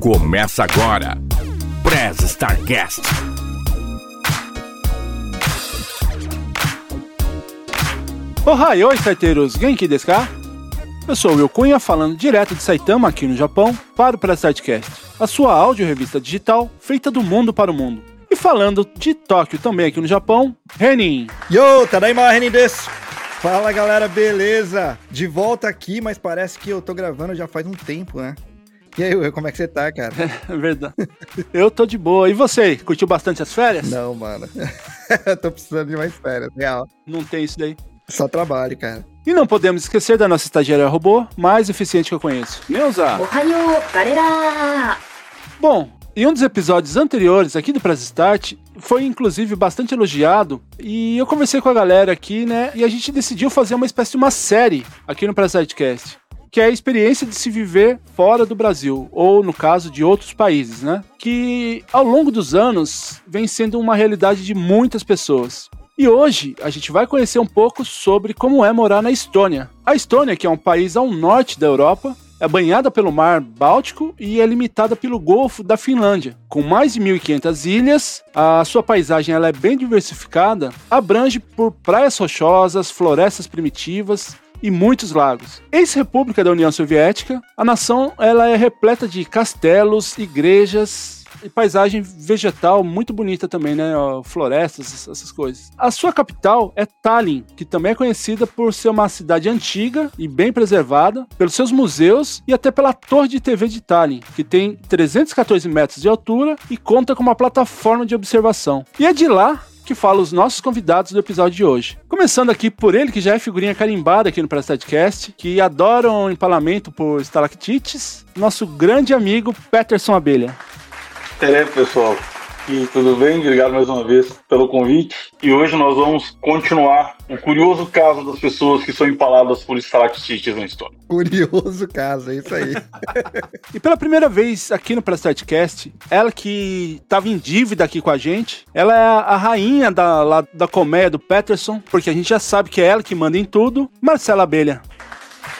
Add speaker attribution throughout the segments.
Speaker 1: Começa agora. Prez Starcast.
Speaker 2: Ohai, oi, starteiros! Genki desu ka? Eu sou o Will Cunha, falando direto de Saitama, aqui no Japão, para o Press Startcast, a sua áudio revista digital feita do mundo para o mundo. E falando de Tóquio também aqui no Japão, Renin.
Speaker 3: Yo, tadaima, Renin desu! Fala galera, beleza? De volta aqui, mas parece que eu tô gravando já faz um tempo, né? E aí, Will, como é que você tá, cara?
Speaker 2: É verdade. Eu tô de boa. E você, curtiu bastante as férias?
Speaker 3: Não, mano. eu tô precisando de mais férias, real.
Speaker 2: Não tem isso daí.
Speaker 3: Só trabalho, cara.
Speaker 2: E não podemos esquecer da nossa estagiária robô mais eficiente que eu conheço, Neuza.
Speaker 4: Ohayou, galera!
Speaker 2: Bom, em um dos episódios anteriores aqui do Press Start, foi inclusive bastante elogiado, e eu conversei com a galera aqui, né, e a gente decidiu fazer uma espécie de uma série aqui no Press Startcast, que é a experiência de se viver fora do Brasil, ou no caso de outros países, né, que ao longo dos anos vem sendo uma realidade de muitas pessoas. E hoje a gente vai conhecer um pouco sobre como é morar na Estônia. A Estônia, que é um país ao norte da Europa, é banhada pelo Mar Báltico e é limitada pelo Golfo da Finlândia. Com mais de 1.500 ilhas, a sua paisagem ela é bem diversificada, abrange por praias rochosas, florestas primitivas e muitos lagos. Ex-república da União Soviética, a nação ela é repleta de castelos, igrejas, e paisagem vegetal muito bonita também, né? Florestas, essas coisas. A sua capital é Tallinn, que também é conhecida por ser uma cidade antiga e bem preservada, pelos seus museus e até pela Torre de TV de Tallinn, que tem 314 metros de altura e conta com uma plataforma de observação. E é de lá que fala os nossos convidados do episódio de hoje. Começando aqui por ele, que já é figurinha carimbada aqui no Prestadcast, que adora um empalamento por estalactites, nosso grande amigo Peterson Abelha.
Speaker 5: E aí, pessoal? E tudo bem? Obrigado mais uma vez pelo convite. E hoje nós vamos continuar o curioso caso das pessoas que são empaladas por estalactites na história.
Speaker 3: Curioso caso, é isso aí.
Speaker 2: E pela primeira vez aqui no Prestartcast, ela que estava em dívida aqui com a gente, ela é a rainha da, lá, da colmeia do Peterson, porque a gente já sabe que é ela que manda em tudo, Marcela Abelha.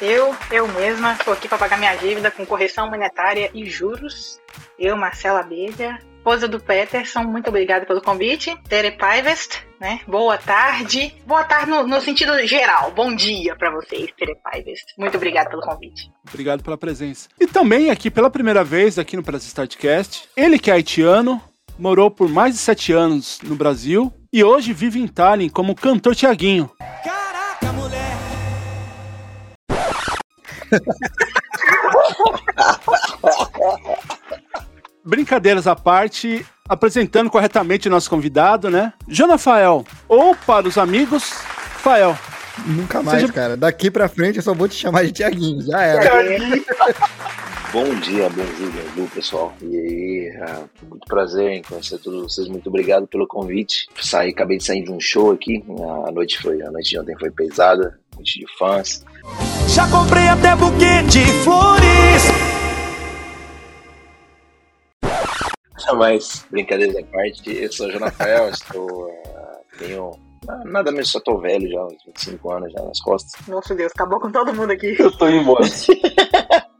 Speaker 4: Eu, eu mesma, tô aqui pra pagar minha dívida com correção monetária e juros. Eu, Marcela Abelha, esposa do Peterson, muito obrigada pelo convite. Tere Paivest, né? Boa tarde. Boa tarde no, no sentido geral. Bom dia pra vocês, Tere Paivest. Muito obrigada pelo convite.
Speaker 2: Obrigado pela presença. E também aqui pela primeira vez aqui no Press Startcast, ele que é haitiano, morou por mais de sete anos no Brasil e hoje vive em Tallinn como cantor Tiaguinho. Brincadeiras à parte, apresentando corretamente o nosso convidado, né? Jonafael, ou para os amigos, Fael.
Speaker 3: Nunca mais,
Speaker 2: Seja-
Speaker 3: cara. Daqui pra frente eu só vou te chamar de Tiaguinho, já era.
Speaker 6: Bom dia, bom dia, Edu, pessoal. E aí, ah, muito prazer em conhecer todos vocês. Muito obrigado pelo convite. Saí, acabei de sair de um show aqui. A noite foi, a noite de ontem foi pesada, noite de fãs.
Speaker 7: Já comprei até buquê de flores.
Speaker 6: Mas, brincadeiras à parte, eu sou o Jonafael, estou, ah, tenho ah, nada menos, só tô velho já, uns 25 anos já nas costas.
Speaker 4: Nossa Deus, acabou com todo mundo aqui.
Speaker 5: Eu tô indo embora.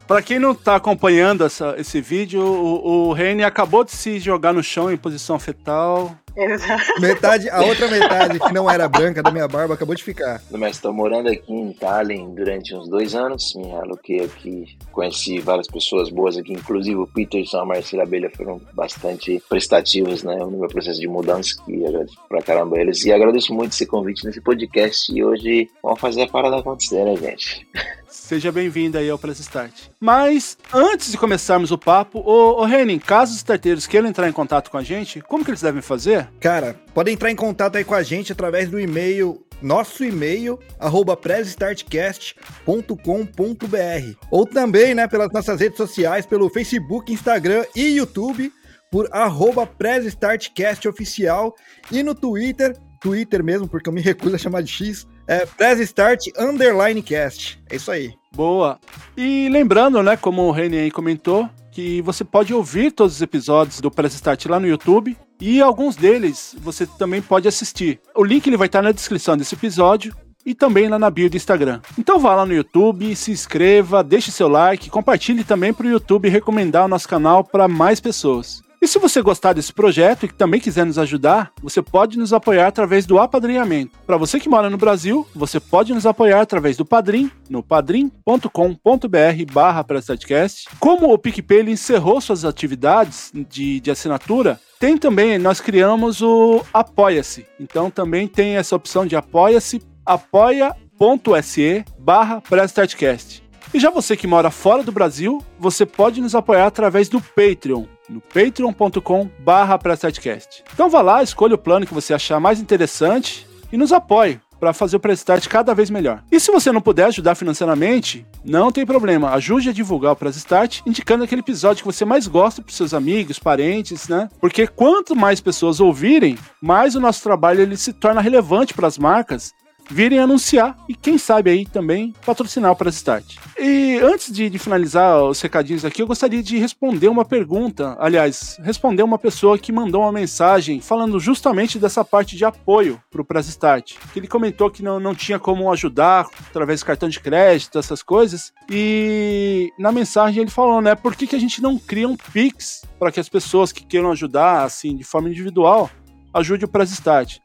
Speaker 2: Para quem não tá acompanhando essa- esse vídeo, o, o Reni acabou de se jogar no chão em posição fetal.
Speaker 4: Exato.
Speaker 3: Metade, a outra metade que não era branca da minha barba acabou de ficar.
Speaker 6: Mas estou morando aqui em Tallinn durante uns dois anos. Me aloquei aqui, conheci várias pessoas boas aqui, inclusive o Peterson e a Marcela Abelha foram bastante prestativos né, no meu processo de mudança, que agradeço pra caramba eles. E agradeço muito esse convite nesse podcast. E hoje vamos fazer a parada acontecer, né, gente?
Speaker 2: Seja bem-vindo aí ao Press Start. Mas antes de começarmos o papo, ô, ô Reni, caso os starteiros queiram entrar em contato com a gente, como que eles devem fazer?
Speaker 3: Cara, podem entrar em contato aí com a gente através do e-mail, nosso e-mail, arroba pressstartcast.com.br. Ou também, né, pelas nossas redes sociais, pelo Facebook, Instagram e YouTube, por arroba pressstartcast oficial. E no Twitter, Twitter mesmo, porque eu me recuso a chamar de X, é pressstart underline cast. É isso aí.
Speaker 2: Boa. E lembrando, né, como o Reni aí comentou, que você pode ouvir todos os episódios do Press Start lá no YouTube e alguns deles você também pode assistir. O link ele vai estar na descrição desse episódio e também lá na bio do Instagram. Então vá lá no YouTube, se inscreva, deixe seu like, compartilhe também para o YouTube recomendar o nosso canal para mais pessoas. E se você gostar desse projeto e também quiser nos ajudar, você pode nos apoiar através do apadrinhamento. Para você que mora no Brasil, você pode nos apoiar através do Padrim, no padrim.com.br barra Como o PicPay encerrou suas atividades de, de assinatura, tem também, nós criamos o Apoia-se. Então também tem essa opção de apoia-se, apoia.se barra E já você que mora fora do Brasil, você pode nos apoiar através do Patreon no patreon.com barra Então vá lá, escolha o plano que você achar mais interessante e nos apoie para fazer o Prestart cada vez melhor. E se você não puder ajudar financeiramente, não tem problema, ajude a divulgar o Prestart indicando aquele episódio que você mais gosta para seus amigos, parentes, né? Porque quanto mais pessoas ouvirem, mais o nosso trabalho ele se torna relevante para as marcas virem anunciar e quem sabe aí também patrocinar o Press Start. E antes de, de, finalizar os recadinhos aqui, eu gostaria de responder uma pergunta, aliás, responder uma pessoa que mandou uma mensagem falando justamente dessa parte de apoio para o Press Start. Que ele comentou que não, não tinha como ajudar através do cartão de crédito, essas coisas. E na mensagem ele falou, né, por que, que a gente não cria um Pix para que as pessoas que queiram ajudar, assim, de forma individual, ajude o Press Start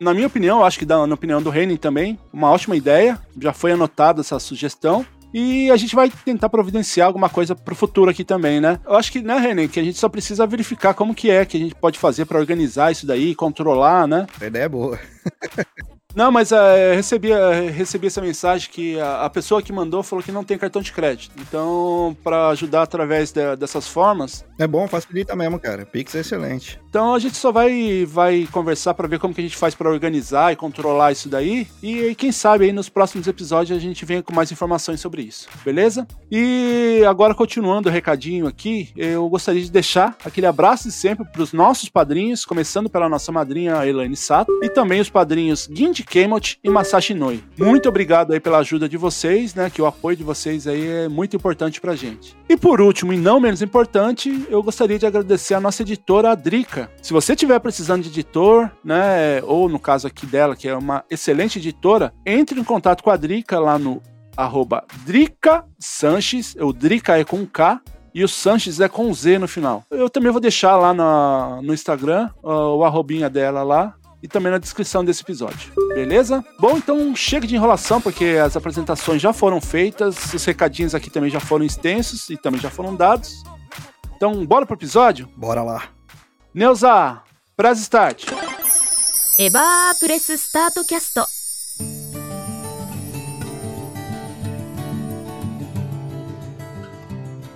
Speaker 2: na minha opinião, acho que na opinião do Renin também, uma ótima ideia. Já foi anotada essa sugestão. E a gente vai tentar providenciar alguma coisa pro futuro aqui também, né? Eu acho que, né, Renan, que a gente só precisa verificar como que é que a gente pode fazer para organizar isso daí, controlar, né?
Speaker 3: A ideia é boa.
Speaker 2: Não, mas uh, recebi, uh, recebi essa mensagem que a, a, pessoa que mandou falou que não tem cartão de crédito. Então, para ajudar através de, dessas formas.
Speaker 3: É bom, facilita mesmo, cara. Pix é excelente.
Speaker 2: Então a gente só vai, vai conversar para ver como que a gente faz para organizar e controlar isso daí. E, e quem sabe aí nos próximos episódios a gente venha com mais informações sobre isso, beleza? E agora, continuando o recadinho aqui, eu gostaria de deixar aquele abraço de sempre para os nossos padrinhos, começando pela nossa madrinha Elaine Sato, e também os padrinhos Guindy Koichi Kemot e Masashi Noi. Muito obrigado aí pela ajuda de vocês, né? Que o apoio de vocês aí é muito importante pra gente. E por último, e não menos importante, eu gostaria de agradecer a nossa editora Adrica. Se você estiver precisando de editor, né? Ou no caso aqui dela, que é uma excelente editora, entre em contato com a Drica lá no arroba Drica Sanches, o Drica é com K, e o Sanches é com Z no final. Eu também vou deixar lá no, no Instagram uh, o arrobinha dela lá, e também na descrição desse episódio. Beleza? Bom, então chega de enrolação, porque as apresentações já foram feitas, os recadinhos aqui também já foram extensos e também já foram dados. Então, bora pro episódio?
Speaker 3: Bora lá.
Speaker 2: Neuza, press start.
Speaker 8: Eba Press Start Cast.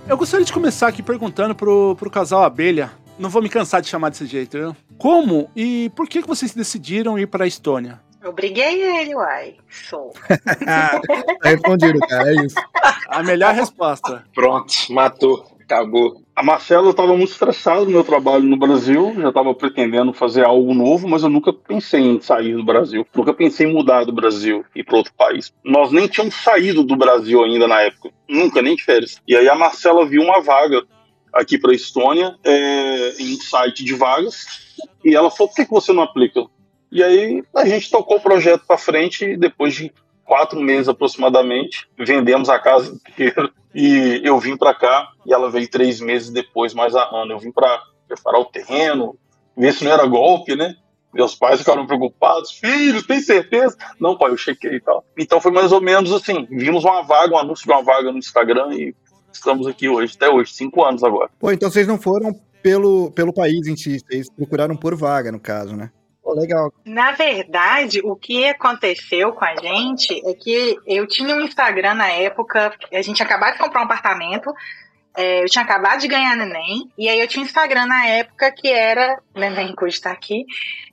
Speaker 2: Eu gostaria de começar aqui perguntando pro, pro casal Abelha não vou me cansar de chamar desse jeito, viu? Como e por que, que vocês decidiram ir para a Estônia?
Speaker 4: Eu briguei ele, uai. Sou.
Speaker 3: tá respondido, cara, é isso.
Speaker 2: A melhor resposta.
Speaker 6: Pronto, matou. Acabou.
Speaker 5: A Marcela estava muito estressada no meu trabalho no Brasil, já estava pretendendo fazer algo novo, mas eu nunca pensei em sair do Brasil. Nunca pensei em mudar do Brasil e para outro país. Nós nem tínhamos saído do Brasil ainda na época. Nunca, nem de férias. E aí a Marcela viu uma vaga aqui para a Estônia é, em um site de vagas e ela falou: por que, que você não aplica? E aí a gente tocou o projeto para frente e depois de quatro meses aproximadamente vendemos a casa inteira e eu vim para cá e ela veio três meses depois, mais a Ana. Eu vim para preparar o terreno, ver se não era golpe, né? Meus pais ficaram preocupados. Filhos, tem certeza? Não, pai, eu chequei e tal. Então foi mais ou menos assim. Vimos uma vaga, um anúncio de uma vaga no Instagram e estamos aqui hoje, até hoje, cinco anos agora.
Speaker 3: Pô, então vocês não foram pelo, pelo país em si, vocês procuraram por vaga, no caso, né? Pô, legal.
Speaker 4: Na verdade, o que aconteceu com a gente é que eu tinha um Instagram na época, a gente acabou de comprar um apartamento, é, eu tinha acabado de ganhar neném, e aí eu tinha um Instagram na época que era. Neném que hoje tá aqui.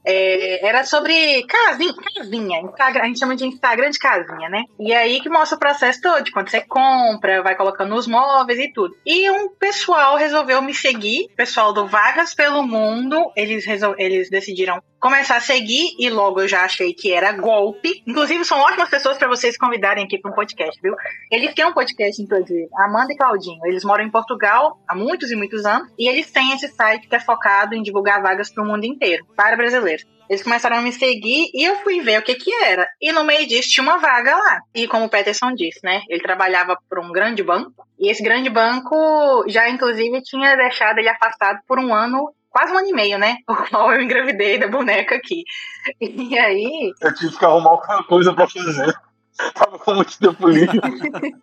Speaker 4: É, era sobre casinha, casinha. Instagram, a gente chama de Instagram de casinha, né? E aí que mostra o processo todo, de quando você compra, vai colocando os móveis e tudo. E um pessoal resolveu me seguir, pessoal do Vagas pelo Mundo, eles, resol... eles decidiram começar a seguir e logo eu já achei que era golpe. Inclusive, são ótimas pessoas para vocês convidarem aqui para um podcast, viu? Eles têm um podcast, inclusive, Amanda e Claudinho. Eles moram em Portugal há muitos e muitos anos e eles têm esse site que é focado em divulgar vagas para o mundo inteiro, para brasileiros. Eles começaram a me seguir e eu fui ver o que que era. E no meio disso tinha uma vaga lá. E como o Peterson disse, né? Ele trabalhava por um grande banco. E esse grande banco já, inclusive, tinha deixado ele afastado por um ano quase um ano e meio, né? O qual eu engravidei da boneca aqui. E aí.
Speaker 5: Eu tive que arrumar alguma coisa pra fazer. Tava com muito tempo livre.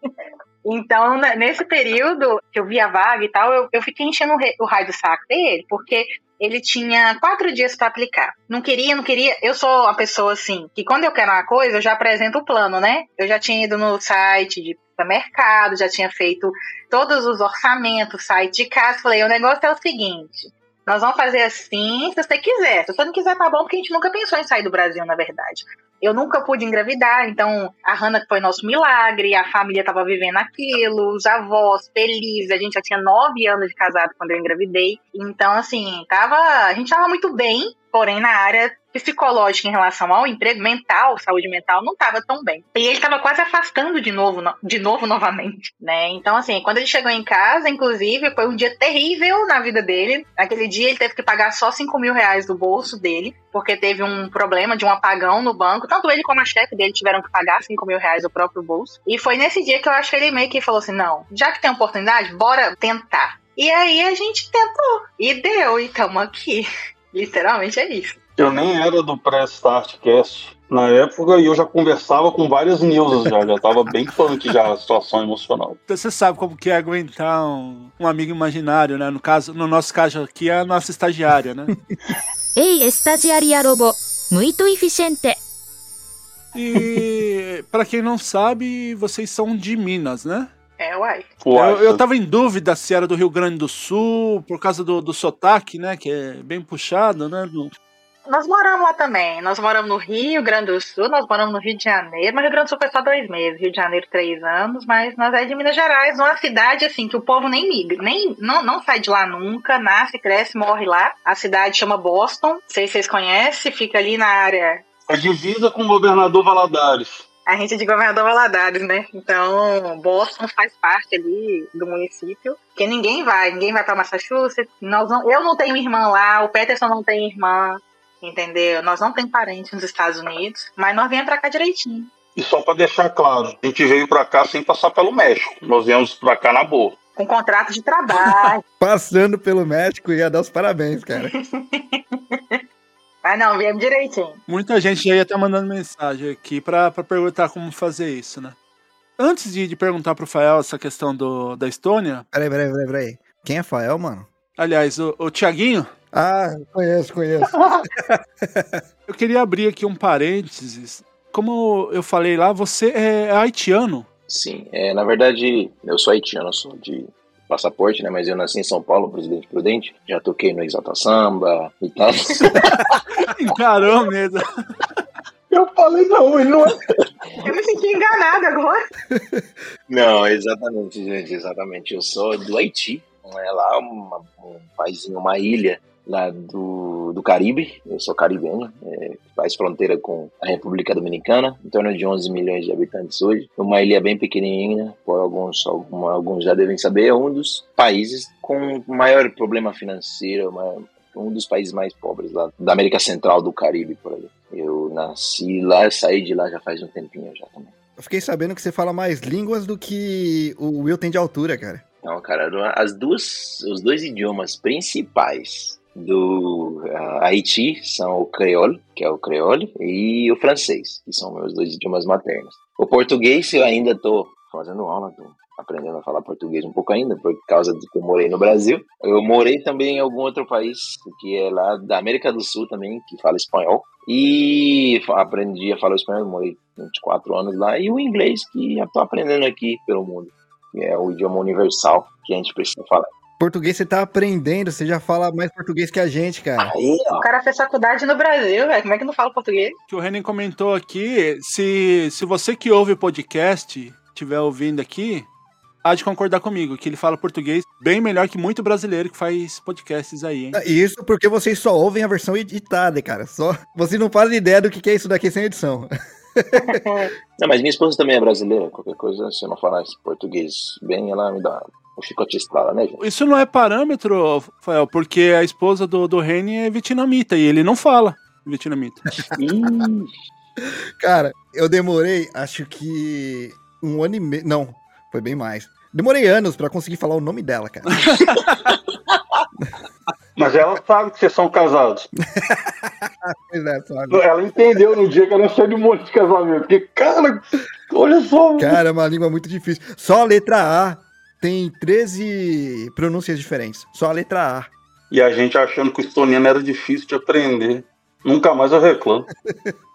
Speaker 4: Então, nesse período que eu vi a vaga e tal, eu, eu fiquei enchendo o, re- o raio do saco dele, porque ele tinha quatro dias para aplicar. Não queria, não queria. Eu sou uma pessoa assim, que quando eu quero uma coisa, eu já apresento o plano, né? Eu já tinha ido no site de mercado, já tinha feito todos os orçamentos, site de casa. Falei, o negócio é o seguinte. Nós vamos fazer assim, se você quiser. Se você não quiser, tá bom, porque a gente nunca pensou em sair do Brasil, na verdade. Eu nunca pude engravidar, então a Hannah foi nosso milagre, a família tava vivendo aquilo, os avós felizes, a gente já tinha nove anos de casado quando eu engravidei. Então, assim, tava, a gente tava muito bem, porém na área psicológica em relação ao emprego mental, saúde mental, não estava tão bem. E ele estava quase afastando de novo, no- de novo novamente, né? Então, assim, quando ele chegou em casa, inclusive, foi um dia terrível na vida dele. Aquele dia ele teve que pagar só 5 mil reais do bolso dele, porque teve um problema de um apagão no banco. Tanto ele como a chefe dele tiveram que pagar 5 mil reais do próprio bolso. E foi nesse dia que eu acho que ele meio que falou assim: não, já que tem oportunidade, bora tentar. E aí a gente tentou. E deu, e estamos aqui. Literalmente é isso.
Speaker 5: Eu nem era do pré-startcast na época e eu já conversava com várias news já, já tava bem punk já a situação emocional.
Speaker 2: Então você sabe como que é aguentar um, um amigo imaginário, né? No caso, no nosso caso aqui é a nossa estagiária, né?
Speaker 8: Ei, estagiária robô, muito eficiente.
Speaker 2: E para quem não sabe, vocês são de Minas, né?
Speaker 4: É, uai.
Speaker 2: Eu, eu tava em dúvida se era do Rio Grande do Sul, por causa do, do sotaque, né? Que é bem puxado, né?
Speaker 4: Nós moramos lá também. Nós moramos no Rio Grande do Sul, nós moramos no Rio de Janeiro, mas Rio Grande do Sul foi só dois meses, Rio de Janeiro três anos, mas nós é de Minas Gerais, uma cidade assim que o povo nem migra, nem não, não sai de lá nunca, nasce, cresce, morre lá. A cidade chama Boston, não sei se vocês conhecem, fica ali na área.
Speaker 5: A divisa com o governador Valadares.
Speaker 4: A gente é de Governador Valadares, né? Então, Boston faz parte ali do município, que ninguém vai, ninguém vai para Massachusetts. Nós não, eu não tenho irmã lá, o Peterson não tem irmã, entendeu? Nós não temos parente nos Estados Unidos, mas nós viemos pra cá direitinho.
Speaker 5: E só pra deixar claro, a gente veio pra cá sem passar pelo México. Nós viemos pra cá na boa.
Speaker 4: Com contrato de trabalho.
Speaker 3: Passando pelo México, ia dar os parabéns, cara.
Speaker 4: mas não, viemos direitinho.
Speaker 2: Muita gente já ia estar mandando mensagem aqui pra, pra perguntar como fazer isso, né? Antes de, de perguntar pro Fael essa questão do, da Estônia,
Speaker 3: Peraí, peraí, peraí, peraí. Quem é Fael, mano?
Speaker 2: aliás, o, o Tiaguinho,
Speaker 3: Ah, conheço, conheço.
Speaker 2: eu queria abrir aqui um parênteses. Como eu falei lá, você é haitiano.
Speaker 6: Sim, é, na verdade, eu sou haitiano, eu sou de passaporte, né? Mas eu nasci em São Paulo, Presidente Prudente. Já toquei no Exalta Samba e tal.
Speaker 2: Encarou mesmo.
Speaker 5: Eu falei, não, ele não é.
Speaker 4: Eu me senti enganada agora.
Speaker 6: Não, exatamente, gente, exatamente. Eu sou do Haiti, não é lá uma, um paísinho, uma ilha lá do, do Caribe. Eu sou caribenho, é, faz fronteira com a República Dominicana, em torno de 11 milhões de habitantes hoje. Uma ilha bem pequenininha, por alguns, alguma- alguns já devem saber, é um dos países com maior problema financeiro, um dos países mais pobres lá da América Central, do Caribe, por aí. Eu nasci lá, saí de lá já faz um tempinho já também.
Speaker 3: Eu fiquei sabendo que você fala mais línguas do que o Will tem de altura, cara.
Speaker 6: Não, cara, as duas, os dois idiomas principais do ah, Haiti são o creole, que é o creole, e o francês, que são meus dois idiomas maternos. O português eu ainda tô fazendo aula, tô aprendendo a falar português um pouco ainda, por causa de que eu morei no Brasil. Eu morei também em algum outro país, que é lá da América do Sul também, que fala espanhol. E aprendi a falar espanhol, morei 24 anos lá, e o inglês que já tô aprendendo aqui pelo mundo que é o idioma universal que a gente precisa falar.
Speaker 3: Português você tá aprendendo, você já fala mais português que a gente, cara.
Speaker 6: Aí,
Speaker 4: O cara fez faculdade no Brasil, velho. Como é que não fala português?
Speaker 2: Que o Renan comentou aqui, se, se você que ouve o podcast estiver ouvindo aqui, há de concordar comigo, que ele fala português bem melhor que muito brasileiro que faz podcasts aí, hein?
Speaker 3: Isso porque vocês só ouvem a versão editada, cara. Só vocês não fazem ideia do que é isso daqui sem edição.
Speaker 6: Não, mas minha esposa também é brasileira. Qualquer coisa, se eu não falar esse português bem, ela me dá um chicote estrada, né, gente?
Speaker 2: Isso não é parâmetro, Rafael, porque a esposa do, do Reni é vietnamita e ele não fala vietnamita.
Speaker 3: Cara, eu demorei, acho que um ano e meio. Não, foi bem mais. Demorei anos pra conseguir falar o nome dela, cara.
Speaker 5: Mas ela sabe que vocês são casados.
Speaker 3: Pois é, sabe?
Speaker 5: Ela entendeu no dia que era cerimônia de casamento. Porque, cara, olha só.
Speaker 3: Cara, é uma língua muito difícil. Só a letra A tem 13 pronúncias diferentes. Só a letra A.
Speaker 5: E a gente achando que o estoniano era difícil de aprender. Nunca mais eu reclamo.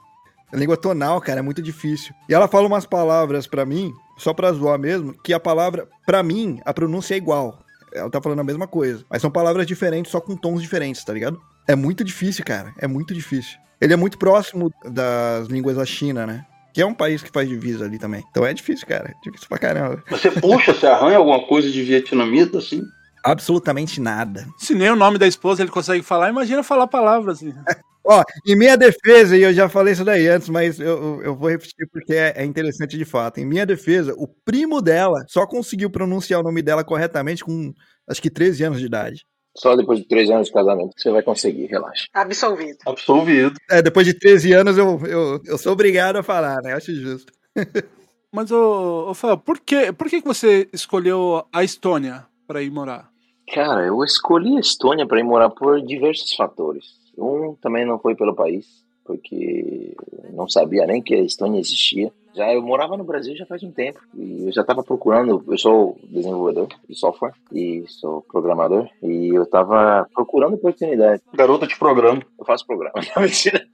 Speaker 3: A língua tonal, cara, é muito difícil. E ela fala umas palavras pra mim, só pra zoar mesmo, que a palavra, pra mim, a pronúncia é igual. Ela tá falando a mesma coisa. Mas são palavras diferentes, só com tons diferentes, tá ligado? É muito difícil, cara. É muito difícil. Ele é muito próximo das línguas da China, né? Que é um país que faz divisa ali também. Então é difícil, cara. É difícil pra caramba.
Speaker 5: Você puxa, você arranha alguma coisa de vietnamita, assim?
Speaker 3: Absolutamente nada.
Speaker 2: Se nem o nome da esposa ele consegue falar, imagina falar palavras. Assim.
Speaker 3: Ó, em minha defesa, e eu já falei isso daí antes, mas eu, eu- vou repetir porque é, é interessante de fato. Em minha defesa, o primo dela só conseguiu pronunciar o nome dela corretamente com acho que 13 anos de idade.
Speaker 6: Só depois de três anos de casamento que você vai conseguir, relaxa.
Speaker 4: Absolvido.
Speaker 5: Absolvido.
Speaker 3: É, depois de 13 anos eu, eu, eu sou obrigado a falar, né? Acho justo.
Speaker 2: Mas, ô, ô Rafael, por, que, por que você escolheu a Estônia pra ir morar?
Speaker 6: Cara, eu escolhi a Estônia para ir morar por diversos fatores. Um também não foi pelo país, porque não sabia nem que a Estônia existia. Já eu morava no Brasil já faz um tempo e eu já estava procurando. Eu sou desenvolvedor de software e sou programador e eu estava procurando oportunidade.
Speaker 5: Garota de programa.
Speaker 6: Eu faço programa, não mentira.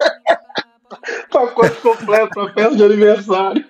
Speaker 5: Pacote completo pra festa de aniversário.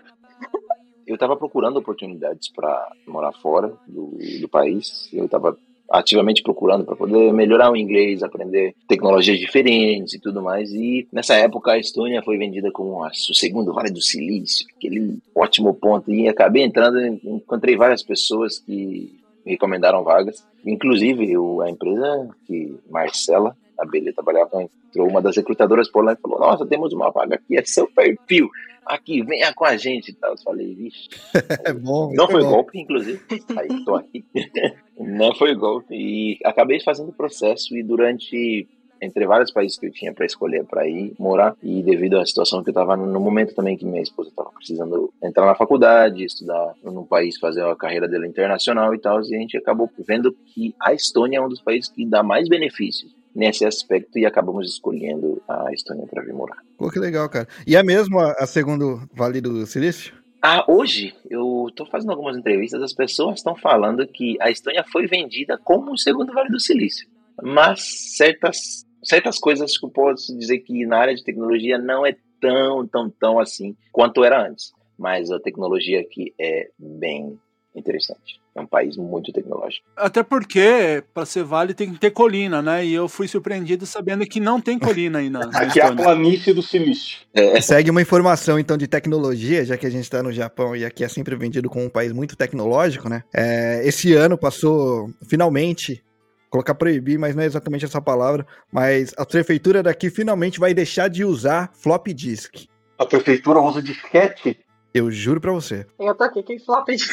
Speaker 6: eu estava procurando oportunidades para morar fora do, do país. Eu estava ativamente procurando para poder melhorar o inglês, aprender tecnologias diferentes e tudo mais. E nessa época a Estônia foi vendida como o segundo Vale do Silício, aquele ótimo ponto. E acabei entrando, encontrei várias pessoas que me recomendaram vagas. Inclusive a empresa que Marcela a Abelha trabalhava, entrou uma das recrutadoras por lá e falou: Nossa, temos uma vaga aqui, é seu perfil. Aqui, venha com a gente e tal. Eu falei, vixe.
Speaker 3: É bom.
Speaker 6: Não foi
Speaker 3: bom.
Speaker 6: golpe, inclusive. Aí, tô aqui. Não foi golpe. E acabei fazendo o processo e durante entre vários países que eu tinha para escolher para ir morar e devido à situação que eu estava no momento também que minha esposa estava precisando entrar na faculdade, estudar num país, fazer a carreira dela internacional e tal, e a gente acabou vendo que a Estônia é um dos países que dá mais benefícios nesse aspecto e acabamos escolhendo a Estônia para vir morar.
Speaker 3: Pô, que legal, cara. E é mesmo a, a segundo Vale do Silício?
Speaker 6: Ah, hoje eu estou fazendo algumas entrevistas, as pessoas estão falando que a Estônia foi vendida como o segundo Vale do Silício. Mas certas, certas coisas que eu posso dizer que na área de tecnologia não é tão, tão, tão assim quanto era antes. Mas a tecnologia aqui é bem interessante. É um país muito tecnológico.
Speaker 2: Até porque, pra ser vale, tem que ter colina, né? E eu fui surpreendido sabendo que não tem colina aí na, na
Speaker 5: Aqui é a planície do silício.
Speaker 6: É,
Speaker 3: Segue uma informação, então, de tecnologia, já que a gente está no Japão e aqui é sempre vendido como um país muito tecnológico, né? É, esse ano passou, finalmente, colocar proibir, mas não é exatamente essa palavra, mas a prefeitura daqui finalmente vai deixar de usar flop disk.
Speaker 5: A prefeitura usa disquete.
Speaker 3: Eu juro pra você.
Speaker 4: Eu tô aqui, que flop de...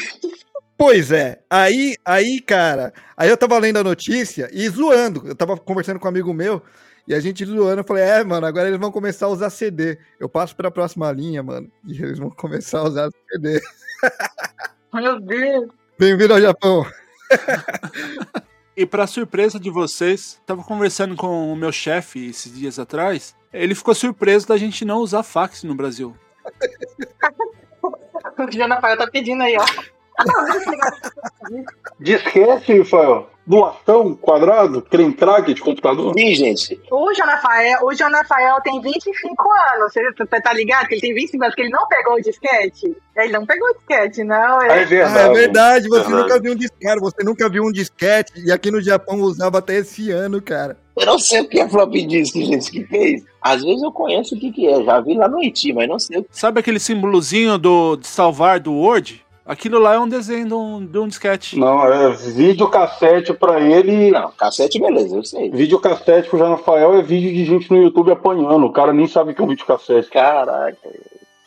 Speaker 3: Pois é, aí, aí, cara, aí eu tava lendo a notícia e zoando. Eu tava conversando com um amigo meu e a gente zoando. Eu falei, é, mano, agora eles vão começar a usar CD. Eu passo pra próxima linha, mano, e eles vão começar a usar CD.
Speaker 4: Meu Deus.
Speaker 3: Bem-vindo ao Japão.
Speaker 2: E pra surpresa de vocês, tava conversando com o meu chefe esses dias atrás. Ele ficou surpreso da gente não usar fax no Brasil.
Speaker 4: O Jonafael tá pedindo aí, ó.
Speaker 5: Disquete, Rafael. Doação, quadrado, creme crack de computador.
Speaker 6: Sim, gente.
Speaker 4: O Jonafael, o Jonafael tem 25 anos. Você tá ligado que ele tem 25 anos, que ele não pegou o disquete? Ele não pegou o disquete, não.
Speaker 5: É
Speaker 4: Ele...
Speaker 5: verdade.
Speaker 3: Ah, é verdade, você
Speaker 5: Verdade.
Speaker 3: nunca viu um disquete. Cara, você nunca viu um disquete e aqui no Japão usava até esse ano, cara.
Speaker 6: Eu não sei o que é flop disk, gente. Que, é isso? Às vezes eu conheço o que, que é. Já vi lá no Haiti, mas não sei o que
Speaker 2: Sabe aquele símbolozinho do, de salvar do Word? Aquilo lá é um desenho de um, de um disquete.
Speaker 5: Não, é videocassete pra ele.
Speaker 6: Não, cassete, beleza, eu sei.
Speaker 5: Videocassete pro Jean Rafael é vídeo de gente no YouTube apanhando. O cara nem sabe o que é um videocassete.
Speaker 6: Caraca.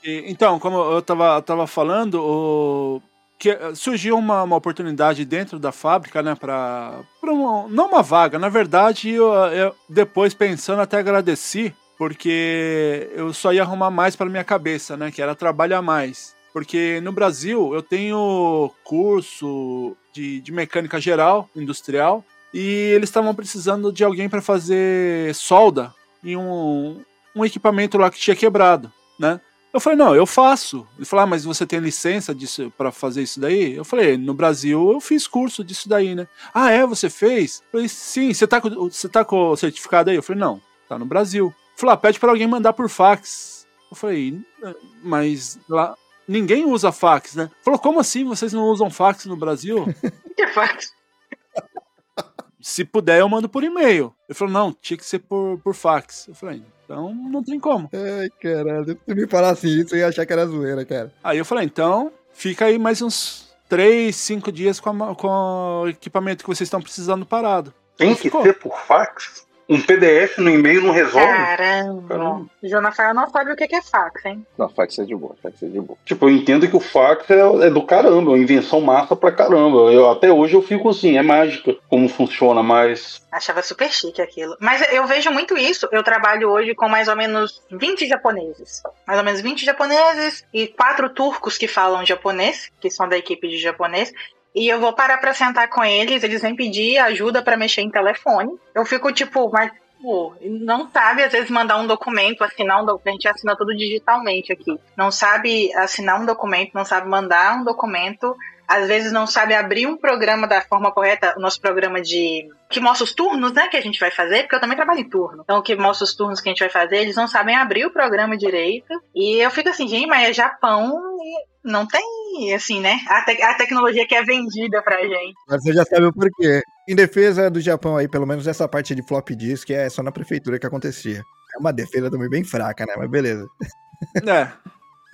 Speaker 2: E, então, como eu tava, tava falando, o, que surgiu uma, uma oportunidade dentro da fábrica, né, para uma, não uma vaga, na verdade, eu, eu depois pensando até agradeci, porque eu só ia arrumar mais para minha cabeça, né, que era trabalhar mais. Porque no Brasil eu tenho curso de, de mecânica geral, industrial, e eles estavam precisando de alguém para fazer solda em um, um equipamento lá que tinha quebrado, né? Eu falei, não, eu faço. Ele falou, ah, mas você tem licença para fazer isso daí? Eu falei, no Brasil eu fiz curso disso daí, né? Ah, é? Você fez? Eu falei, sim, você tá, com, você tá com o certificado aí? Eu falei, não, tá no Brasil. Ele falou, ah, pede para alguém mandar por fax. Eu falei, mas lá ninguém usa fax, né? Falou, como assim vocês não usam fax no Brasil?
Speaker 4: O que é fax?
Speaker 2: Se puder, eu mando por e-mail. Ele falou, não, tinha que ser por, por fax. Eu falei, então não tem como.
Speaker 3: Ai, caralho. Se me falasse isso, eu ia achar que era zoeira, cara.
Speaker 2: Aí eu falei, então fica aí mais uns 3, 5 dias com, a- com o equipamento que vocês estão precisando parado.
Speaker 5: Tem que
Speaker 2: ficou.
Speaker 5: ser por fax? Um PDF no e-mail não resolve?
Speaker 4: Caramba.
Speaker 5: Caramba.
Speaker 4: O João Rafael não sabe o que que é fax, hein?
Speaker 6: Não, fax é de boa, fax é de boa.
Speaker 5: Tipo, eu entendo que o fax é, é do caramba, é uma invenção massa pra caramba. Eu, até hoje eu fico assim, é mágica como funciona, mas.
Speaker 4: Achava super chique aquilo. Mas eu vejo muito isso. Eu trabalho hoje com mais ou menos 20 japoneses. Mais ou menos 20 japoneses e quatro turcos que falam japonês, que são da equipe de japonês. E eu vou parar pra sentar com eles, eles vêm pedir ajuda pra mexer em telefone. Eu fico tipo, mas pô, não sabe às vezes mandar um documento, assinar um documento, a gente assina tudo digitalmente aqui. Não sabe assinar um documento, não sabe mandar um documento, às vezes não sabe abrir um programa da forma correta, o nosso programa de que mostra os turnos, né, que a gente vai fazer, porque eu também trabalho em turno. Então, o que mostra os turnos que a gente vai fazer, eles não sabem abrir o programa direito. E eu fico assim, gente, mas é Japão e não tem, assim, né, a, te- a tecnologia que é vendida pra gente.
Speaker 3: Mas você já sabe o porquê. Em defesa do Japão aí, pelo menos essa parte de flop disk é só na prefeitura que acontecia. É uma defesa também bem fraca, né? Mas beleza.
Speaker 2: É.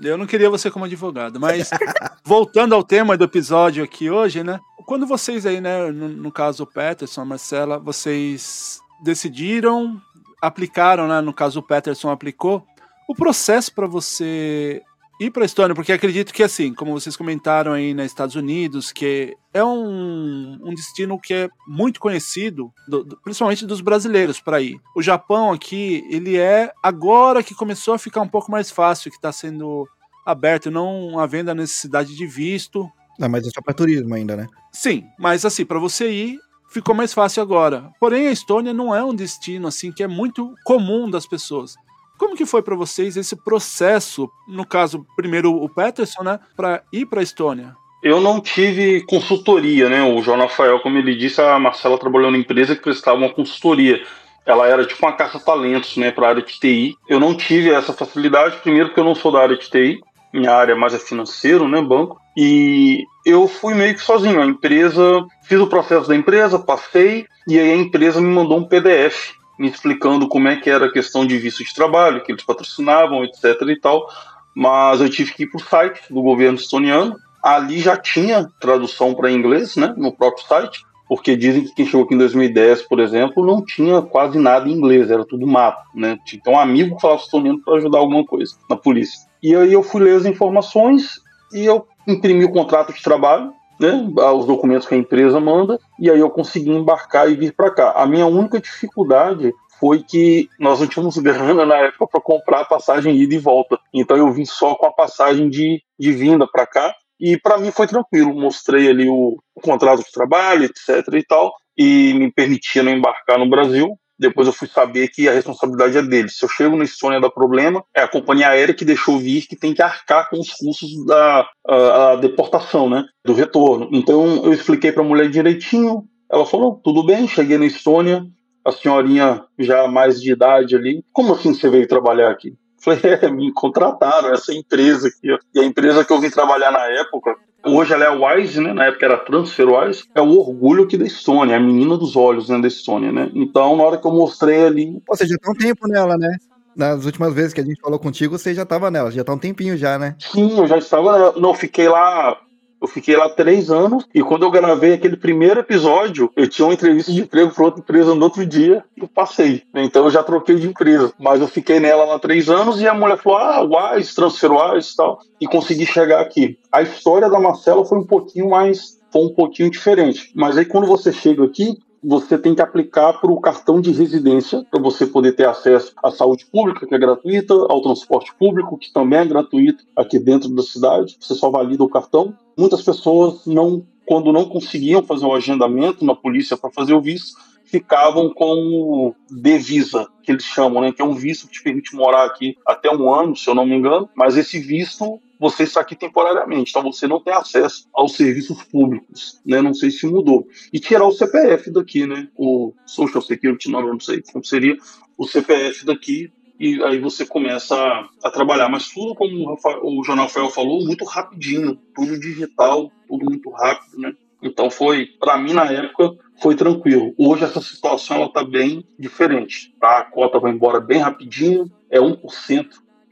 Speaker 2: Eu não queria você como advogado, mas voltando ao tema do episódio aqui hoje, né? Quando vocês aí, né, no, no caso o Peterson, a Marcela, vocês decidiram, aplicaram, né, no caso o Peterson aplicou, o processo para você ir para a Estônia, porque acredito que assim, como vocês comentaram aí nos Estados Unidos, que é um, um destino que é muito conhecido, do- do- principalmente dos brasileiros para ir. O Japão aqui, ele é agora que começou a ficar um pouco mais fácil, que está sendo aberto, não havendo a necessidade de visto.
Speaker 3: Não, mas é só pra turismo ainda, né?
Speaker 2: Sim, mas assim, para você ir, ficou mais fácil agora. Porém, a Estônia não é um destino assim que é muito comum das pessoas. Como que foi para vocês esse processo, no caso, primeiro o Peterson, né, para ir para a Estônia?
Speaker 5: Eu não tive consultoria, né? O João Rafael, como ele disse, a Marcela trabalhou na empresa que prestava uma consultoria. Ela era tipo uma caça-talentos, né, para a área de TI. Eu não tive essa facilidade, primeiro porque eu não sou da área de TI, minha área mais é financeiro, né, banco. E eu fui meio que sozinho. A empresa, fiz o processo da empresa, passei, e aí a empresa me mandou um PDF explicando como é que era a questão de visto de trabalho, que eles patrocinavam, etc e tal. Mas eu tive que ir para o site do governo estoniano. Ali já tinha tradução para inglês, né, no próprio site, porque dizem que quem chegou aqui em 2010, por exemplo, não tinha quase nada em inglês, era tudo mato, né? Tinha ter um amigo que falava estoniano para ajudar alguma coisa na polícia. E aí eu fui ler as informações e eu imprimi o contrato de trabalho, né, os documentos que a empresa manda, e aí eu consegui embarcar e vir para cá. A minha única dificuldade foi que nós não tínhamos grana na época para comprar a passagem ida e volta. Então eu vim só com a passagem de, de vinda para cá. E para mim foi tranquilo. Mostrei ali o, o contrato de trabalho, etc. e tal, e me permitia não embarcar no Brasil. Depois eu fui saber que a responsabilidade é deles. Se eu chego na Estônia dá problema, é a companhia aérea que deixou vir que tem que arcar com os custos da a, a deportação, né? Do retorno. Então eu expliquei para a mulher direitinho. Ela falou: tudo bem, cheguei na Estônia, a senhorinha já mais de idade ali. Como assim você veio trabalhar aqui? Falei, é, me contrataram, essa empresa aqui, ó. E a empresa que eu vim trabalhar na época, hoje ela é a Wise, né? Na época era TransferWise, é o orgulho aqui da Estônia, é a menina dos olhos né, da Estônia, né? Então, na hora que eu mostrei ali,
Speaker 3: você já tá um tempo nela, né? Nas últimas vezes que a gente falou contigo, você já tava nela, já tá um tempinho já, né?
Speaker 5: sim, eu já estava. Não, fiquei lá. Eu fiquei lá três anos e quando eu gravei aquele primeiro episódio, eu tinha uma entrevista de emprego para outra empresa no outro dia e passei. Então eu já troquei de empresa. Mas eu fiquei nela lá três anos e a mulher falou: ah, Wise, transfer Wise e tal. E consegui chegar aqui. A história da Marcela foi um pouquinho mais foi um pouquinho diferente. Mas aí quando você chega aqui, você tem que aplicar para o cartão de residência para você poder ter acesso à saúde pública, que é gratuita, ao transporte público, que também é gratuito aqui dentro da cidade. Você só valida o cartão. Muitas pessoas não, quando não conseguiam fazer o agendamento na polícia para fazer o visto, ficavam com o D-Visa, que eles chamam, né? Que é um visto que te permite morar aqui até um ano, se eu não me engano. Mas esse visto você está aqui temporariamente, então você não tem acesso aos serviços públicos, né? Não sei se mudou. E tirar o CPF daqui, né? O Social Security Number, não sei como seria o CPF daqui e aí você começa a, a trabalhar. Mas tudo, como o, Rafael, o Rafael falou, muito rapidinho, tudo digital, tudo muito rápido, né? Então foi, para mim na época, foi tranquilo. Hoje essa situação ela tá bem diferente, tá? A cota vai embora bem rapidinho, é 1%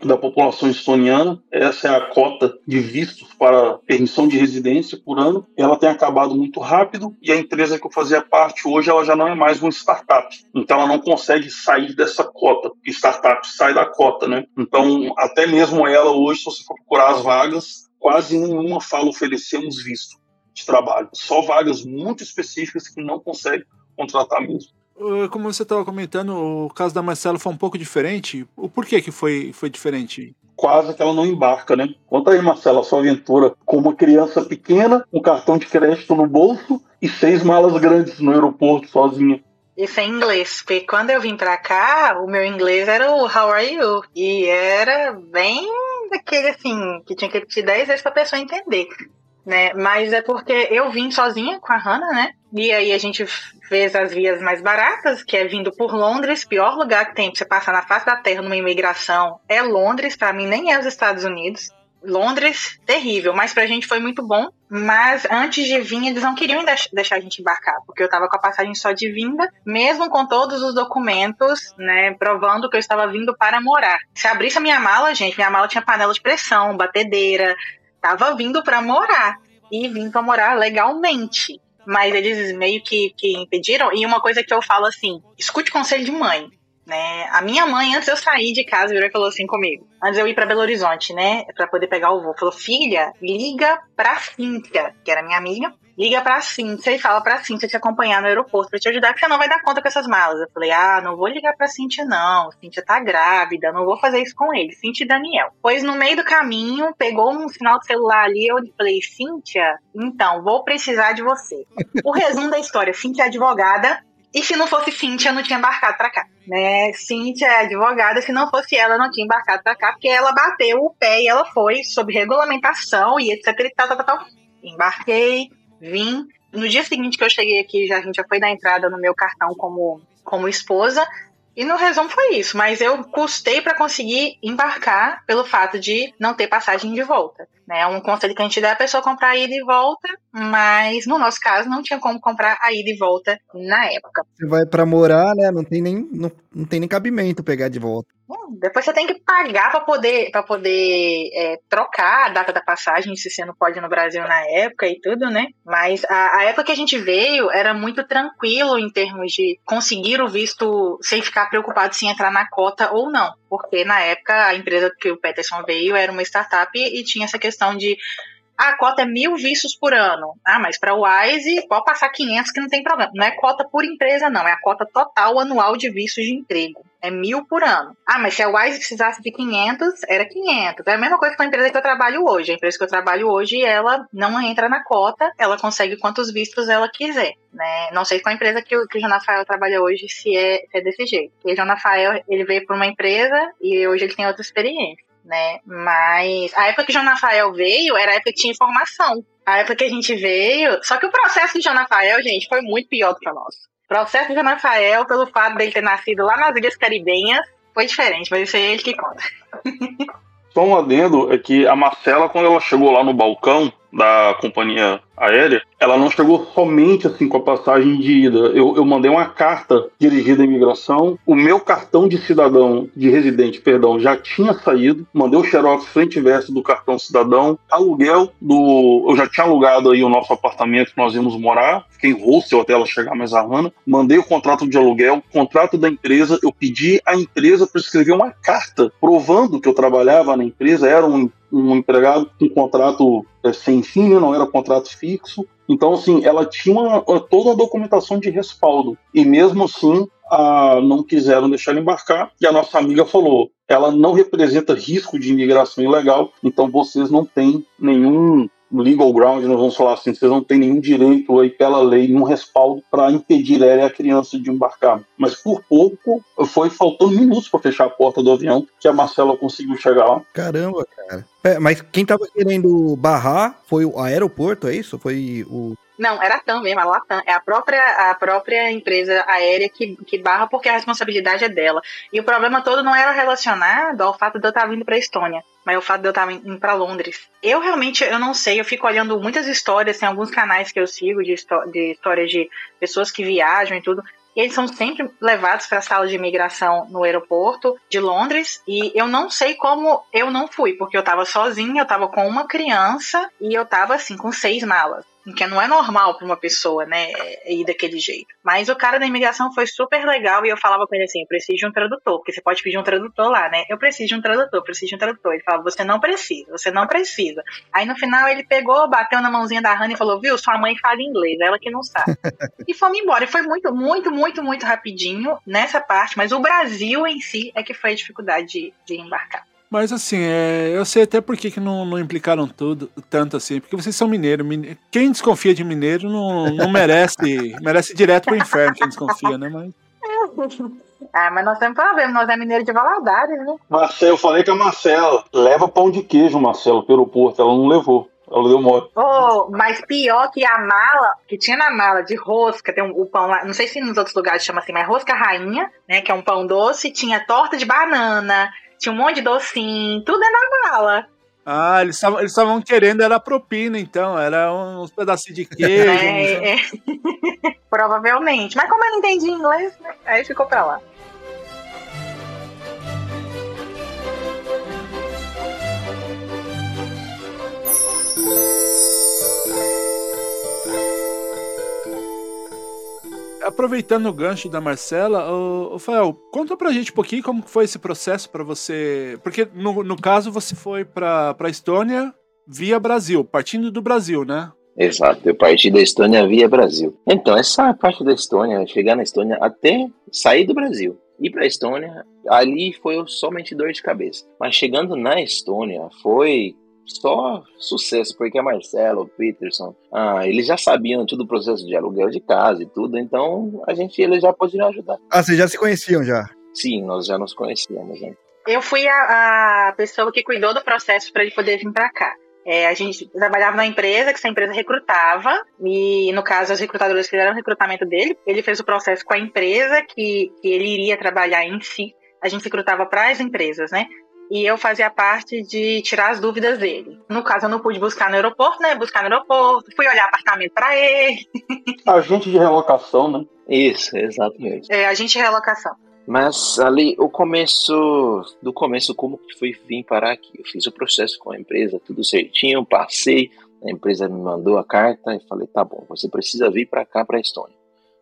Speaker 5: da população estoniana. Essa é a cota de vistos para permissão de residência por ano. Ela tem acabado muito rápido e a empresa que eu fazia parte hoje ela já não é mais uma startup. Então ela não consegue sair dessa cota. Startup sai da cota, né? Então até mesmo ela hoje, se você for procurar as vagas, quase nenhuma fala oferecemos visto de trabalho. Só vagas muito específicas que não consegue contratar mesmo.
Speaker 2: Uh, como você estava comentando, o caso da Marcela foi um pouco diferente. O porquê que foi, foi diferente?
Speaker 5: Quase que ela não embarca, né? Conta aí, Marcela, a sua aventura com uma criança pequena, um cartão de crédito no bolso e seis malas grandes no aeroporto sozinha.
Speaker 4: Isso é inglês, porque quando eu vim pra cá, o meu inglês era o How are you? E era bem daquele assim, que tinha que repetir dez vezes pra pessoa entender né? Mas é porque eu vim sozinha com a Hannah, né? E aí a gente fez as vias mais baratas, que é vindo por Londres, pior lugar que tem pra você passar na face da terra numa imigração é Londres, para mim nem é os Estados Unidos. Londres, terrível, mas pra gente foi muito bom. Mas antes de vir, eles não queriam deixar a gente embarcar, porque eu tava com a passagem só de vinda, mesmo com todos os documentos, né, provando que eu estava vindo para morar. Se abrisse a minha mala, gente, minha mala tinha panela de pressão, batedeira, tava vindo para morar e vim para morar legalmente. Mas eles meio que, que impediram. E uma coisa que eu falo assim: escute conselho de mãe. Né? A minha mãe, antes eu sair de casa, virou e falou assim comigo. Antes eu ir para Belo Horizonte, né? Pra poder pegar o voo. Falou: filha, liga pra Cíntia, que era minha amiga liga pra Cintia e fala pra Cintia te acompanhar no aeroporto pra te ajudar, que você não vai dar conta com essas malas. Eu falei, ah, não vou ligar pra Cintia não, Cintia tá grávida, não vou fazer isso com ele, Cintia e Daniel. Pois no meio do caminho, pegou um sinal de celular ali, eu falei, Cintia, então, vou precisar de você. O resumo da história, Cintia é advogada, e se não fosse Cintia, eu não tinha embarcado pra cá. Né? Cintia é advogada, se não fosse ela, eu não tinha embarcado pra cá, porque ela bateu o pé e ela foi sob regulamentação e etc e tal, tal, tal. Embarquei, vim. No dia seguinte que eu cheguei aqui, já, a gente já foi dar entrada no meu cartão como, como esposa. E no resumo foi isso, mas eu custei para conseguir embarcar pelo fato de não ter passagem de volta. Né? Um conselho que a gente dá é a pessoa comprar a ida e volta, mas no nosso caso não tinha como comprar a ida e volta na época.
Speaker 3: Você vai para morar, né? Não tem nem não, não tem nem cabimento pegar de volta.
Speaker 4: Depois você tem que pagar para poder para poder é, trocar a data da passagem, se você não pode no Brasil na época e tudo, né? Mas a, a época que a gente veio era muito tranquilo em termos de conseguir o visto sem ficar preocupado se entrar na cota ou não, porque na época a empresa que o Peterson veio era uma startup e tinha essa questão questão de ah, a cota é mil vistos por ano. Ah, mas para o WISE pode passar 500 que não tem problema. Não é cota por empresa, não. É a cota total anual de vistos de emprego. É mil por ano. Ah, mas se a WISE precisasse de 500, era 500. É a mesma coisa que a empresa que eu trabalho hoje. A empresa que eu trabalho hoje, ela não entra na cota, ela consegue quantos vistos ela quiser. Né? Não sei com a empresa que o, que o Jonafael trabalha hoje se é, se é desse jeito. Porque o Jonafael, ele veio por uma empresa e hoje ele tem outra experiência né? Mas a época que o João Rafael veio era a época que tinha informação. A época que a gente veio. Só que o processo de João Rafael, gente, foi muito pior do que o nosso. O processo de João Rafael, pelo fato dele ter nascido lá nas Ilhas Caribenhas, foi diferente, mas isso é ele que conta.
Speaker 5: Só um adendo é que a Marcela, quando ela chegou lá no balcão, da companhia aérea, ela não chegou somente assim com a passagem de ida. Eu, eu mandei uma carta dirigida à imigração. O meu cartão de cidadão, de residente, perdão, já tinha saído. Mandei o xerox frente e verso do cartão cidadão. Aluguel do. Eu já tinha alugado aí o nosso apartamento que nós íamos morar. Fiquei em hostel até ela chegar mais a. Mandei o contrato de aluguel, contrato da empresa. Eu pedi à empresa para escrever uma carta provando que eu trabalhava na empresa, era um um empregado com contrato é, sem fim, né, não era contrato fixo. Então, assim, ela tinha uma, toda a documentação de respaldo. E mesmo assim, a, não quiseram deixar ele embarcar. E a nossa amiga falou: ela não representa risco de imigração ilegal, então vocês não têm nenhum legal ground, nós vamos falar assim, vocês não têm nenhum direito aí pela lei, nenhum respaldo para impedir ela e a criança de embarcar. Mas por pouco foi faltando minutos para fechar a porta do avião que a Marcela conseguiu chegar lá.
Speaker 3: Caramba, cara. É, mas quem tava querendo barrar foi o aeroporto, é isso? Foi o
Speaker 4: não, era a TAM mesmo, a Latam. É a própria, a própria empresa aérea que, que barra porque a responsabilidade é dela. E o problema todo não era relacionado ao fato de eu estar vindo para a Estônia, mas o fato de eu estar indo para Londres. Eu realmente, eu não sei, eu fico olhando muitas histórias, tem alguns canais que eu sigo de, de histórias de pessoas que viajam e tudo. E eles são sempre levados para a sala de imigração no aeroporto de Londres. E eu não sei como eu não fui, porque eu estava sozinha, eu estava com uma criança e eu estava assim, com seis malas que não é normal para uma pessoa, né, ir daquele jeito. Mas o cara da imigração foi super legal e eu falava com ele assim, eu preciso de um tradutor, porque você pode pedir um tradutor lá, né? Eu preciso de um tradutor, preciso de um tradutor. Ele falava, você não precisa, você não precisa. Aí no final ele pegou, bateu na mãozinha da Hannah e falou, viu, sua mãe fala inglês, ela que não sabe. e fomos embora. E foi muito, muito, muito, muito rapidinho nessa parte, mas o Brasil em si é que foi a dificuldade de, de embarcar.
Speaker 2: Mas assim, é, eu sei até por que, que não, não, implicaram tudo, tanto assim, porque vocês são mineiros. Mine... Quem desconfia de mineiro não, não merece, merece direto pro inferno quem desconfia, né? Mas...
Speaker 4: Ah, mas nós temos problema, nós é mineiro de Valadares, né?
Speaker 5: Marcelo, eu falei com a Marcela, leva pão de queijo, Marcelo, pelo porto, ela não levou. Ela deu mole.
Speaker 4: Oh, mas pior que a mala, que tinha na mala de rosca, tem um, o pão lá, não sei se nos outros lugares chama assim, mas rosca rainha, né, que é um pão doce, tinha torta de banana, tinha um monte de docinho, tudo é na mala.
Speaker 2: Ah, eles estavam querendo, era propina, então, era uns pedacinhos de queijo.
Speaker 4: É, é. Provavelmente. Mas como eu não entendi inglês, né? aí ficou pra lá.
Speaker 2: Aproveitando o gancho da Marcela, o, o Fael, conta pra gente um pouquinho como foi esse processo para você. Porque no, no caso você foi pra, pra Estônia via Brasil, partindo do Brasil, né?
Speaker 6: Exato, eu parti da Estônia via Brasil. Então, essa parte da Estônia, chegar na Estônia até sair do Brasil. Ir para a Estônia, ali foi somente dor de cabeça. Mas chegando na Estônia, foi só sucesso, porque a Marcela, o Peterson, ah, eles já sabiam todo o processo de aluguel de casa e tudo, então a gente, eles já podiam ajudar.
Speaker 3: Ah, vocês já se conheciam já?
Speaker 6: Sim, nós já nos conhecíamos. Né?
Speaker 4: Eu fui a, a pessoa que cuidou do processo para ele poder vir para cá. É, a gente trabalhava na empresa, que essa empresa recrutava, e no caso, os recrutadores fizeram o recrutamento dele. Ele fez o processo com a empresa que, que ele iria trabalhar em si. A gente recrutava para as empresas, né? E eu fazia parte de tirar as dúvidas dele. No caso, eu não pude buscar no aeroporto, né? Buscar no aeroporto, fui olhar apartamento para ele.
Speaker 5: Agente de relocação, né?
Speaker 6: Isso, exatamente.
Speaker 4: É, agente de relocação.
Speaker 6: Mas ali, o começo, do começo, como que foi vir parar aqui? Eu fiz o processo com a empresa, tudo certinho, passei, a empresa me mandou a carta e falei, tá bom, você precisa vir para cá, para Estônia.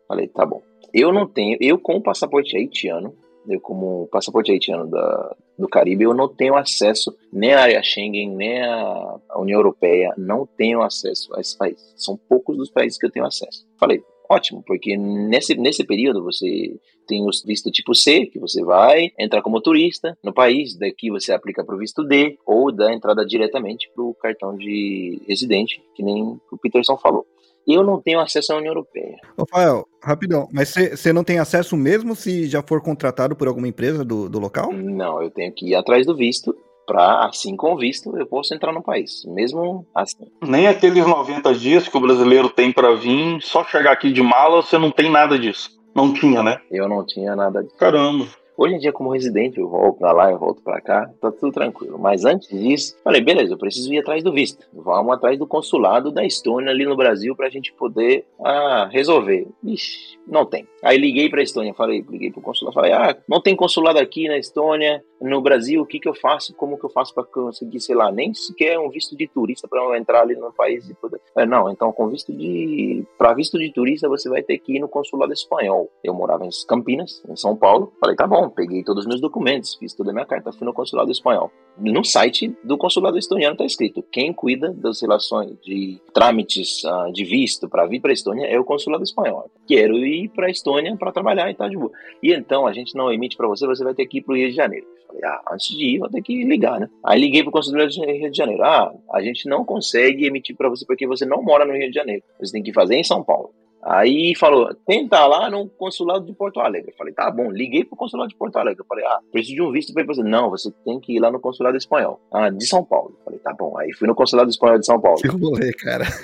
Speaker 6: Falei, tá bom. Eu não tenho, eu com o passaporte haitiano, eu como passaporte haitiano da, do Caribe, eu não tenho acesso nem à área Schengen, nem à União Europeia, não tenho acesso a esses países. São poucos dos países que eu tenho acesso. Falei, ótimo, porque nesse, nesse período você tem o visto tipo C, que você vai entrar como turista no país, daqui você aplica para o visto D, ou dá entrada diretamente para o cartão de residente, que nem o Peterson falou eu não tenho acesso à União Europeia.
Speaker 3: Rafael, rapidão, mas você não tem acesso mesmo se já for contratado por alguma empresa do, do local?
Speaker 6: Não, eu tenho que ir atrás do visto, para assim com visto eu posso entrar no país, mesmo assim.
Speaker 5: Nem aqueles 90 dias que o brasileiro tem para vir, só chegar aqui de mala, você não tem nada disso. Não tinha, né?
Speaker 6: Eu não tinha nada disso.
Speaker 5: Caramba.
Speaker 6: Hoje em dia, como residente, eu volto pra lá, eu volto pra cá, tá tudo tranquilo. Mas antes disso, falei, beleza, eu preciso ir atrás do visto. Vamos atrás do consulado da Estônia ali no Brasil pra gente poder ah, resolver. Ixi, não tem. Aí liguei pra Estônia, falei, liguei pro consulado, falei, ah, não tem consulado aqui na Estônia, no Brasil, o que que eu faço? Como que eu faço pra conseguir, sei lá, nem sequer um visto de turista pra eu entrar ali no país e poder... É, não, então com visto de... Pra visto de turista, você vai ter que ir no consulado espanhol. Eu morava em Campinas, em São Paulo. Falei, tá bom, peguei todos os meus documentos, fiz toda a minha carta, fui no consulado espanhol. No site do consulado estoniano tá escrito: quem cuida das relações de trâmites uh, de visto para vir para a Estônia é o consulado espanhol. Quero ir para a Estônia para trabalhar e tá boa. E então a gente não emite para você, você vai ter que ir para o Rio de Janeiro. Falei, ah, antes de ir, vou ter que ligar, né? Aí liguei pro consulado de Rio de Janeiro. Ah, a gente não consegue emitir para você porque você não mora no Rio de Janeiro. Você tem que fazer em São Paulo. Aí falou, tenta lá no consulado de Porto Alegre. Eu falei, tá bom, liguei pro consulado de Porto Alegre. Eu falei, ah, preciso de um visto para ir você. Não, você tem que ir lá no consulado espanhol. Ah, de São Paulo. Eu falei, tá bom. Aí fui no consulado espanhol de São Paulo.
Speaker 3: Que rolê, cara.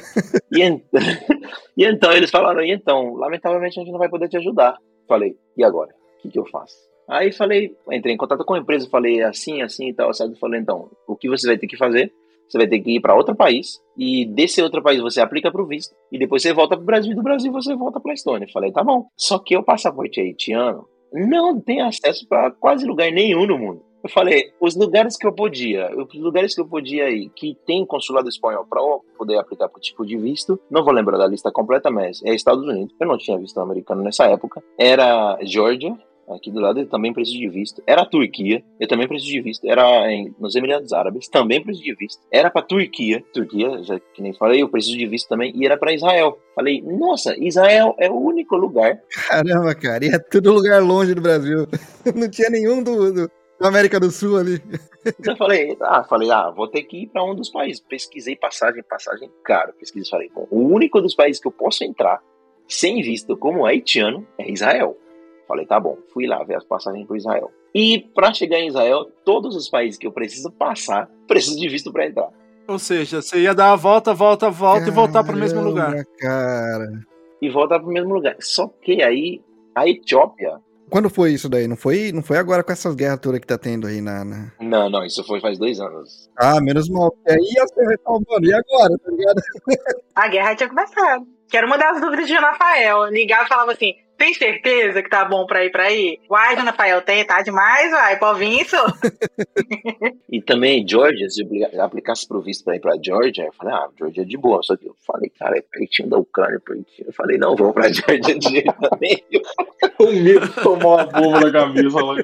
Speaker 6: E, ent... e então eles falaram, e então, lamentavelmente a gente não vai poder te ajudar. Eu falei, e agora? O que, que eu faço? Aí falei, entrei em contato com a empresa, falei assim, assim e tal, sabe? Falei, então, o que você vai ter que fazer você vai ter que ir para outro país e desse outro país você aplica para o visto e depois você volta para o Brasil e do Brasil você volta para a Estônia. Falei, tá bom. Só que o passaporte haitiano não tem acesso para quase lugar nenhum no mundo. Eu falei, os lugares que eu podia, os lugares que eu podia ir, que tem consulado espanhol para poder aplicar para o tipo de visto, não vou lembrar da lista completa, mas é Estados Unidos. Eu não tinha visto americano nessa época. Era Georgia, aqui do lado, eu também preciso de visto. Era a Turquia, eu também preciso de visto. Era em, nos Emirados Árabes, também preciso de visto. Era para Turquia, Turquia, já que nem falei, eu preciso de visto também. E era para Israel. Falei, nossa, Israel é o único lugar.
Speaker 3: Caramba, cara, e é tudo lugar longe do Brasil. Não tinha nenhum do, do, da América do Sul ali.
Speaker 6: Então eu falei, ah, falei, ah, vou ter que ir para um dos países. Pesquisei passagem, passagem caro. Pesquisei, falei, bom, o único dos países que eu posso entrar sem visto como haitiano é Israel. Falei, tá bom, fui lá ver as passagens para Israel. E para chegar em Israel, todos os países que eu preciso passar, preciso de visto para entrar.
Speaker 2: Ou seja, você ia dar a volta, volta, volta Caramba, e voltar para o mesmo lugar.
Speaker 3: Cara.
Speaker 6: E voltar para o mesmo lugar. Só que aí a Etiópia.
Speaker 3: Quando foi isso daí? Não foi, não foi agora com essas guerras todas que tá tendo aí na, na...
Speaker 6: Não, não, isso foi faz dois anos.
Speaker 3: Ah, menos mal. E aí ia ser retomando. E agora, tá ligado?
Speaker 4: A guerra tinha começado. Quero mudar as dúvidas de Rafael. Ligava e falava assim: tem certeza que tá bom pra ir pra aí? Uai, dona Rafael, tem, tá demais, uai, isso.
Speaker 6: e também, Georgia, se eu aplicasse pro visto pra ir pra Georgia, eu falei, ah, Georgia é de boa. Só que eu falei, cara, é pertinho da Ucrânia, pertinho. Eu falei, não, vou pra Georgia de jeito nenhum.
Speaker 5: o medo tomou uma bomba na camisa lá.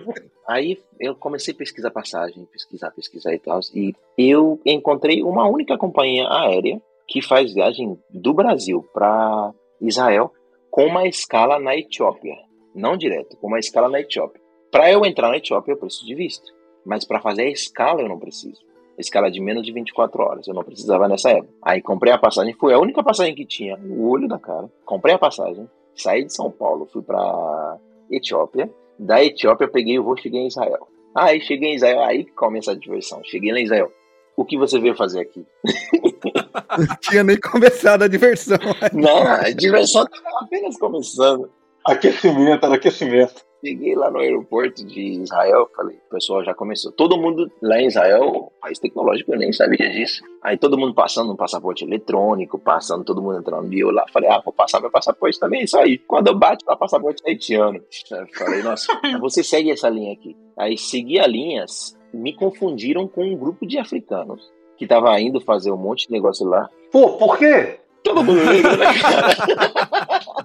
Speaker 6: Aí eu comecei a pesquisar passagem, pesquisar, pesquisar e tal. E eu encontrei uma única companhia aérea que faz viagem do Brasil para Israel com uma escala na Etiópia. Não direto, com uma escala na Etiópia. Para eu entrar na Etiópia, eu preciso de visto. Mas para fazer a escala, eu não preciso. Escala de menos de 24 horas. Eu não precisava nessa época. Aí comprei a passagem. Foi a única passagem que tinha. O olho da cara. Comprei a passagem. Saí de São Paulo. Fui para Etiópia. Da Etiópia, peguei o voo cheguei em Israel. Aí cheguei em Israel. Aí começa a diversão. Cheguei lá em Israel. O que você veio fazer aqui?
Speaker 3: Não tinha nem começado a diversão.
Speaker 6: Não, a diversão estava apenas começando.
Speaker 5: Aquecimento, era aquecimento.
Speaker 6: Cheguei lá no aeroporto de Israel, falei, o pessoal já começou. Todo mundo lá em Israel, país tecnológico, eu nem sabia disso. Aí todo mundo passando um passaporte eletrônico, passando, todo mundo entrando. E eu lá falei, ah, vou passar meu passaporte também, isso aí. Quando eu bate para passaporte haitiano. Eu falei, nossa, você segue essa linha aqui. Aí segui a linha, me confundiram com um grupo de africanos que tava indo fazer um monte de negócio lá.
Speaker 5: Pô, por quê?
Speaker 6: Todo mundo negro, né, cara?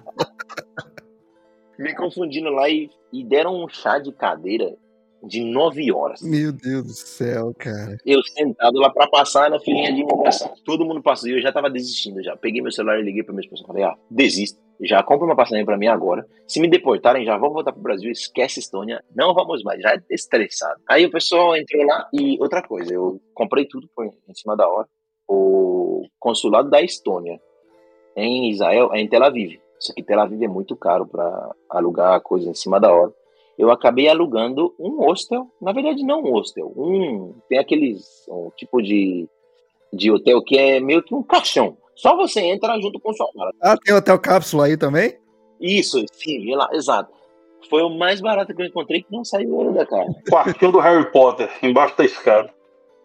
Speaker 6: Me confundindo lá e, e deram um chá de cadeira de nove horas.
Speaker 3: Meu Deus do céu, cara.
Speaker 6: Eu sentado lá pra passar na filinha de imigração. Todo mundo passou e eu já tava desistindo já. Peguei meu celular e liguei pra minha esposa. Falei, ah, desisto. Já compra uma passagem para mim agora. Se me deportarem, já vou voltar pro Brasil. Esquece Estônia. Não vamos mais. Já é estressado. Aí o pessoal entrou lá e outra coisa. Eu comprei tudo por, em cima da hora. O consulado da Estônia em Israel é em Tel Aviv. Só que Tel Aviv é muito caro para alugar coisa em cima da hora. Eu acabei alugando um hostel. Na verdade, não um hostel. Um, tem aqueles um tipo de, de hotel que é meio que um caixão. Só você entra junto com o sua mala.
Speaker 3: Ah, tem hotel cápsula aí também?
Speaker 6: Isso, sim, lá, exato. Foi o mais barato que eu encontrei que não saiu ouro da cara.
Speaker 5: Quartinho do Harry Potter, embaixo da escada.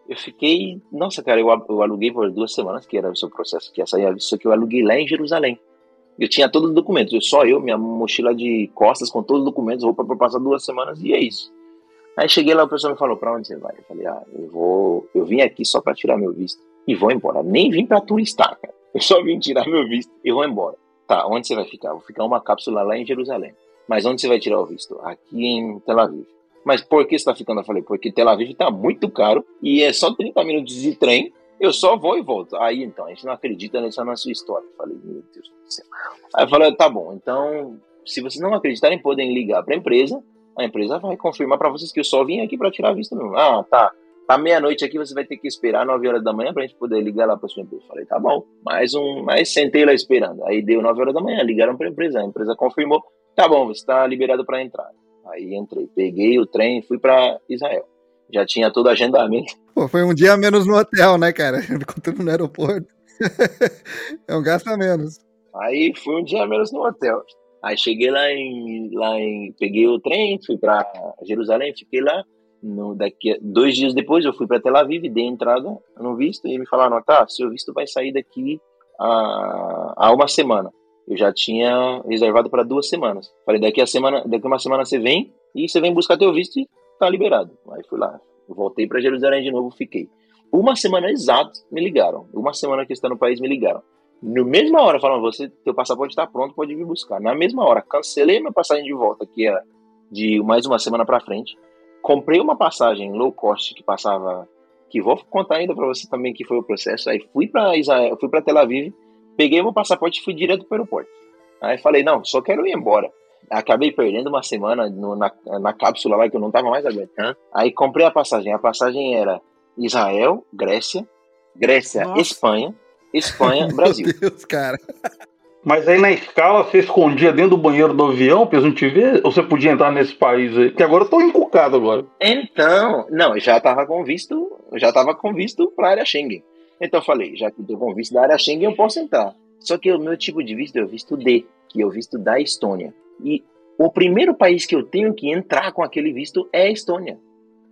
Speaker 6: Eu fiquei. Nossa, cara, eu, eu aluguei por duas semanas, que era o seu processo que ia sair a que eu aluguei lá em Jerusalém. Eu tinha todos os documentos, eu, só eu, minha mochila de costas com todos os documentos, roupa para passar duas semanas e é isso. Aí cheguei lá, o pessoal me falou: pra onde você vai? Eu falei: ah, eu vou. Eu vim aqui só para tirar meu visto e vou embora. Nem vim para turistar, cara. Eu só vim tirar meu visto e vou embora. Tá, onde você vai ficar? Vou ficar uma cápsula lá em Jerusalém. Mas onde você vai tirar o visto? Aqui em Tel Aviv. Mas por que você está ficando? Eu falei, porque Tel Aviv está muito caro e é só 30 minutos de trem. Eu só vou e volto. Aí então, a gente não acredita nessa nossa história. Eu falei, meu Deus. Aí eu falei, tá bom, então, se vocês não acreditarem, podem ligar para a empresa. A empresa vai confirmar para vocês que eu só vim aqui para tirar a vista mesmo. Ah, tá. Tá meia-noite aqui, você vai ter que esperar 9 horas da manhã pra gente poder ligar lá pra sua empresa. Falei, tá bom. Mais um, mas sentei lá esperando. Aí deu 9 horas da manhã, ligaram pra empresa. A empresa confirmou, tá bom, você tá liberado para entrar. Aí entrei, peguei o trem e fui para Israel. Já tinha todo o agendamento.
Speaker 3: Pô, foi um dia a menos no hotel, né, cara? Contando no aeroporto. é um gasto a menos.
Speaker 6: Aí fui um dia menos no hotel. Aí cheguei lá em, lá em, peguei o trem, fui para Jerusalém, fiquei lá. No, daqui dois dias depois eu fui para Tel Aviv, dei entrada no visto e me falaram, tá, seu visto vai sair daqui a, a uma semana eu já tinha reservado para duas semanas. Falei, daqui a semana, daqui uma semana você vem e você vem buscar teu visto e tá liberado. Aí fui lá, voltei para Jerusalém de novo, fiquei. Uma semana exata me ligaram. Uma semana que está no país me ligaram. No mesma hora falaram, você, teu passaporte está pronto, pode vir buscar. Na mesma hora, cancelei minha passagem de volta, que era de mais uma semana para frente. Comprei uma passagem low cost que passava, que vou contar ainda para você também que foi o processo. Aí fui para Israel, fui para Tel Aviv Peguei meu passaporte e fui direto para o aeroporto. Aí falei, não, só quero ir embora. Acabei perdendo uma semana no, na, na cápsula lá que eu não tava mais aguentando. Aí comprei a passagem. A passagem era Israel, Grécia, Grécia, Nossa. Espanha, Espanha, Brasil.
Speaker 3: Meu Deus, cara.
Speaker 5: Mas aí na escala você escondia dentro do banheiro do avião pra eles não te ver? Ou você podia entrar nesse país aí? Que agora eu tô encucado agora.
Speaker 6: Então, não, já tava com visto, já tava com visto pra área Schengen. Então eu falei, já que eu com visto da área Schengen, eu posso entrar. Só que o meu tipo de visto é o visto D, que é o visto da Estônia. E o primeiro país que eu tenho que entrar com aquele visto é a Estônia.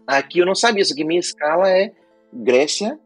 Speaker 6: Aqui eu não sabia, só que minha escala é Grécia,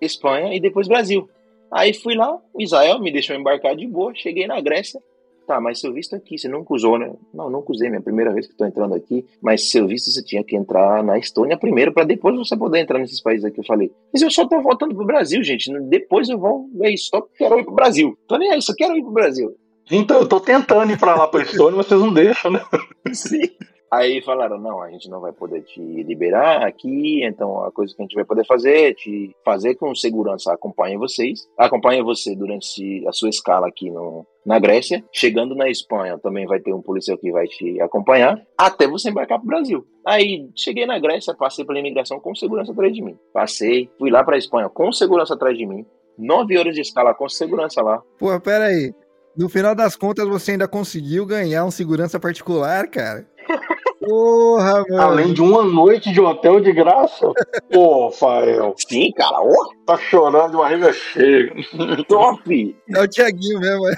Speaker 6: Espanha e depois Brasil. Aí fui lá, Israel me deixou embarcar de boa, cheguei na Grécia, Tá, mas seu visto aqui, você nunca usou, né? Não, nunca usei, minha primeira vez que estou entrando aqui. Mas seu visto você tinha que entrar na Estônia primeiro, para depois você poder entrar nesses países aqui. Eu falei, mas eu só tô voltando pro Brasil, gente. Depois eu vou, é isso, só quero ir pro Brasil. Tô nem aí, só quero ir pro Brasil.
Speaker 5: Então, eu tô tentando ir pra lá pra Estônia, mas vocês não deixam, né?
Speaker 6: Sim. Aí falaram, não, a gente não vai poder te liberar aqui, então a coisa que a gente vai poder fazer é te fazer com segurança acompanhe vocês, acompanhe você durante a sua escala aqui no, na Grécia, chegando na Espanha também vai ter um policial que vai te acompanhar, até você embarcar para o Brasil. Aí cheguei na Grécia, passei pela imigração com segurança atrás de mim. Passei, fui lá para a Espanha com segurança atrás de mim, nove horas de escala com segurança lá.
Speaker 3: Pô, pera aí. No final das contas, você ainda conseguiu ganhar um segurança particular, cara. Porra, mano.
Speaker 5: Além de uma noite de hotel de graça. Pô, Fael.
Speaker 6: Sim, cara. Oh.
Speaker 5: Tá chorando de barriga cheia.
Speaker 6: Top.
Speaker 3: É o Tiaguinho mesmo. É.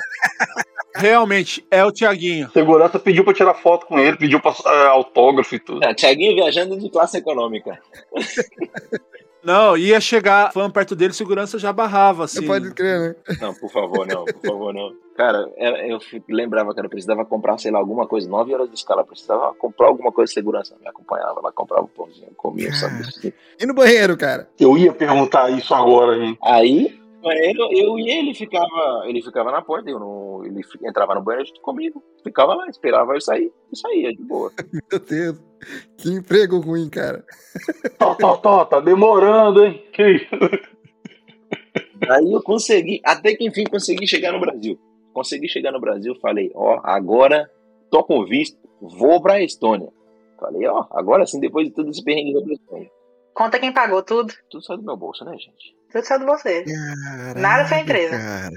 Speaker 2: Realmente, é o Tiaguinho.
Speaker 5: Segurança pediu pra tirar foto com ele, pediu pra, uh, autógrafo e tudo.
Speaker 6: É, Tiaguinho viajando de classe econômica.
Speaker 2: Não, ia chegar, falando perto dele, segurança já barrava, assim. Não
Speaker 3: pode crer, né?
Speaker 6: Não, por favor, não, por favor, não. Cara, eu lembrava, que eu precisava comprar, sei lá, alguma coisa, nove horas de escala, precisava comprar alguma coisa de segurança. Me acompanhava lá, comprava um pãozinho, comia, sabe?
Speaker 3: E no banheiro, cara?
Speaker 5: Eu ia perguntar isso agora, gente.
Speaker 6: Aí, banheiro, eu e ele ficava, ele ficava na porta, eu não, ele entrava no banheiro junto comigo, ficava lá, esperava eu sair e saía de boa.
Speaker 3: Meu Deus, que emprego ruim, cara.
Speaker 5: Tó, tó, tó, tá demorando, hein? Que
Speaker 6: Aí eu consegui, até que enfim consegui chegar no Brasil. Consegui chegar no Brasil, falei, ó, agora tô com visto, vou pra Estônia. Falei, ó, agora sim, depois de tudo esse perrengue, vou pra Estônia.
Speaker 4: Conta quem pagou tudo.
Speaker 6: Tudo saiu do meu bolso, né, gente?
Speaker 4: Tudo saiu de você. Caraca, Nada foi a empresa. Cara.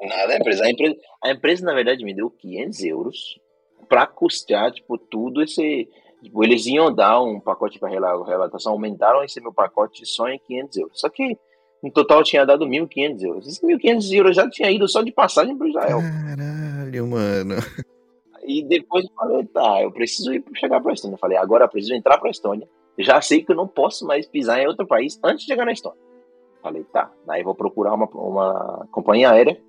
Speaker 6: Nada a empresa. A empresa, a empresa, na verdade, me deu 500 euros pra custear, tipo, tudo esse... Tipo, eles iam dar um pacote para relatação, aumentaram esse meu pacote só em 500 euros. Só que no total tinha dado 1.500 euros. Esses 1.500 euros já tinha ido só de passagem para Israel.
Speaker 3: Caralho, mano.
Speaker 6: E depois eu falei, tá, eu preciso ir chegar pra Estônia. Eu falei, agora eu preciso entrar pra Estônia. Já sei que eu não posso mais pisar em outro país antes de chegar na Estônia. Falei, tá, aí vou procurar uma, uma companhia aérea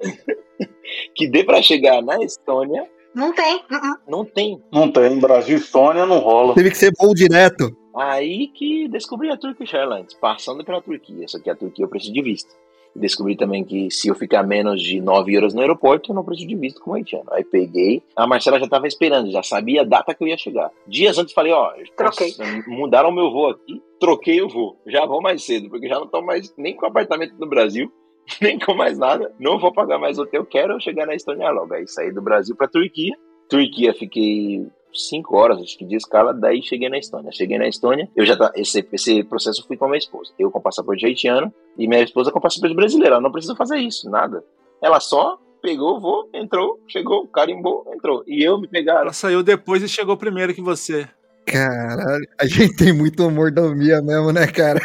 Speaker 6: que dê pra chegar na Estônia.
Speaker 4: Não tem. uh-uh.
Speaker 6: Não tem.
Speaker 5: Não tem. Brasil e Estônia não rola.
Speaker 3: Teve que ser voo direto.
Speaker 6: Aí que descobri a Turkish Airlines, passando pela Turquia. Só que a Turquia eu preciso de visto. Descobri também que se eu ficar menos de 9 horas no aeroporto, eu não preciso de visto como haitiano. Aí peguei, a Marcela já estava esperando, já sabia a data que eu ia chegar. Dias antes falei, ó,
Speaker 4: Troquei.
Speaker 6: mudaram o meu voo aqui, troquei o voo. Já vou mais cedo, porque já não estou mais nem com apartamento no Brasil, nem com mais nada. Não vou pagar mais hotel, quero chegar na Estônia logo. Aí saí do Brasil para Turquia. Turquia fiquei cinco horas, acho que de escala, daí cheguei na Estônia. Cheguei na Estônia, eu já tá, esse, esse processo fui com a minha esposa. Eu com passaporte haitiano e minha esposa com passaporte brasileiro. Ela não precisa fazer isso, nada. Ela só pegou o voo, entrou, chegou, carimbou, entrou. E eu me pegaram.
Speaker 2: Ela saiu depois e chegou primeiro que você.
Speaker 3: Caralho, a gente tem muito mordomia mesmo, né, cara?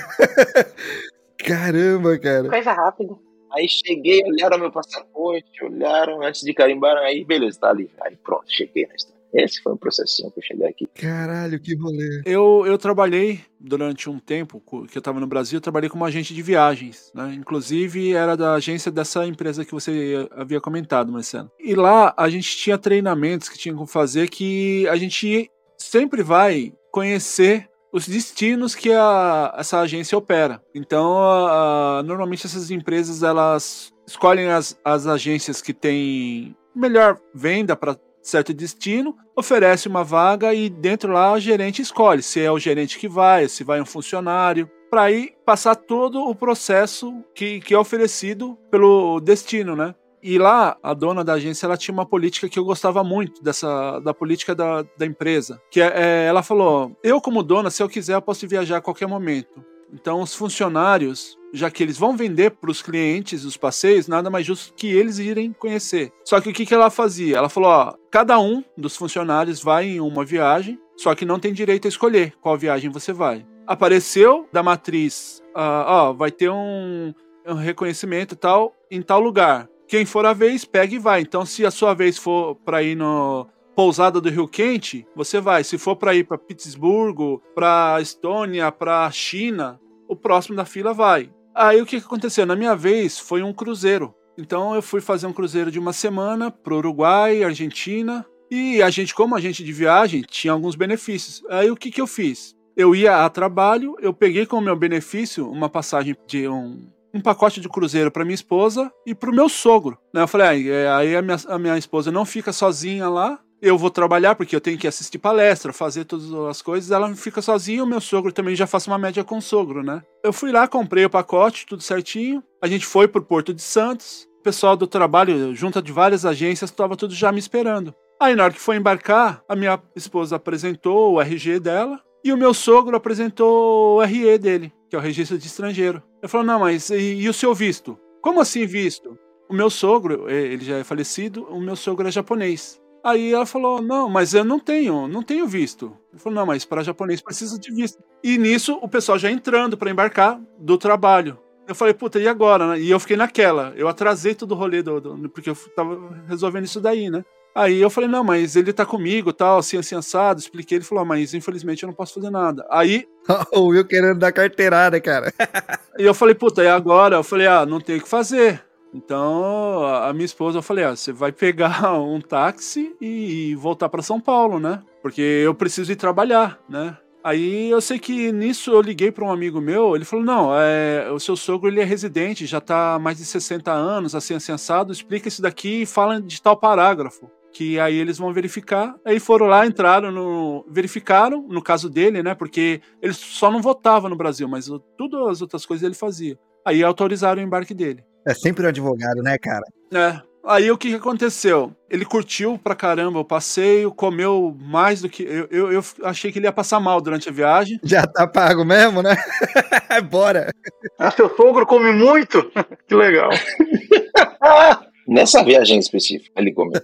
Speaker 3: Caramba, cara.
Speaker 4: Coisa rápida.
Speaker 6: Aí cheguei, olharam meu passaporte, olharam antes de carimbar, aí beleza, tá ali. Aí pronto, cheguei na Estônia. Esse foi o processinho pra eu chegar aqui.
Speaker 3: Caralho, que rolê.
Speaker 2: Eu, eu trabalhei durante um tempo que eu estava no Brasil, eu trabalhei como agente de viagens, né? Inclusive era da agência dessa empresa que você havia comentado, Marcelo. E lá a gente tinha treinamentos que tinha que fazer que a gente sempre vai conhecer os destinos que a, essa agência opera. Então, a- a- normalmente essas empresas elas escolhem as, as agências que têm melhor venda para certo destino, oferece uma vaga e dentro lá o gerente escolhe se é o gerente que vai, se vai um funcionário, para aí passar todo o processo que, que é oferecido pelo destino, né? E lá, a dona da agência, ela tinha uma política que eu gostava muito dessa da política da, da empresa. Que é, é, ela falou: eu, como dona, se eu quiser, eu posso viajar a qualquer momento. Então, os funcionários, já que eles vão vender para os clientes os passeios, nada mais justo que eles irem conhecer. Só que o que, que ela fazia? Ela falou: ó, cada um dos funcionários vai em uma viagem, só que não tem direito a escolher qual viagem você vai. Apareceu da matriz: ah, ó, vai ter um, um reconhecimento tal em tal lugar. Quem for a vez, pega e vai. Então, se a sua vez for para ir no pousada do Rio Quente, você vai. Se for para ir para Pittsburgh, para Estônia, para China, o próximo da fila vai. Aí o que aconteceu? Na minha vez foi um cruzeiro. Então eu fui fazer um cruzeiro de uma semana pro Uruguai, Argentina. E a gente, como agente de viagem, tinha alguns benefícios. Aí o que, que eu fiz? Eu ia a trabalho, eu peguei como meu benefício uma passagem de um, um pacote de cruzeiro para minha esposa e para o meu sogro. Né? Eu falei, "Ah, aí a minha, a minha esposa não fica sozinha lá, eu vou trabalhar porque eu tenho que assistir palestra, fazer todas as coisas, ela fica sozinha, o meu sogro também já faço uma média com o sogro, né? Eu fui lá, comprei o pacote, tudo certinho. A gente foi pro Porto de Santos. O pessoal do trabalho, junto de várias agências, estava tudo já me esperando. Aí na hora que foi embarcar, a minha esposa apresentou o RG dela e o meu sogro apresentou o RE dele, que é o registro de estrangeiro. Eu falei, não, mas e, e o seu visto? Como assim visto? O meu sogro, ele já é falecido, o meu sogro é japonês. Aí ela falou: Não, mas eu não tenho, não tenho visto. Ele falou: Não, mas para japonês precisa de visto. E nisso o pessoal já entrando para embarcar do trabalho. Eu falei: Puta, e agora? né? E eu fiquei naquela. Eu atrasei todo o rolê do, do- porque eu tava resolvendo isso daí, né? Aí eu falei: Não, mas ele tá comigo, tal, assim, assim, assado. Expliquei. Ele falou: "Ah, Mas infelizmente eu não posso fazer nada. Aí
Speaker 3: o Will querendo dar carteirada, cara.
Speaker 2: e eu falei, puta, e agora? Eu falei, ah, não tem o que fazer. Então, a minha esposa, eu falei, ah, você vai pegar um táxi e voltar para São Paulo, né? Porque eu preciso ir trabalhar, né? Aí eu sei que nisso eu liguei para um amigo meu, ele falou: "Não, é, o seu sogro ele é residente, já tá há mais de 60 anos, assim, assado, explica isso daqui e fala de tal parágrafo." Que aí eles vão verificar. Aí foram lá, entraram no. Verificaram, no caso dele, né? Porque ele só não votava no Brasil, mas tudo as outras coisas ele fazia. Aí autorizaram o embarque dele.
Speaker 3: É sempre um advogado, né, cara?
Speaker 2: É. Aí o que aconteceu? Ele curtiu pra caramba o passeio, comeu mais do que. Eu, eu, eu achei que ele ia passar mal durante a viagem.
Speaker 3: Já tá pago mesmo, né? Bora.
Speaker 5: Ah, seu sogro come muito? que legal.
Speaker 6: Nessa viagem específica, ele comeu.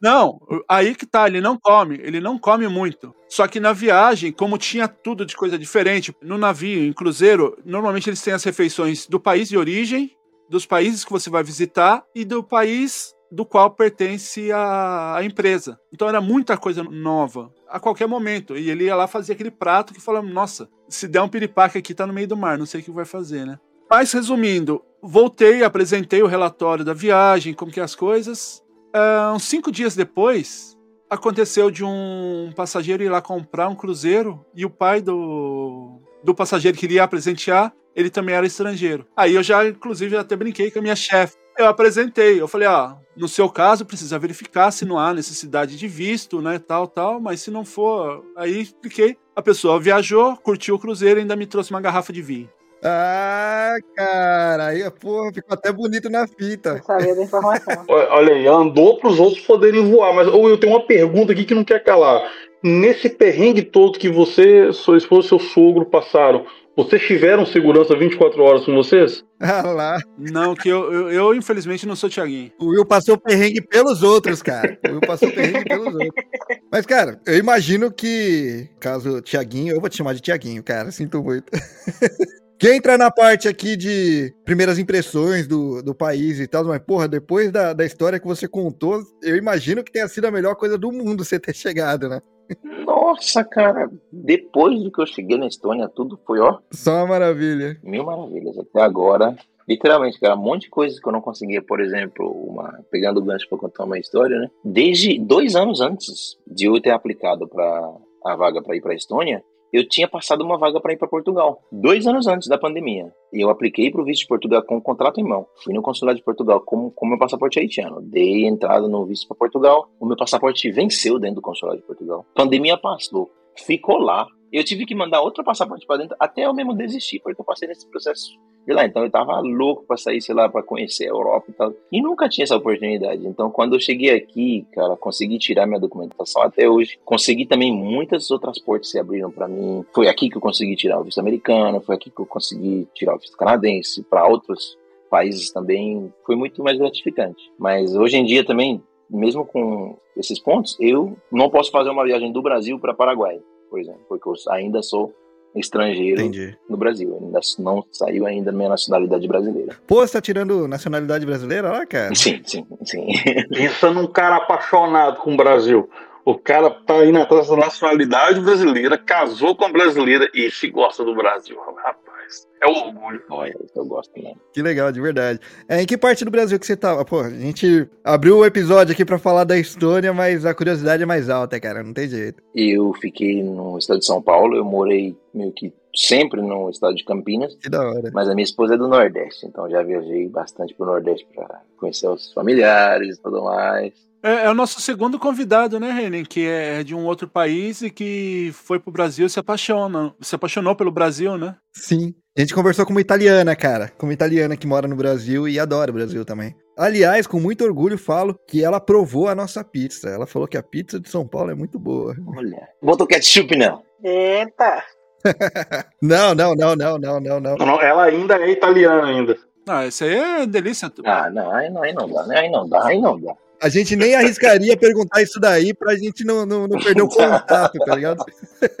Speaker 2: Não, aí que tá, ele não come, ele não come muito. Só que na viagem, como tinha tudo de coisa diferente, no navio, em cruzeiro, normalmente eles têm as refeições do país de origem, dos países que você vai visitar e do país do qual pertence a, a empresa. Então era muita coisa nova a qualquer momento. E ele ia lá fazer aquele prato que falava, nossa, se der um piripaque aqui, tá no meio do mar, não sei o que vai fazer, né? Mas resumindo, voltei, apresentei o relatório da viagem, como que é as coisas. Uh, uns cinco dias depois, aconteceu de um passageiro ir lá comprar um cruzeiro e o pai do, do passageiro que iria presentear, ele também era estrangeiro. Aí eu já, inclusive, até brinquei com a minha chefe. Eu apresentei, eu falei, ah, no seu caso precisa verificar se não há necessidade de visto, né, tal, tal, mas se não for, aí expliquei. A pessoa viajou, curtiu o cruzeiro e ainda me trouxe uma garrafa de vinho.
Speaker 3: Ah, cara, aí, porra, ficou até bonito na fita.
Speaker 4: Sabia da informação.
Speaker 5: Olha aí, andou para os outros poderem voar, mas ou eu tenho uma pergunta aqui que não quer calar. Nesse perrengue todo que você, sua esposa e seu sogro passaram, vocês tiveram segurança 24 horas com vocês?
Speaker 3: Ah lá.
Speaker 2: Não, que eu, eu, eu, infelizmente não sou Thiaguinho.
Speaker 3: O Will passou perrengue pelos outros, cara. O Will passou perrengue pelos outros. Mas, cara, eu imagino que, caso Thiaguinho, eu vou te chamar de Thiaguinho, cara, sinto muito. Que entra na parte aqui de primeiras impressões do, do país e tal, mas, porra, depois da, da história que você contou, eu imagino que tenha sido a melhor coisa do mundo você ter chegado, né?
Speaker 6: Nossa, cara, depois do que eu cheguei na Estônia, tudo foi, ó.
Speaker 3: Só uma maravilha.
Speaker 6: Mil maravilhas. Até agora, literalmente, cara, um monte de coisas que eu não conseguia, por exemplo, uma, pegando o gancho para contar uma história, né? Desde dois anos antes de eu ter aplicado para a vaga para ir para Estônia, eu tinha passado uma vaga para ir para Portugal, dois anos antes da pandemia. E eu apliquei para o visto de Portugal com o contrato em mão. Fui no consulado de Portugal com, com meu passaporte haitiano. Dei entrada no visto para Portugal. O meu passaporte venceu dentro do consulado de Portugal. Pandemia passou. Ficou lá. Eu tive que mandar outro passaporte para dentro até eu mesmo desistir, porque eu passei nesse processo de lá. Então eu tava louco para sair, sei lá, para conhecer a Europa e tal. E nunca tinha essa oportunidade. Então quando eu cheguei aqui, cara, consegui tirar minha documentação até hoje. Consegui também muitas outras portas se abriram para mim. Foi aqui que eu consegui tirar o visto americano, foi aqui que eu consegui tirar o visto canadense, para outros países também foi muito mais gratificante. Mas hoje em dia também, mesmo com esses pontos, eu não posso fazer uma viagem do Brasil para Paraguai, por exemplo, porque eu ainda sou estrangeiro
Speaker 3: Entendi.
Speaker 6: no Brasil. Ainda não saiu ainda minha nacionalidade brasileira.
Speaker 3: Pô, você tá tirando nacionalidade brasileira lá, cara?
Speaker 6: Sim, sim, sim.
Speaker 5: Pensa num cara apaixonado com o Brasil. O cara tá indo atrás da nacionalidade brasileira, casou com a brasileira e se gosta do Brasil, rapaz. É o orgulho.
Speaker 6: Olha, eu gosto também.
Speaker 3: Que legal, de verdade. É, em que parte do Brasil que você tava? Pô, a gente abriu o episódio aqui pra falar da Estônia, mas a curiosidade é mais alta, cara, não tem jeito.
Speaker 6: Eu fiquei no estado de São Paulo, eu morei meio que sempre no estado de Campinas,
Speaker 3: Que da hora.
Speaker 6: mas a minha esposa é do Nordeste, então já viajei bastante pro Nordeste pra conhecer os familiares e tudo mais.
Speaker 2: É, é o nosso segundo convidado, né, Renan? Que é de um outro país e que foi pro Brasil e se apaixona. Se apaixonou pelo Brasil, né?
Speaker 3: Sim. A gente conversou com uma italiana, cara. Com uma italiana que mora no Brasil e adora o Brasil também. Aliás, com muito orgulho falo que ela provou a nossa pizza. Ela falou que a pizza de São Paulo é muito boa.
Speaker 6: Olha, botou ketchup não.
Speaker 4: Eita!
Speaker 3: Não, não, não, não, não, não, não.
Speaker 5: Ela ainda é italiana ainda.
Speaker 2: Ah, isso aí é delícia.
Speaker 6: Ah, não, aí não, aí não dá, né? Aí não dá, aí não dá.
Speaker 3: A gente nem arriscaria perguntar isso daí pra gente não, não, não perder o contato, tá ligado?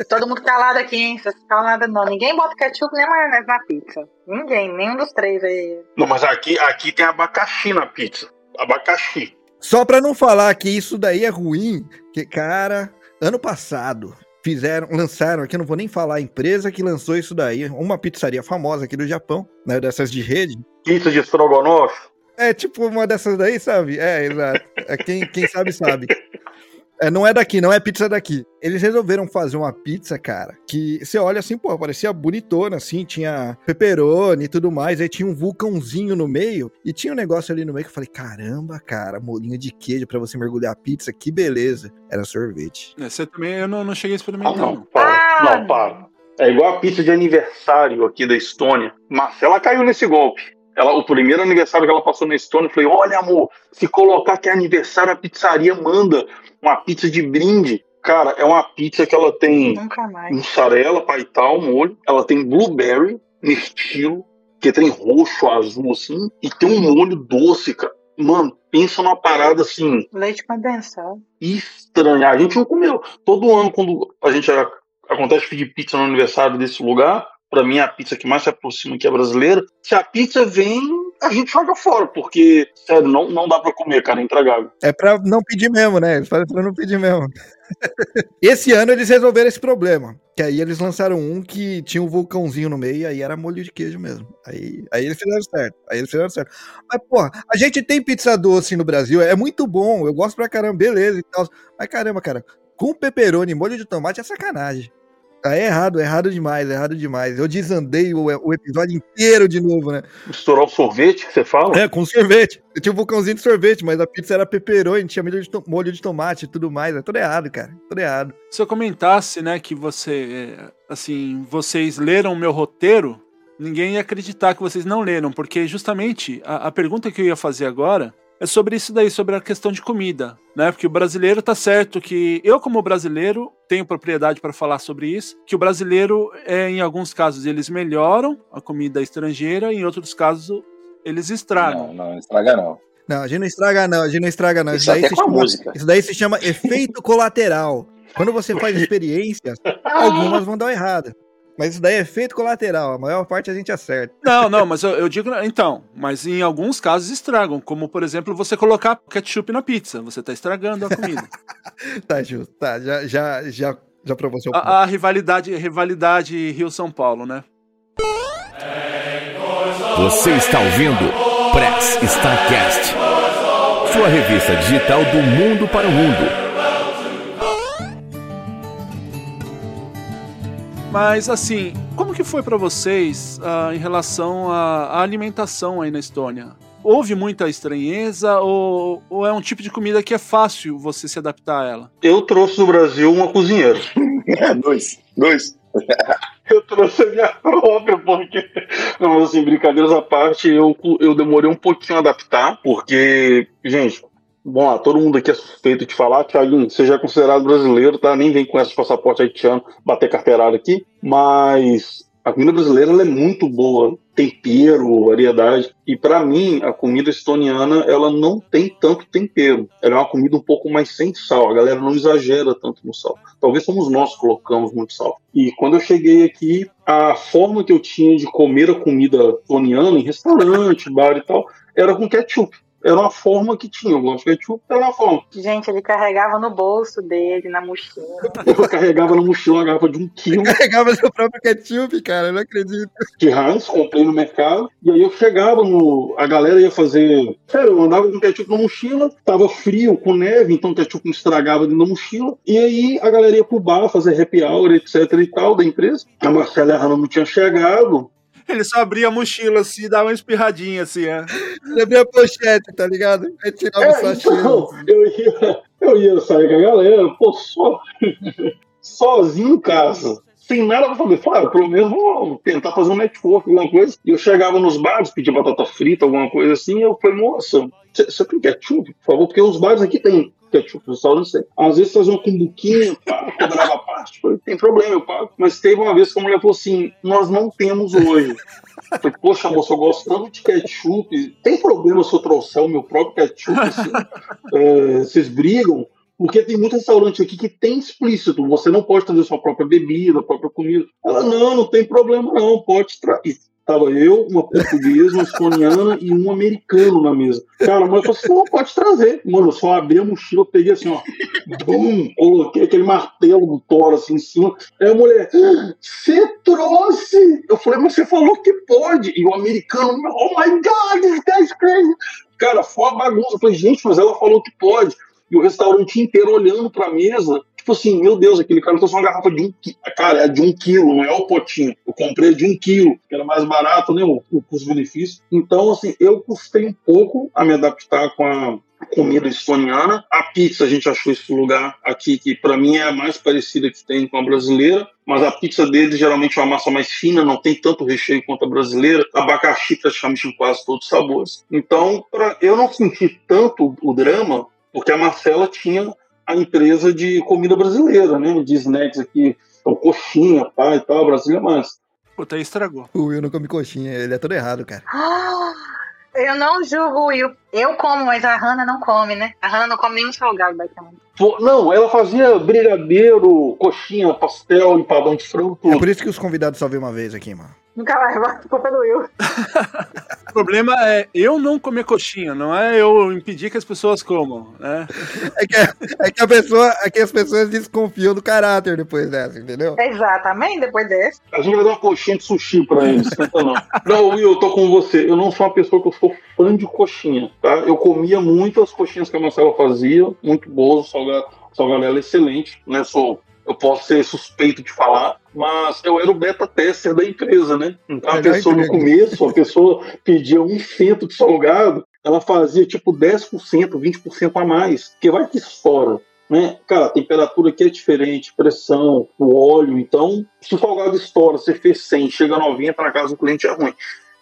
Speaker 4: Todo mundo calado aqui, hein? Vocês nada não. Ninguém bota ketchup nem maionese na pizza. Ninguém, nenhum dos três aí.
Speaker 5: Não, mas aqui, aqui tem abacaxi na pizza. Abacaxi.
Speaker 3: Só pra não falar que isso daí é ruim, que, cara, ano passado fizeram, lançaram aqui, eu não vou nem falar a empresa que lançou isso daí, uma pizzaria famosa aqui do Japão, né, dessas de rede.
Speaker 5: Pizza de estrogonofe.
Speaker 3: É tipo uma dessas daí, sabe? É, exato. É, quem, quem sabe, sabe. É, não é daqui, não é pizza daqui. Eles resolveram fazer uma pizza, cara, que você olha assim, pô, parecia bonitona, assim, tinha pepperoni e tudo mais, aí tinha um vulcãozinho no meio, e tinha um negócio ali no meio que eu falei, caramba, cara, molinho de queijo pra você mergulhar a pizza, que beleza. Era sorvete.
Speaker 2: Esse também eu não, não cheguei a
Speaker 5: Ah,
Speaker 2: experimentar.
Speaker 5: não,
Speaker 2: não.
Speaker 5: para.
Speaker 4: Ah!
Speaker 5: Não, para. É igual a pizza de aniversário aqui da Estônia. Marcela caiu nesse golpe. Ela, o primeiro aniversário que ela passou na Estônia, eu falei: Olha, amor, se colocar que é aniversário, a pizzaria manda uma pizza de brinde. Cara, é uma pizza que ela tem mussarela, paital, molho. Ela tem blueberry no estilo, que tem roxo, azul, assim. E tem um molho doce, cara. Mano, pensa numa parada assim,
Speaker 4: Leite condensado.
Speaker 5: estranha. A gente não comeu. Todo ano, quando a gente a- acontece pedir pizza no aniversário desse lugar, pra mim é a pizza que mais se aproxima aqui é brasileira. Se a pizza vem a gente joga fora, porque, sério, não, não dá pra comer, cara, é intragável.
Speaker 3: É pra não pedir mesmo, né? Fazem pra não pedir mesmo. Esse ano eles resolveram esse problema. Que aí eles lançaram um que tinha um vulcãozinho no meio e aí era molho de queijo mesmo. Aí, aí eles fizeram certo. Aí eles fizeram certo. Mas, porra, a gente tem pizza doce no Brasil, é muito bom. Eu gosto pra caramba, beleza e tal. Mas caramba, cara, com pepperoni e molho de tomate é sacanagem. Tá errado, errado demais, errado demais. Eu desandei o, o episódio inteiro de novo, né?
Speaker 5: Misturar o sorvete que você fala?
Speaker 3: É, com sorvete. Eu tinha um vulcãozinho de sorvete, mas a pizza era pepperoni, tinha molho de, molho de tomate e tudo mais. É tudo errado, cara. Tudo errado.
Speaker 2: Se eu comentasse, né, que você, é, assim, vocês leram o meu roteiro, ninguém ia acreditar que vocês não leram, porque justamente a, a pergunta que eu ia fazer agora é sobre isso daí, sobre a questão de comida, né? Porque o brasileiro tá certo que eu como brasileiro tenho propriedade para falar sobre isso, que o brasileiro é em alguns casos eles melhoram a comida estrangeira, em outros casos eles estragam.
Speaker 6: Não, não estraga não.
Speaker 3: Não, a gente não estraga, não. A gente não estraga, não. Isso,
Speaker 6: Isso
Speaker 3: daí,
Speaker 6: até
Speaker 3: se
Speaker 6: com a
Speaker 3: chama,
Speaker 6: música.
Speaker 3: isso daí se chama efeito colateral. Quando você faz experiências, algumas vão dar errado. Mas isso daí é efeito colateral. A maior parte a gente acerta.
Speaker 2: Não, não, mas eu, eu digo, então, mas em alguns casos estragam, como por exemplo você colocar ketchup na pizza, você tá estragando a comida.
Speaker 3: Tá justo. Tá, já, já, já, já provou seu
Speaker 2: a, a rivalidade, rivalidade Rio-São Paulo, né?
Speaker 1: Você está ouvindo Press Starcast, sua revista digital do mundo para o mundo.
Speaker 2: Mas assim, como que foi pra vocês ah, em relação à, alimentação aí na Estônia? Houve muita estranheza ou, ou é um tipo de comida que é fácil você se adaptar a ela?
Speaker 5: Eu trouxe do Brasil uma cozinheira.
Speaker 6: dois, dois.
Speaker 5: Eu trouxe a minha própria, porque. Não, assim, brincadeiras à parte, eu, eu demorei um pouquinho a adaptar, porque, gente, bom todo mundo aqui é suspeito de falar, Thiaguinho, você já é considerado brasileiro, tá? Nem vem com esse passaporte haitiano bater carteirada aqui, mas a comida brasileira é muito boa, tempero, variedade. E para mim, a comida estoniana, ela não tem tanto tempero. Ela é uma comida um pouco mais sem sal. A galera não exagera tanto no sal. Talvez somos nós que colocamos muito sal. E quando eu cheguei aqui, a forma que eu tinha de comer a comida estoniana em restaurante, bar e tal, era com ketchup. Era uma forma que tinha. Eu gosto de ketchup, era uma forma.
Speaker 4: Gente, ele carregava no bolso dele, na mochila.
Speaker 5: Eu carregava na mochila uma garrafa de um quilo
Speaker 3: Carregava seu próprio ketchup, cara. Eu não acredito.
Speaker 5: de Heinz, comprei no mercado, e aí eu chegava no. A galera ia fazer. Sério, eu andava com ketchup na mochila, tava frio, com neve, então o ketchup não estragava dentro da mochila. E aí a galera ia pro bar fazer happy hour, etc e tal, da empresa. A Marcela Hanna não tinha chegado.
Speaker 2: Ele só abria a mochila assim, dava uma espirradinha assim, é.
Speaker 3: Você abriu a pochete, tá ligado? Aí tirava o
Speaker 5: É, então, eu ia, eu ia sair com a galera, pô, só, sozinho em casa, sem nada pra fazer. Falei, ah, pelo menos vou tentar fazer um network, alguma coisa. E eu chegava nos bares, pedia batata frita, alguma coisa assim, e eu falei, moça, você você tem ketchup, por favor? Porque os bares aqui tem ketchup, os restaurantes tem. Às vezes fazia uma cumbuquinha, pá, cobrava a parte. Tem problema, eu pago. Mas teve uma vez que a mulher falou assim, nós não temos hoje. Falei, poxa, moça, eu gosto tanto de ketchup. Tem problema se eu trouxer o meu próprio ketchup? Assim? É, vocês brigam? Porque tem muito restaurante aqui que tem explícito. Você não pode trazer sua própria bebida, própria comida. Ela, não, não tem problema, não. Pode trazer. Tava eu, uma portuguesa, uma estoniana e um americano na mesa. Cara, a mulher falou assim: não, pode trazer. Mano, eu só abri a mochila, peguei assim, ó. Bum! Coloquei aquele martelo do Thor assim em cima. Aí a mulher, "Ah, você trouxe! Eu falei, mas você falou que pode. E o americano, oh my god, this guy's crazy. Cara, foi uma bagunça. Eu falei, gente, mas ela falou que pode. E o restaurante inteiro olhando pra mesa. Tipo assim, meu Deus, aquele cara trouxe uma garrafa de um quilo. Cara, é de um quilo, não é o potinho. Eu comprei de um quilo, que era mais barato, né? O, o custo-benefício. Então, assim, eu custei um pouco a me adaptar com a comida estoniana. A pizza, a gente achou esse lugar aqui que, pra mim, é a mais parecida que tem com a brasileira. Mas a pizza deles geralmente é uma massa mais fina, não tem tanto recheio quanto a brasileira. Abacaxi praticamente em quase todos os sabores. Então, pra, eu não senti tanto o drama, porque a Marcela tinha a empresa de comida brasileira, né? De snacks aqui, então, coxinha, pá e tal, Brasília mais.
Speaker 2: Puta, aí estragou.
Speaker 3: O Will não come coxinha, ele é todo errado, cara.
Speaker 4: Ah, eu não julgo o Will. Eu como, mas a Hannah não come, né? A Hannah não come nenhum salgado, basicamente.
Speaker 5: Não, ela fazia brigadeiro, coxinha, pastel, empadão de frango,
Speaker 3: É por isso que os convidados só vêm uma vez aqui, mano.
Speaker 4: Nunca mais, a culpa do Will.
Speaker 2: O problema é eu não comer coxinha, não é eu impedir que as pessoas comam, né?
Speaker 3: É que, é que a pessoa, é que as pessoas desconfiam do caráter depois dessa, entendeu?
Speaker 4: Exatamente, depois desse.
Speaker 5: A gente vai dar uma coxinha de sushi pra eles. Não. Não, Will, eu tô com você. Eu não sou uma pessoa que eu sou fã de coxinha, tá? Eu comia muito as coxinhas que a Marcela fazia, muito boas, o salgado, salgado dela é excelente, né? Sou, eu posso ser suspeito de falar, mas eu era o beta tester da empresa, né? Então a
Speaker 3: É, da
Speaker 5: pessoa no começo, a pessoa pedia um cento de salgado, ela fazia tipo 10%, 20% a mais, porque vai que estoura. Né? Cara, a temperatura aqui é diferente, pressão, o óleo. Então, se o salgado estoura, você fez 100, chega a 90 na casa do cliente é ruim.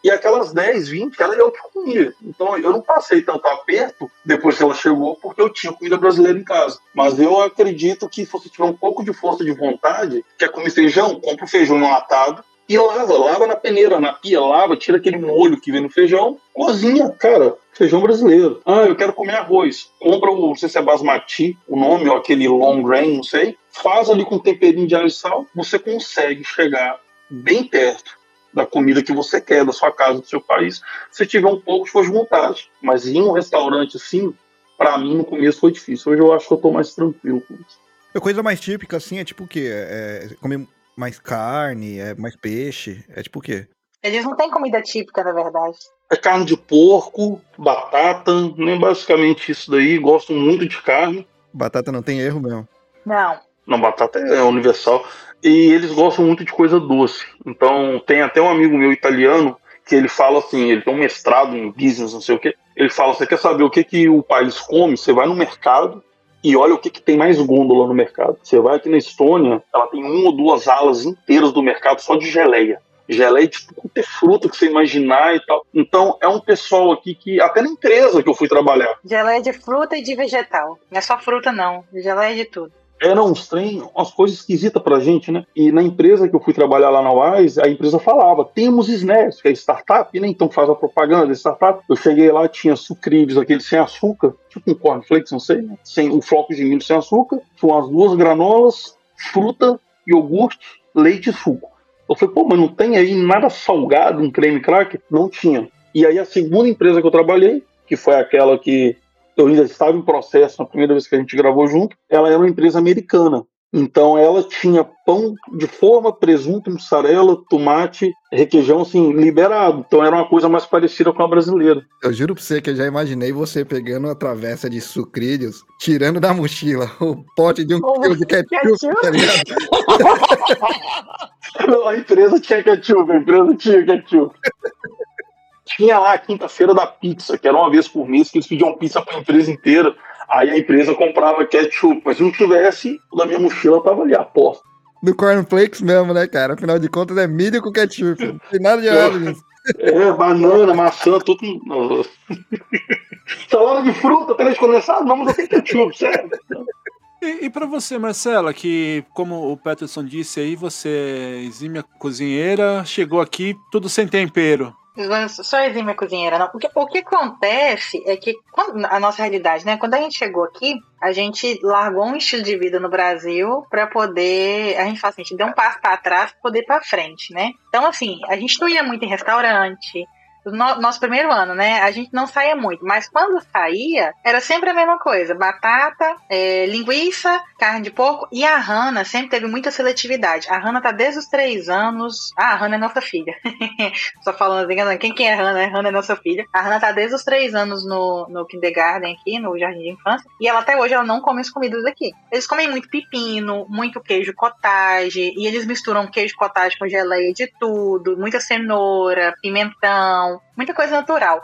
Speaker 5: E aquelas 10, 20, era eu que comia. Então, eu não passei tanto aperto depois que ela chegou, porque eu tinha comida brasileira em casa. Mas eu acredito que se você tiver um pouco de força de vontade, quer comer feijão, compra o feijão enlatado, e lava, lava na peneira, na pia, lava, tira aquele molho que vem no feijão, cozinha, cara, feijão brasileiro. Ah, eu quero comer arroz. Compra o, não sei se é basmati, o nome, ou aquele long grain, não sei. Faz ali com temperinho de alho e sal, você consegue chegar bem perto da comida que você quer, da sua casa, do seu país, se tiver um pouco de força de vontade. Mas ir em um restaurante assim, pra mim no começo foi difícil. Hoje eu acho que eu tô mais tranquilo com isso.
Speaker 3: A coisa mais típica, assim, é tipo o quê? É comer mais carne, é mais peixe, é tipo o quê?
Speaker 4: Eles não têm comida típica, na verdade.
Speaker 5: É carne de porco, batata, nem basicamente isso daí. Gosto muito de carne.
Speaker 3: Batata não tem erro mesmo.
Speaker 4: Não.
Speaker 5: Não, batata é universal. E eles gostam muito de coisa doce. Então, tem até um amigo meu italiano que ele fala assim: ele tem um mestrado em business, não sei o quê. Ele fala: você quer saber o que, que o país come? Você vai no mercado e olha o que, que tem mais gôndola no mercado. Você vai aqui na Estônia, ela tem uma ou duas alas inteiras do mercado só de geleia. Geleia de tudo quanto é fruta que você imaginar e tal. Então, é um pessoal aqui que, até na empresa que eu fui trabalhar,
Speaker 4: Geleia de fruta e de vegetal. Não é só fruta, não. Geleia de tudo.
Speaker 5: Eram uns trem, umas coisas esquisitas pra gente, né? E na empresa que eu fui trabalhar lá na Wise, a empresa falava, temos snacks, que é startup, né? Então faz a propaganda de startup. Eu cheguei lá, tinha sucrilhos, aqueles sem açúcar, tipo um cornflakes, não sei, né? Sem o floco de milho sem açúcar, tinha umas duas granolas, fruta, iogurte, leite e suco. Eu falei, pô, mas não tem aí nada salgado, um creme cracker? Não tinha. E aí a segunda empresa que eu trabalhei, que foi aquela que eu ainda estava em processo na primeira vez que a gente gravou junto, ela era uma empresa americana. Então ela tinha pão de forma, presunto, mussarela, tomate, requeijão, assim, liberado. Então era uma coisa mais parecida com a brasileira.
Speaker 3: Eu juro pra você que eu já imaginei você pegando uma travessa de sucrilhos, tirando da mochila o pote de um
Speaker 4: Oh,
Speaker 3: quilo de ketchup,
Speaker 4: ketchup?
Speaker 3: tá ligado?
Speaker 5: Não, a empresa tinha ketchup, a empresa tinha ketchup. Tinha lá a quinta-feira da pizza, que era uma vez por mês que eles pediam pizza para a empresa inteira. Aí a empresa comprava ketchup, mas se não tivesse, o da minha mochila tava ali, aposta.
Speaker 3: Do cornflakes mesmo, né, cara? Afinal de contas é milho com ketchup. Não tem nada de errado nisso.
Speaker 5: É, banana, maçã, tudo. Salada de fruta, leite condensado, não, mas eu tenho ketchup, sério.
Speaker 2: E, e para você, Marcela, que, como o Peterson disse aí, você é exímia cozinheira, chegou aqui tudo sem tempero.
Speaker 4: Só exime cozinheira, não. Porque o que acontece é que quando- a nossa realidade, né? Quando a gente chegou aqui, a gente largou um estilo de vida no Brasil para poder. A gente fala assim, a gente deu um passo para trás para poder para frente, né? Então, assim, a gente não ia muito em restaurante. No, nosso primeiro ano, né? A gente não saía muito, mas quando saía, era sempre a mesma coisa: batata, é, linguiça, carne de porco. E a Hanna sempre teve muita seletividade. A Hanna tá desde os três anos. Ah, a Hanna é nossa filha. Só falando assim, quem que é Hannah? Hannah é nossa filha. A Hannah tá desde os três anos no, no kindergarten aqui, no jardim de infância, e ela até hoje ela não come as comidas aqui. Eles comem muito pepino, muito queijo cottage, e eles misturam queijo cottage com geleia de tudo, muita cenoura, pimentão, muita coisa natural.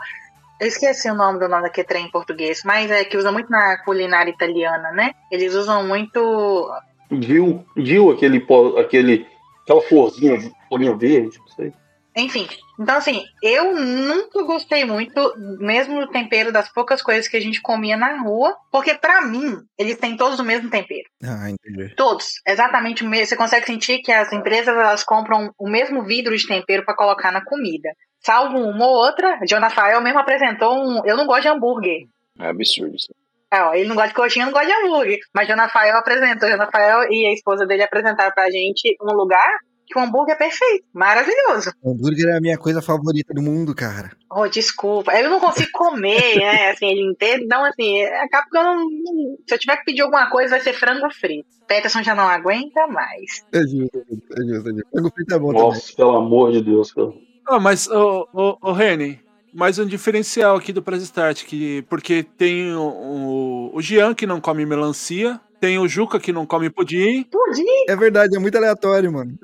Speaker 4: Eu esqueci o nome do nome daquele trem em português, mas é que usa muito na culinária italiana, né? Eles usam muito
Speaker 5: Dil, Dil aquele, aquele, aquela florzinha, folhinha verde, não sei.
Speaker 4: Enfim, então assim, eu nunca gostei muito, mesmo do tempero das poucas coisas que a gente comia na rua, porque pra mim, eles têm todos o mesmo tempero.
Speaker 3: Ah, entendi.
Speaker 4: Todos, exatamente o mesmo. Você consegue sentir que as empresas elas compram o mesmo vidro de tempero pra colocar na comida. Salvo uma ou outra, Jonafael mesmo apresentou um. Eu não gosto de hambúrguer.
Speaker 6: É absurdo isso.
Speaker 4: É, ó, ele não gosta de coxinha, não gosta de hambúrguer. Mas Jonafael apresentou, Jonafael e a esposa dele apresentaram pra gente um lugar que o hambúrguer é perfeito, maravilhoso.
Speaker 3: Hambúrguer é a minha coisa favorita do mundo, cara.
Speaker 4: Oh, desculpa, eu não consigo comer, né? Assim, ele inteiro. Então, assim, acaba que eu não. Se eu tiver que pedir alguma coisa, vai ser frango frito. Peterson já não aguenta mais.
Speaker 3: É justo, é justo, é justo. Frango frito é bom
Speaker 5: Nossa,
Speaker 3: também.
Speaker 5: pelo amor de Deus, cara.
Speaker 2: Ah, mas, ô, ô, ô Reni, mais um diferencial aqui do Press Start, que, porque tem o, o, o Jean que não come melancia, tem o Juca que não come pudim,
Speaker 4: Pudim!
Speaker 3: É verdade, é muito aleatório, mano.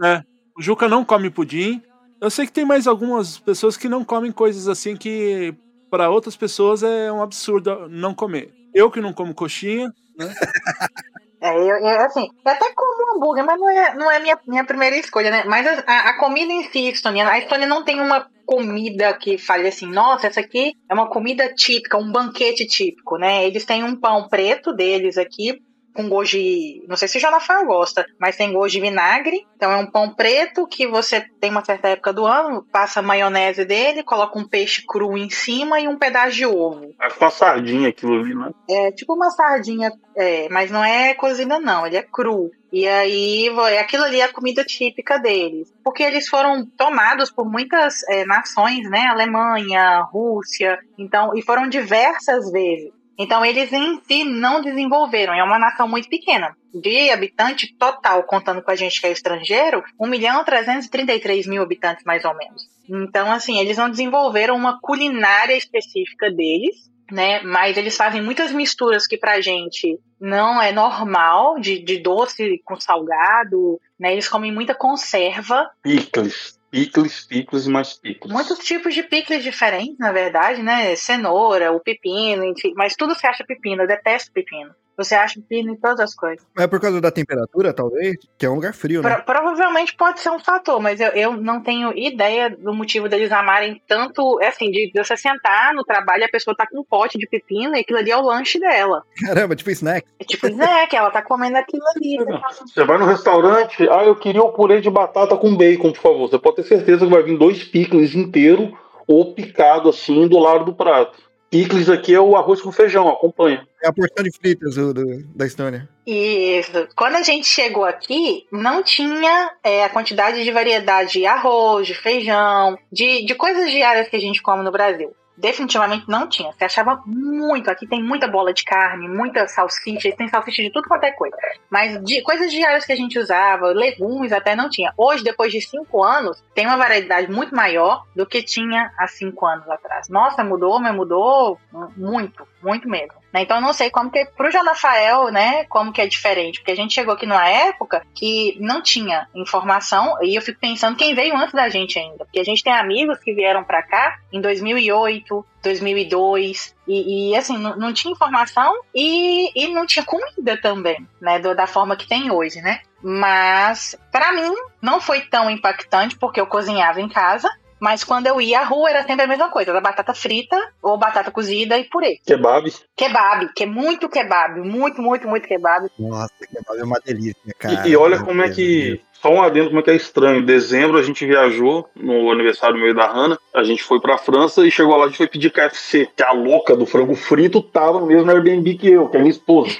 Speaker 2: o Juca não come pudim. Eu sei que tem mais algumas pessoas que não comem coisas assim que para outras pessoas é um absurdo não comer. Eu que não como coxinha,
Speaker 4: É, eu, eu, assim, eu até como hambúrguer, mas não é, não é minha, minha primeira escolha, né? Mas a, a- comida em si, estoniana, a Estônia não tem uma comida que fale assim, nossa, essa aqui é uma comida típica, um banquete típico, né? Eles têm um pão preto deles aqui, com gosto de. Não sei se o Jonathan gosta, mas tem gosto de vinagre. Então é um pão preto que você tem uma certa época do ano, passa a maionese dele, coloca um peixe cru em cima e um pedaço de ovo.
Speaker 5: É com a sardinha aquilo ali, né?
Speaker 4: É tipo uma sardinha, é, mas não é cozida, não, ele é cru. E aí, é aquilo ali é a comida típica deles. Porque eles foram tomados por muitas é, nações, né? Alemanha, Rússia, então, e foram diversas vezes. Então, eles em si não desenvolveram. É uma nação muito pequena. De habitante total, contando com a gente que é estrangeiro, 1 milhão 333 mil habitantes, mais ou menos. Então, assim, eles não desenvolveram uma culinária específica deles né? Mas eles fazem muitas misturas que pra gente não é normal, de, de doce com salgado, né? Eles comem muita conserva,
Speaker 5: Picles. Picles, picles e mais picles.
Speaker 4: muitos tipos de picles diferentes, na verdade, né? Cenoura, o pepino, enfim, mas tudo se acha pepino, eu detesto pepino. Você acha pepino em todas as coisas.
Speaker 3: É por causa da temperatura, talvez? Que é um lugar frio, né?
Speaker 4: Pro- provavelmente pode ser um fator, mas eu, eu não tenho ideia do motivo deles amarem tanto, é assim, de, de você sentar no trabalho e a pessoa tá com um pote de pepino e aquilo ali é o lanche dela.
Speaker 3: Caramba, tipo snack.
Speaker 4: É tipo snack, ela tá comendo aquilo ali.
Speaker 5: Você vai no restaurante, ah, eu queria o purê de batata com bacon, por favor. Você pode ter certeza que vai vir dois picles inteiro ou picado assim do lado do prato. Picles aqui é o arroz com feijão, acompanha.
Speaker 3: É a porção de fritas do, do- da Estônia.
Speaker 4: Isso. Quando a gente chegou aqui, não tinha é, a quantidade de variedade de arroz, de feijão, de, de coisas diárias que a gente come no Brasil. Definitivamente não tinha. Você achava muito. Aqui tem muita bola de carne, muita salsicha, tem salsicha de tudo quanto é coisa. Mas de coisas diárias que a gente usava, legumes até não tinha. Hoje, depois de cinco anos, tem uma variedade muito maior do que tinha há cinco anos atrás. Nossa, mudou, mas mudou muito, muito mesmo. né? Então eu não sei como que pro João Rafael, né, como que é diferente, porque a gente chegou aqui numa época que não tinha informação e eu fico pensando quem veio antes da gente ainda, porque a gente tem amigos que vieram pra cá em 2008, 2002 e, e, assim não, não tinha informação e, e não tinha comida também, né, do- da forma que tem hoje, né? Mas pra mim não foi tão impactante porque eu cozinhava em casa. Mas quando eu ia à rua era sempre a mesma coisa, era batata frita ou batata cozida e purê.
Speaker 5: Kebab.
Speaker 4: Kebab, que é muito kebab, muito, muito, muito kebab.
Speaker 3: Nossa, kebab é uma delícia, cara.
Speaker 5: E, e olha como é
Speaker 3: Deus,
Speaker 5: que. Só um adendo, como é que é estranho. Em dezembro a gente viajou no aniversário meu e da Hanna. A gente foi pra França e chegou lá, a gente foi pedir KFC. Que a louca do frango frito tava no mesmo Airbnb que eu, que é minha esposa.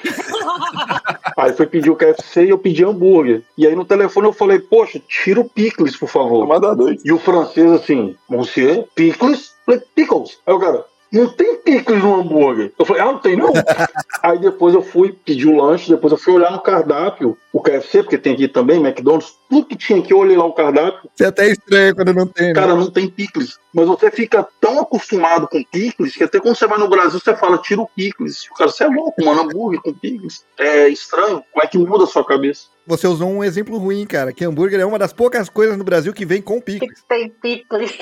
Speaker 5: aí foi pedir o KFC e eu pedi hambúrguer. E aí no telefone eu falei, poxa, tira o picles, por favor.
Speaker 9: Manda dois.
Speaker 5: E o francês assim, monsieur, pickles? Eu Falei, pickles. Aí o cara, não tem pickles no hambúrguer. Eu falei, ah, não tem não. Aí depois eu fui pedir o lanche, depois eu fui olhar no cardápio, o KFC, porque tem aqui também, McDonald's, tudo que tinha aqui, eu olhei lá o cardápio,
Speaker 3: Você até estranha quando não tem, né?
Speaker 5: cara, não tem picles. Mas você fica tão acostumado com picles que até quando você vai no Brasil, você fala, tira o picles. O cara, você é louco, mano, hambúrguer com picles. É estranho. Como é que muda a sua cabeça?
Speaker 3: Você usou um exemplo ruim, cara. Que hambúrguer é uma das poucas coisas no Brasil que vem com picles.
Speaker 4: Tem picles.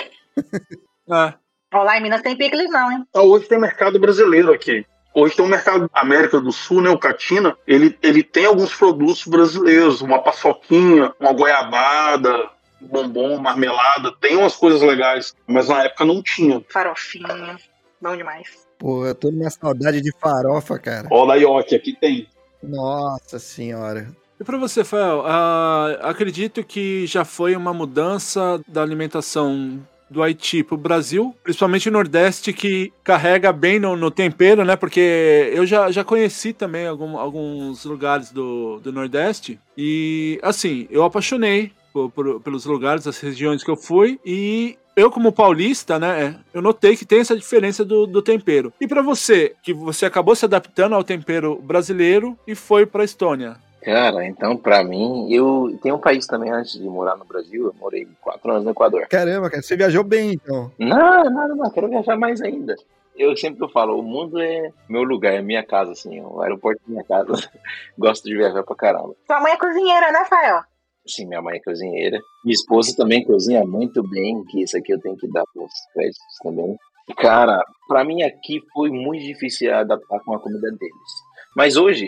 Speaker 2: É.
Speaker 4: Ó, lá em Minas tem picles não, hein?
Speaker 5: Ah, Hoje tem mercado brasileiro aqui. Hoje tem um mercado América do Sul, né? O Catina, ele, ele tem alguns produtos brasileiros, uma paçoquinha, uma goiabada, bombom, marmelada, tem umas coisas legais, mas na época não tinha.
Speaker 4: Farofinha. Bom demais.
Speaker 3: Pô, eu tô numa saudade de farofa, cara.
Speaker 5: Ó, da Ioki, aqui tem.
Speaker 3: Nossa senhora.
Speaker 2: E para você, Fael, ah, acredito que já foi uma mudança da alimentação do Haiti para o Brasil, principalmente o Nordeste, que carrega bem no, no tempero, né? Porque eu já, já conheci também algum- alguns lugares do, do Nordeste e, assim, eu apaixonei por- por- pelos lugares, as regiões que eu fui, e eu, como paulista, né, eu notei que tem essa diferença do, do tempero. E pra você, que você acabou se adaptando ao tempero brasileiro e foi pra Estônia?
Speaker 6: Cara, então pra mim, eu tem um país também antes de morar no Brasil, eu morei quatro anos no Equador.
Speaker 3: Caramba, cara, você viajou bem, então.
Speaker 6: Não, não, não, quero viajar mais ainda. Eu sempre falo, o mundo é meu lugar, é minha casa, assim, o aeroporto é minha casa. Gosto de viajar pra caramba.
Speaker 4: Sua mãe é cozinheira, né, Fael?
Speaker 6: Sim, minha mãe é cozinheira. Minha esposa também cozinha muito bem, que isso aqui eu tenho que dar os créditos também. Cara, pra mim aqui foi muito difícil adaptar com a comida deles. Mas hoje,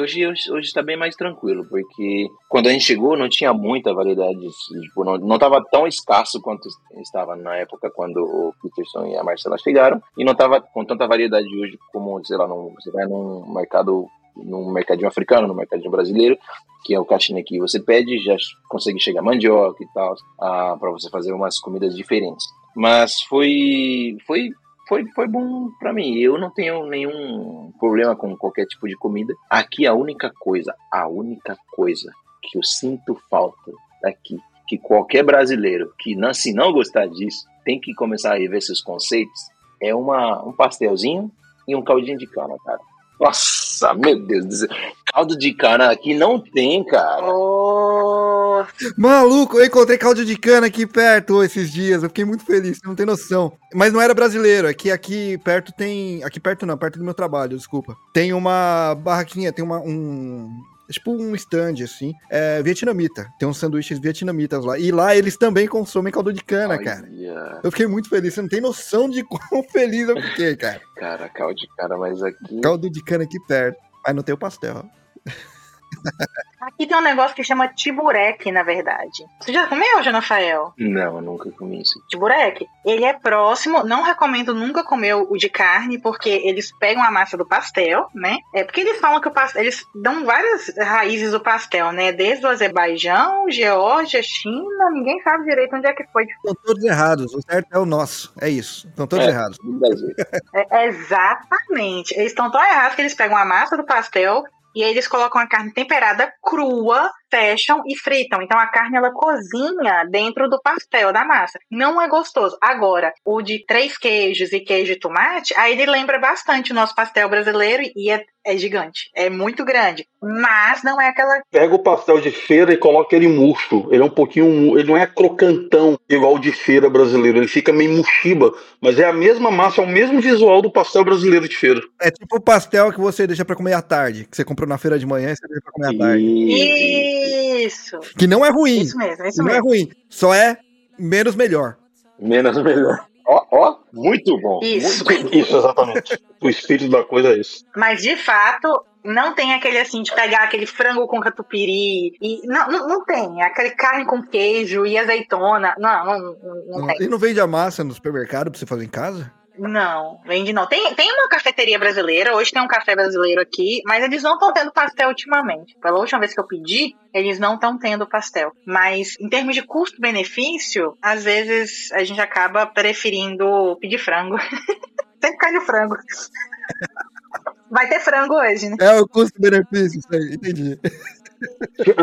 Speaker 6: hoje, hoje, está bem mais tranquilo, porque quando a gente chegou não tinha muita variedade, tipo, não, não tava tão escasso quanto estava na época quando o Peterson e a Marcela chegaram, e não tava com tanta variedade hoje como, sei lá, num, você vai num mercado, num mercadinho africano, num mercadinho brasileiro, que é o caixinha que você pede, já consegue chegar mandioca e tal, ah, para você fazer umas comidas diferentes. Mas foi, foi, foi, foi bom para mim. Eu não tenho nenhum problema com qualquer tipo de comida. Aqui a única coisa, a única coisa que eu sinto falta daqui, que qualquer brasileiro que não, se não gostar disso, tem que começar a rever seus conceitos, é uma, um pastelzinho e um caldinho de cana, cara. Nossa, meu Deus do céu. Caldo de cana aqui não tem, cara.
Speaker 4: Oh,
Speaker 3: Maluco, eu encontrei caldo de cana aqui perto esses dias. Eu fiquei muito feliz, você não tem noção. Mas não era brasileiro, é que aqui perto tem. Aqui perto não, perto do meu trabalho, desculpa. Tem uma barraquinha, tem uma. Um, tipo um stand, assim. É vietnamita. Tem uns sanduíches vietnamitas lá. E lá eles também consomem caldo de cana, cara. Eu fiquei muito feliz. Você não tem noção de quão feliz eu fiquei, cara.
Speaker 6: Cara, caldo de cana, mas aqui.
Speaker 3: Caldo de cana aqui perto. Mas não tem o pastel.
Speaker 4: Aqui tem um negócio que chama tibureque, na verdade. Você já comeu, Janafael?
Speaker 6: Não, eu nunca comi isso.
Speaker 4: Tibureque. Ele é próximo, não recomendo nunca comer o de carne, porque eles pegam a massa do pastel, né? É porque eles falam que o pastel, eles dão várias raízes do pastel, né? Desde o Azerbaijão, Geórgia, China, ninguém sabe direito onde é que foi.
Speaker 3: Estão todos errados. O certo é o nosso. É isso. Estão todos
Speaker 6: É.
Speaker 3: errados.
Speaker 4: É, exatamente. Eles estão tão errados que eles pegam a massa do pastel e aí eles colocam a carne temperada crua, fecham e fritam. Então a carne ela cozinha dentro do pastel da massa. Não é gostoso. Agora, o de três queijos e queijo e tomate, aí ele lembra bastante o nosso pastel brasileiro e é, é gigante. É muito grande. Mas não é aquela.
Speaker 5: Pega o pastel de feira e coloca ele murcho. Ele é um pouquinho. Ele não é crocantão igual o de feira brasileiro. Ele fica meio murchiba. Mas é a mesma massa, é o mesmo visual do pastel brasileiro de feira.
Speaker 3: É tipo o pastel que você deixa pra comer à tarde. Que você comprou na feira de manhã e você deixa pra comer à tarde.
Speaker 6: E...
Speaker 4: Isso.
Speaker 3: Que não é ruim.
Speaker 4: Isso mesmo, isso
Speaker 3: não é ruim. Só é menos melhor.
Speaker 6: Menos melhor. Ó, ó, muito bom.
Speaker 4: Isso.
Speaker 6: Muito
Speaker 5: Isso, exatamente. o espírito da coisa é esse.
Speaker 4: Mas de fato, não tem aquele assim de pegar aquele frango com catupiry. E, não, não, não tem. Aquele carne com queijo e azeitona. Não, não, não, não tem.
Speaker 3: E não vende a massa no supermercado pra você fazer em casa?
Speaker 4: Não, vende não. Tem, tem uma cafeteria brasileira, hoje tem um café brasileiro aqui, mas eles não estão tendo pastel ultimamente. Pela última vez que eu pedi, eles não estão tendo pastel. Mas em termos de custo-benefício, às vezes a gente acaba preferindo pedir frango. Sempre cai no frango. Vai ter frango hoje, né?
Speaker 3: É o custo-benefício, isso aí, entendi.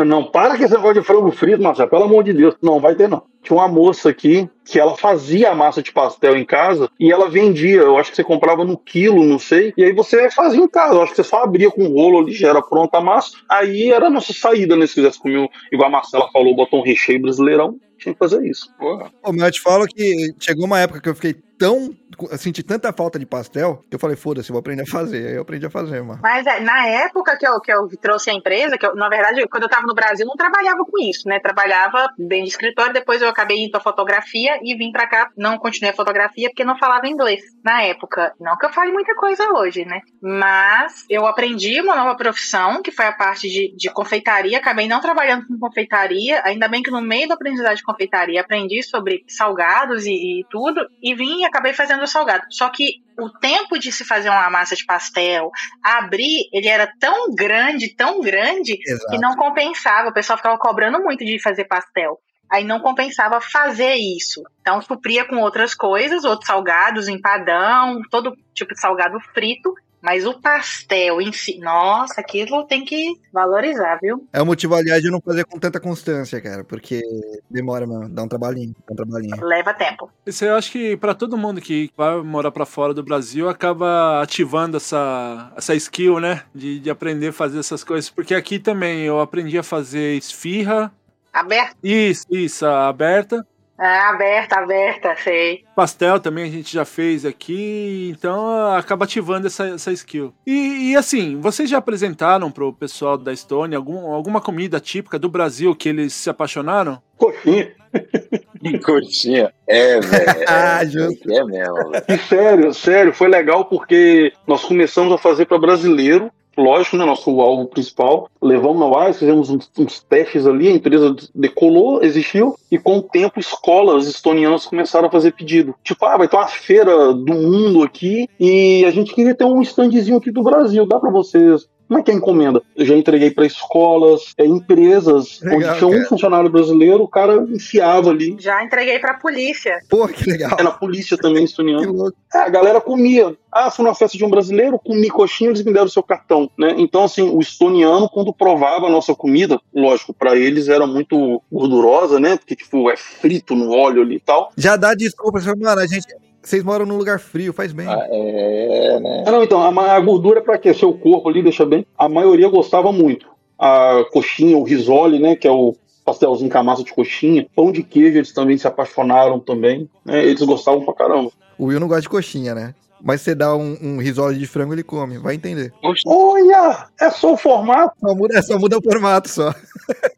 Speaker 5: Não, para com esse negócio de frango frito, Marcelo. Pelo amor de Deus. Não, vai ter não. Tinha uma moça aqui que ela fazia a massa de pastel em casa e ela vendia. Eu acho que você comprava no quilo, não sei. E aí você fazia em casa. Eu acho que você só abria com um rolo ali, já era pronta a massa. Aí era a nossa saída, né? Se quisesse comer, igual a Marcela falou, botar um recheio brasileirão. Tinha que fazer isso.
Speaker 6: Porra.
Speaker 3: Ô, mas eu te falo que chegou uma época que eu fiquei tão. eu senti tanta falta de pastel que eu falei, foda-se, eu vou aprender a fazer. Aí eu aprendi a fazer, mano.
Speaker 4: Mas é, na época que eu, que eu trouxe a empresa, que eu, na verdade, quando eu estava no Brasil, não trabalhava com isso, né? Trabalhava bem de escritório, depois eu acabei indo pra fotografia e vim pra cá, não continuei a fotografia porque não falava inglês na época. Não que eu fale muita coisa hoje, né? Mas eu aprendi uma nova profissão, que foi a parte de, de confeitaria. Acabei não trabalhando com confeitaria, ainda bem que no meio da aprendizagem de confeitaria aprendi sobre salgados e, e tudo, e vim e acabei fazendo o salgado. Só que o tempo de se fazer uma massa de pastel, abrir, ele era tão grande, tão grande,
Speaker 3: Exato.
Speaker 4: que não compensava. O pessoal ficava cobrando muito de fazer pastel. Aí não compensava fazer isso. Então supria com outras coisas, outros salgados, empadão, todo tipo de salgado frito. Mas o pastel em si, nossa, aquilo tem que valorizar, viu?
Speaker 3: É o motivo, aliás, de não fazer com tanta constância, cara, porque demora, mano, dá um trabalhinho, dá um trabalhinho.
Speaker 4: Leva tempo.
Speaker 2: Isso eu acho que pra todo mundo que vai morar pra fora do Brasil acaba ativando essa, essa skill, né? De, de aprender a fazer essas coisas. Porque aqui também eu aprendi a fazer esfirra.
Speaker 4: Aberta?
Speaker 2: Isso, isso, aberta.
Speaker 4: Ah, aberta, aberta, sei.
Speaker 2: Pastel também a gente já fez aqui, então acaba ativando essa, essa skill. E, e assim, vocês já apresentaram pro pessoal da Estônia algum, alguma comida típica do Brasil que eles se apaixonaram?
Speaker 5: Coxinha.
Speaker 6: Coxinha. É, velho.
Speaker 3: Ah,
Speaker 6: É, é mesmo, velho.
Speaker 5: E sério, sério, foi legal porque nós começamos a fazer para brasileiro. Lógico, né? Nosso alvo principal. Levamos na UAS, fizemos uns, uns testes ali, a empresa decolou, existiu, e com o tempo escolas estonianas começaram a fazer pedido. Tipo, ah, vai ter uma feira do mundo aqui e a gente queria ter um standzinho aqui do Brasil, dá para vocês como é que é a encomenda? Eu já entreguei para escolas, é, empresas,
Speaker 3: Legal,
Speaker 5: onde tinha um funcionário brasileiro, o cara enfiava ali.
Speaker 4: Já entreguei pra polícia.
Speaker 3: Pô, que legal.
Speaker 5: É na polícia também,
Speaker 3: louco.
Speaker 5: É, a galera comia. Ah, fui na festa de um brasileiro, comi coxinha, eles me deram o seu cartão, né? Então, assim, o estoniano, quando provava a nossa comida, lógico, para eles era muito gordurosa, né? Porque, tipo, é frito no óleo ali e tal.
Speaker 3: Já dá desculpa, mano, a gente. Vocês moram num lugar frio, faz bem.
Speaker 6: Ah, é, né?
Speaker 5: Ah, não, então, a, a gordura é pra aquecer o corpo ali, deixa bem. A maioria gostava muito. A coxinha, o risole, né? Que é o pastelzinho com a massa de coxinha. Pão de queijo, eles também se apaixonaram também. né? Eles gostavam pra caramba.
Speaker 3: O Will não gosta de coxinha, né? Mas você dá um, um risole de frango, ele come, vai entender.
Speaker 5: Olha! É só o formato.
Speaker 3: Só muda, só muda o formato só.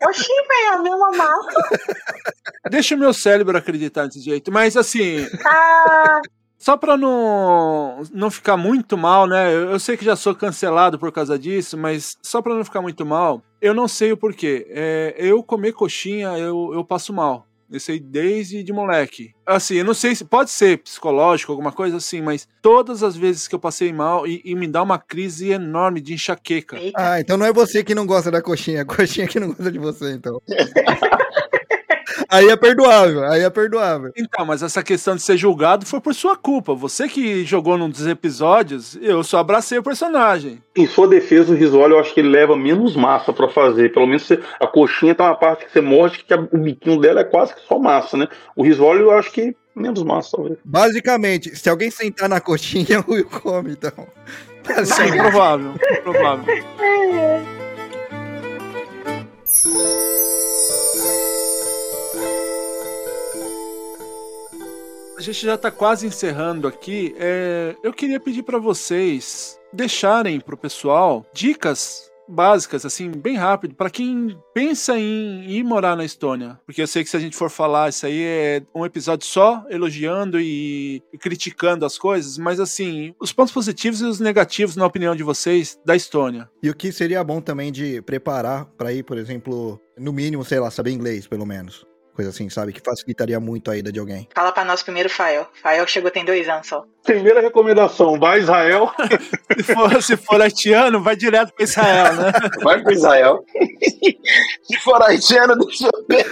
Speaker 4: Oxi, velho, a mesma massa.
Speaker 2: Deixa o meu cérebro acreditar desse jeito, mas assim,
Speaker 4: Ah,
Speaker 2: Só pra não, não ficar muito mal, né? Eu, eu sei que já sou cancelado por causa disso, mas só pra não ficar muito mal, eu não sei o porquê. É, eu comer coxinha, eu, eu passo mal. Eu sei desde de moleque. Assim, eu não sei se pode ser psicológico, alguma coisa assim, mas todas as vezes que eu passei mal e, e me dá uma crise enorme de enxaqueca.
Speaker 4: eita.
Speaker 3: Ah, então não é você que não gosta da coxinha, é a coxinha que não gosta de você, então. aí é perdoável, aí é perdoável.
Speaker 2: Então, mas essa questão de ser julgado foi por sua culpa. Você que jogou num dos episódios, eu só abracei o personagem.
Speaker 5: Em sua defesa, o risole eu acho que ele leva menos massa pra fazer. Pelo menos você- a coxinha tem uma parte que você morde que a- o biquinho dela é quase que só massa, né? O risole eu acho que menos massa, talvez.
Speaker 3: Basicamente, se alguém sentar na coxinha, o Will come, então.
Speaker 2: Sim, provável, provável. A gente já tá quase encerrando aqui. É, eu queria pedir para vocês deixarem pro pessoal dicas básicas, assim, bem rápido, para quem pensa em ir morar na Estônia. Porque eu sei que se a gente for falar isso aí é um episódio só elogiando e, e criticando as coisas, mas assim, os pontos positivos e os negativos, na opinião de vocês, da Estônia.
Speaker 3: E o que seria bom também de preparar pra ir, por exemplo, no mínimo, sei lá, saber inglês, pelo menos. Coisa assim, sabe? Que facilitaria muito a ida de alguém.
Speaker 4: Fala pra nós primeiro, Fael. Fael chegou tem dois anos só.
Speaker 5: Primeira recomendação, vai Israel.
Speaker 2: Se for, se for haitiano, vai direto para Israel, né?
Speaker 6: Vai pro Israel. Se for haitiano, deixa eu ver.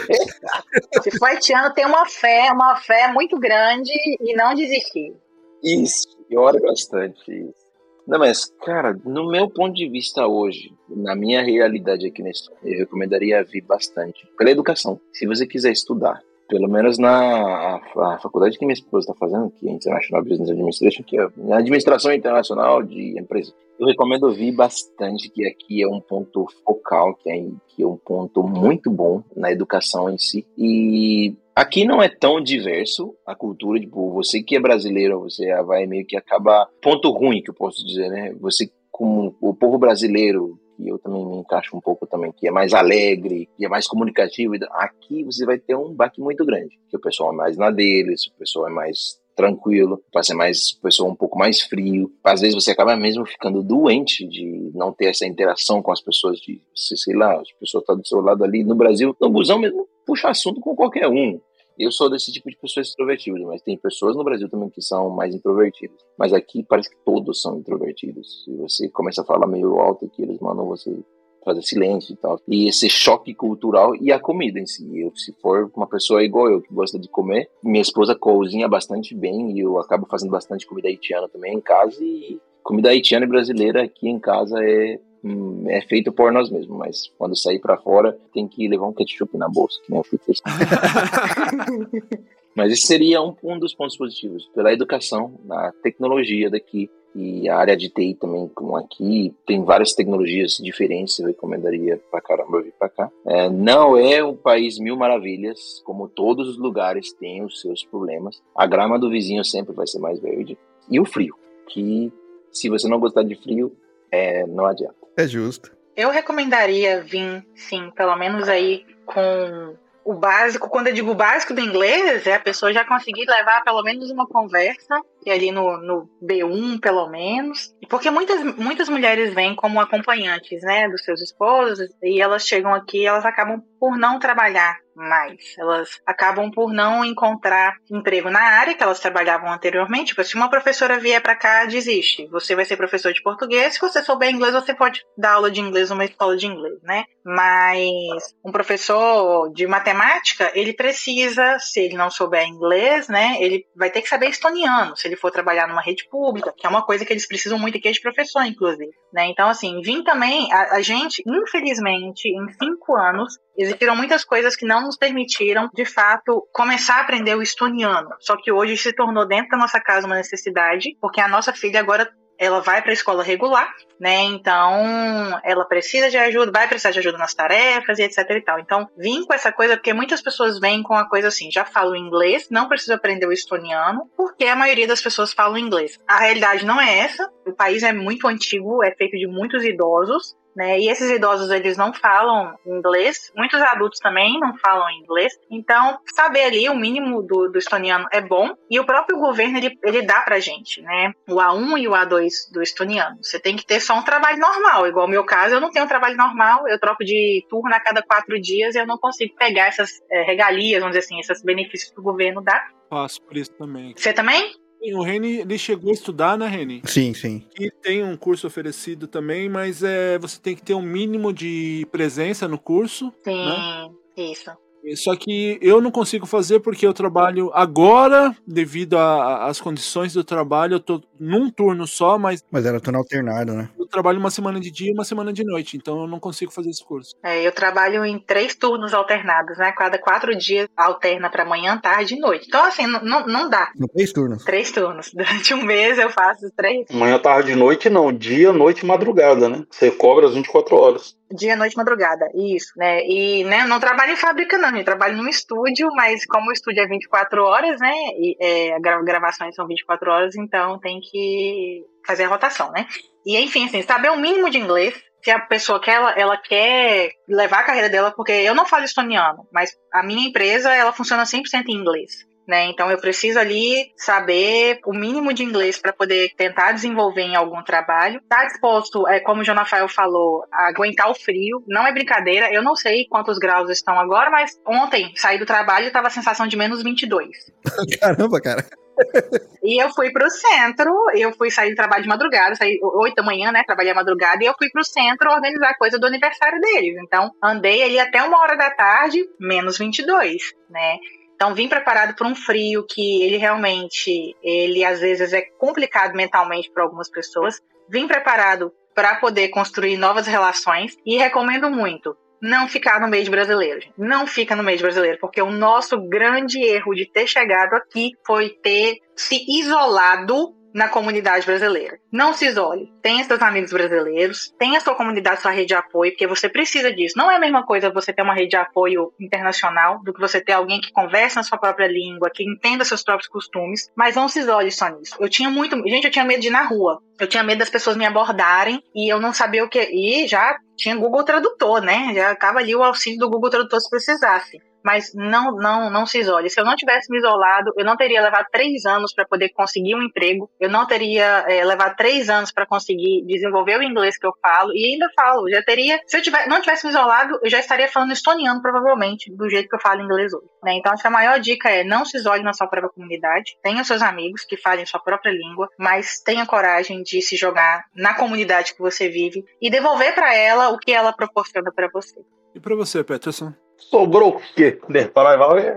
Speaker 4: Se for haitiano, tem uma fé, uma fé muito grande e não desistir.
Speaker 6: Isso, e ora bastante isso. Não, mas, cara, no meu ponto de vista hoje, na minha realidade aqui na Estônia, eu recomendaria vir bastante pela educação. Se você quiser estudar, pelo menos na a, a faculdade que minha esposa está fazendo, que é International Business Administration, que é a administração internacional de empresas, eu recomendo vir bastante, que aqui é um ponto focal, que é, que é um ponto muito bom na educação em si. E aqui não é tão diverso a cultura, tipo, você que é brasileiro, você vai meio que acabar. Ponto ruim que eu posso dizer, né? Você, como o povo brasileiro, que eu também me encaixo um pouco também, que é mais alegre, que é mais comunicativo, aqui você vai ter um baque muito grande, que o pessoal é mais na deles, o pessoal é mais tranquilo, pode ser mais o pessoal um pouco mais frio. Às vezes você acaba mesmo ficando doente de não ter essa interação com as pessoas, de sei, lá, as pessoas estão do seu lado ali no Brasil, no busão mesmo, puxa assunto com qualquer um. Eu sou desse tipo de pessoas extrovertidas, mas tem pessoas no Brasil também que são mais introvertidas. Mas aqui parece que todos são introvertidos. Se você começa a falar meio alto aqui, eles mandam você fazer silêncio e tal. E esse choque cultural e a comida em si. Eu, se for uma pessoa igual eu, que gosta de comer, minha esposa cozinha bastante bem e eu acabo fazendo bastante comida haitiana também em casa. E comida haitiana e brasileira aqui em casa é hum, é feito por nós mesmos, mas quando sair para fora tem que levar um ketchup na bolsa, que nem eu fui Mas esse seria um, um dos pontos positivos, pela educação, na tecnologia daqui, e a área de TI também, como aqui, tem várias tecnologias diferentes, eu recomendaria pra caramba vir pra cá. É, não é um país mil maravilhas, como todos os lugares têm os seus problemas. A grama do vizinho sempre vai ser mais verde. E o frio, que se você não gostar de frio, é, não adianta.
Speaker 3: É justo.
Speaker 4: Eu recomendaria vir, sim, pelo menos aí com o básico, quando eu digo básico do inglês, é a pessoa já conseguir levar pelo menos uma conversa, e ali no, no B1 pelo menos. Porque muitas, muitas mulheres vêm como acompanhantes, né, dos seus esposos, e elas chegam aqui elas acabam por não trabalhar mais. Elas acabam por não encontrar emprego na área que elas trabalhavam anteriormente. Tipo, se uma professora vier para cá, desiste. Você vai ser professor de português. Se você souber inglês, você pode dar aula de inglês numa escola de inglês, né? Mas um professor de matemática, ele precisa, se ele não souber inglês, né, ele vai ter que saber estoniano, se ele for trabalhar numa rede pública, que é uma coisa que eles precisam muito aqui é de professor, inclusive. Né? Então, assim, vim também, a, a gente, infelizmente, em cinco anos, existiram muitas coisas que não nos permitiram, de fato, começar a aprender o estoniano. Só que hoje se tornou dentro da nossa casa uma necessidade, porque a nossa filha agora ela vai para a escola regular, né? Então, ela precisa de ajuda, vai precisar de ajuda nas tarefas e etc e tal. Então, vim com essa coisa porque muitas pessoas vêm com a coisa assim, já falo inglês, não preciso aprender o estoniano, porque a maioria das pessoas falam inglês. A realidade não é essa. O país é muito antigo, é feito de muitos idosos, né? E esses idosos eles não falam inglês, muitos adultos também não falam inglês. Então, saber ali o mínimo do, do estoniano é bom e o próprio governo ele, ele dá pra gente, né? O A1 e o A2 do estoniano. Você tem que ter só um trabalho normal, igual no meu caso, eu não tenho um trabalho normal, eu troco de turno a cada quatro dias e eu não consigo pegar essas é, regalias, vamos dizer assim, esses benefícios que o governo dá.
Speaker 2: Faço por isso também.
Speaker 4: Você também?
Speaker 2: O Reni, ele chegou a estudar, né, Reni?
Speaker 3: Sim, sim.
Speaker 2: E tem um curso oferecido também, mas é, você tem que ter um mínimo de presença no curso.
Speaker 4: Sim,
Speaker 2: né?
Speaker 4: isso.
Speaker 2: Só que eu não consigo fazer porque eu trabalho agora, devido às condições do trabalho, eu tô num turno só, mas.
Speaker 3: Mas era turno alternado, né?
Speaker 2: Eu trabalho uma semana de dia e uma semana de noite, então eu não consigo fazer esse curso.
Speaker 4: É, eu trabalho em três turnos alternados, né? Cada quatro dias alterna para manhã, tarde e noite. Então, assim, não, não dá.
Speaker 3: No três turnos.
Speaker 4: Três turnos. Durante um mês eu faço três.
Speaker 5: Manhã, tarde e noite, não. Dia, noite e madrugada, né? Você cobra as 24 horas.
Speaker 4: Dia, noite, madrugada, isso, né? E né, não trabalho em fábrica, não, eu trabalho num estúdio, mas como o estúdio é 24 horas, né? E é, gravações são 24 horas, então tem que fazer a rotação, né? E enfim, assim, saber o mínimo de inglês, se a pessoa quer, ela, ela quer levar a carreira dela, porque eu não falo estoniano, mas a minha empresa, ela funciona 100% em inglês. Né? Então eu preciso ali saber o mínimo de inglês para poder tentar desenvolver em algum trabalho. Tá disposto, é, como o Jonafael falou, a aguentar o frio. Não é brincadeira. Eu não sei quantos graus estão agora, mas ontem saí do trabalho e tava a sensação de menos 22.
Speaker 3: Caramba, cara.
Speaker 4: E eu fui pro centro, eu fui sair do trabalho de madrugada, saí 8 da manhã, né? Trabalhei a madrugada, e eu fui pro centro organizar coisa do aniversário deles. Então, andei ali até uma hora da tarde, menos 22, né? Então, vim preparado para um frio que ele realmente, ele às vezes é complicado mentalmente para algumas pessoas. Vim preparado para poder construir novas relações e recomendo muito não ficar no meio de brasileiros. Não fica no meio de brasileiro, porque o nosso grande erro de ter chegado aqui foi ter se isolado na comunidade brasileira. Não se isole. Tenha seus amigos brasileiros, tenha sua comunidade, sua rede de apoio, porque você precisa disso. Não é a mesma coisa você ter uma rede de apoio internacional do que você ter alguém que converse na sua própria língua, que entenda seus próprios costumes, mas não se isole só nisso. Eu tinha muito. Gente, eu tinha medo de ir na rua. Eu tinha medo das pessoas me abordarem e eu não sabia o que. E já tinha Google Tradutor, né? Já acaba ali o auxílio do Google Tradutor se precisasse. Mas não, não, não se isole. Se eu não tivesse me isolado, eu não teria levado três anos para poder conseguir um emprego, eu não teria é, levado três anos para conseguir desenvolver o inglês que eu falo, e ainda falo, já teria, se eu tiver, não tivesse me isolado, eu já estaria falando estoniano, provavelmente, do jeito que eu falo inglês hoje. Né? Então, a maior dica é não se isole na sua própria comunidade, tenha seus amigos que falem sua própria língua, mas tenha coragem de se jogar na comunidade que você vive e devolver para ela o que ela proporciona para você.
Speaker 2: E para você, Peterson?
Speaker 5: Sobrou o quê?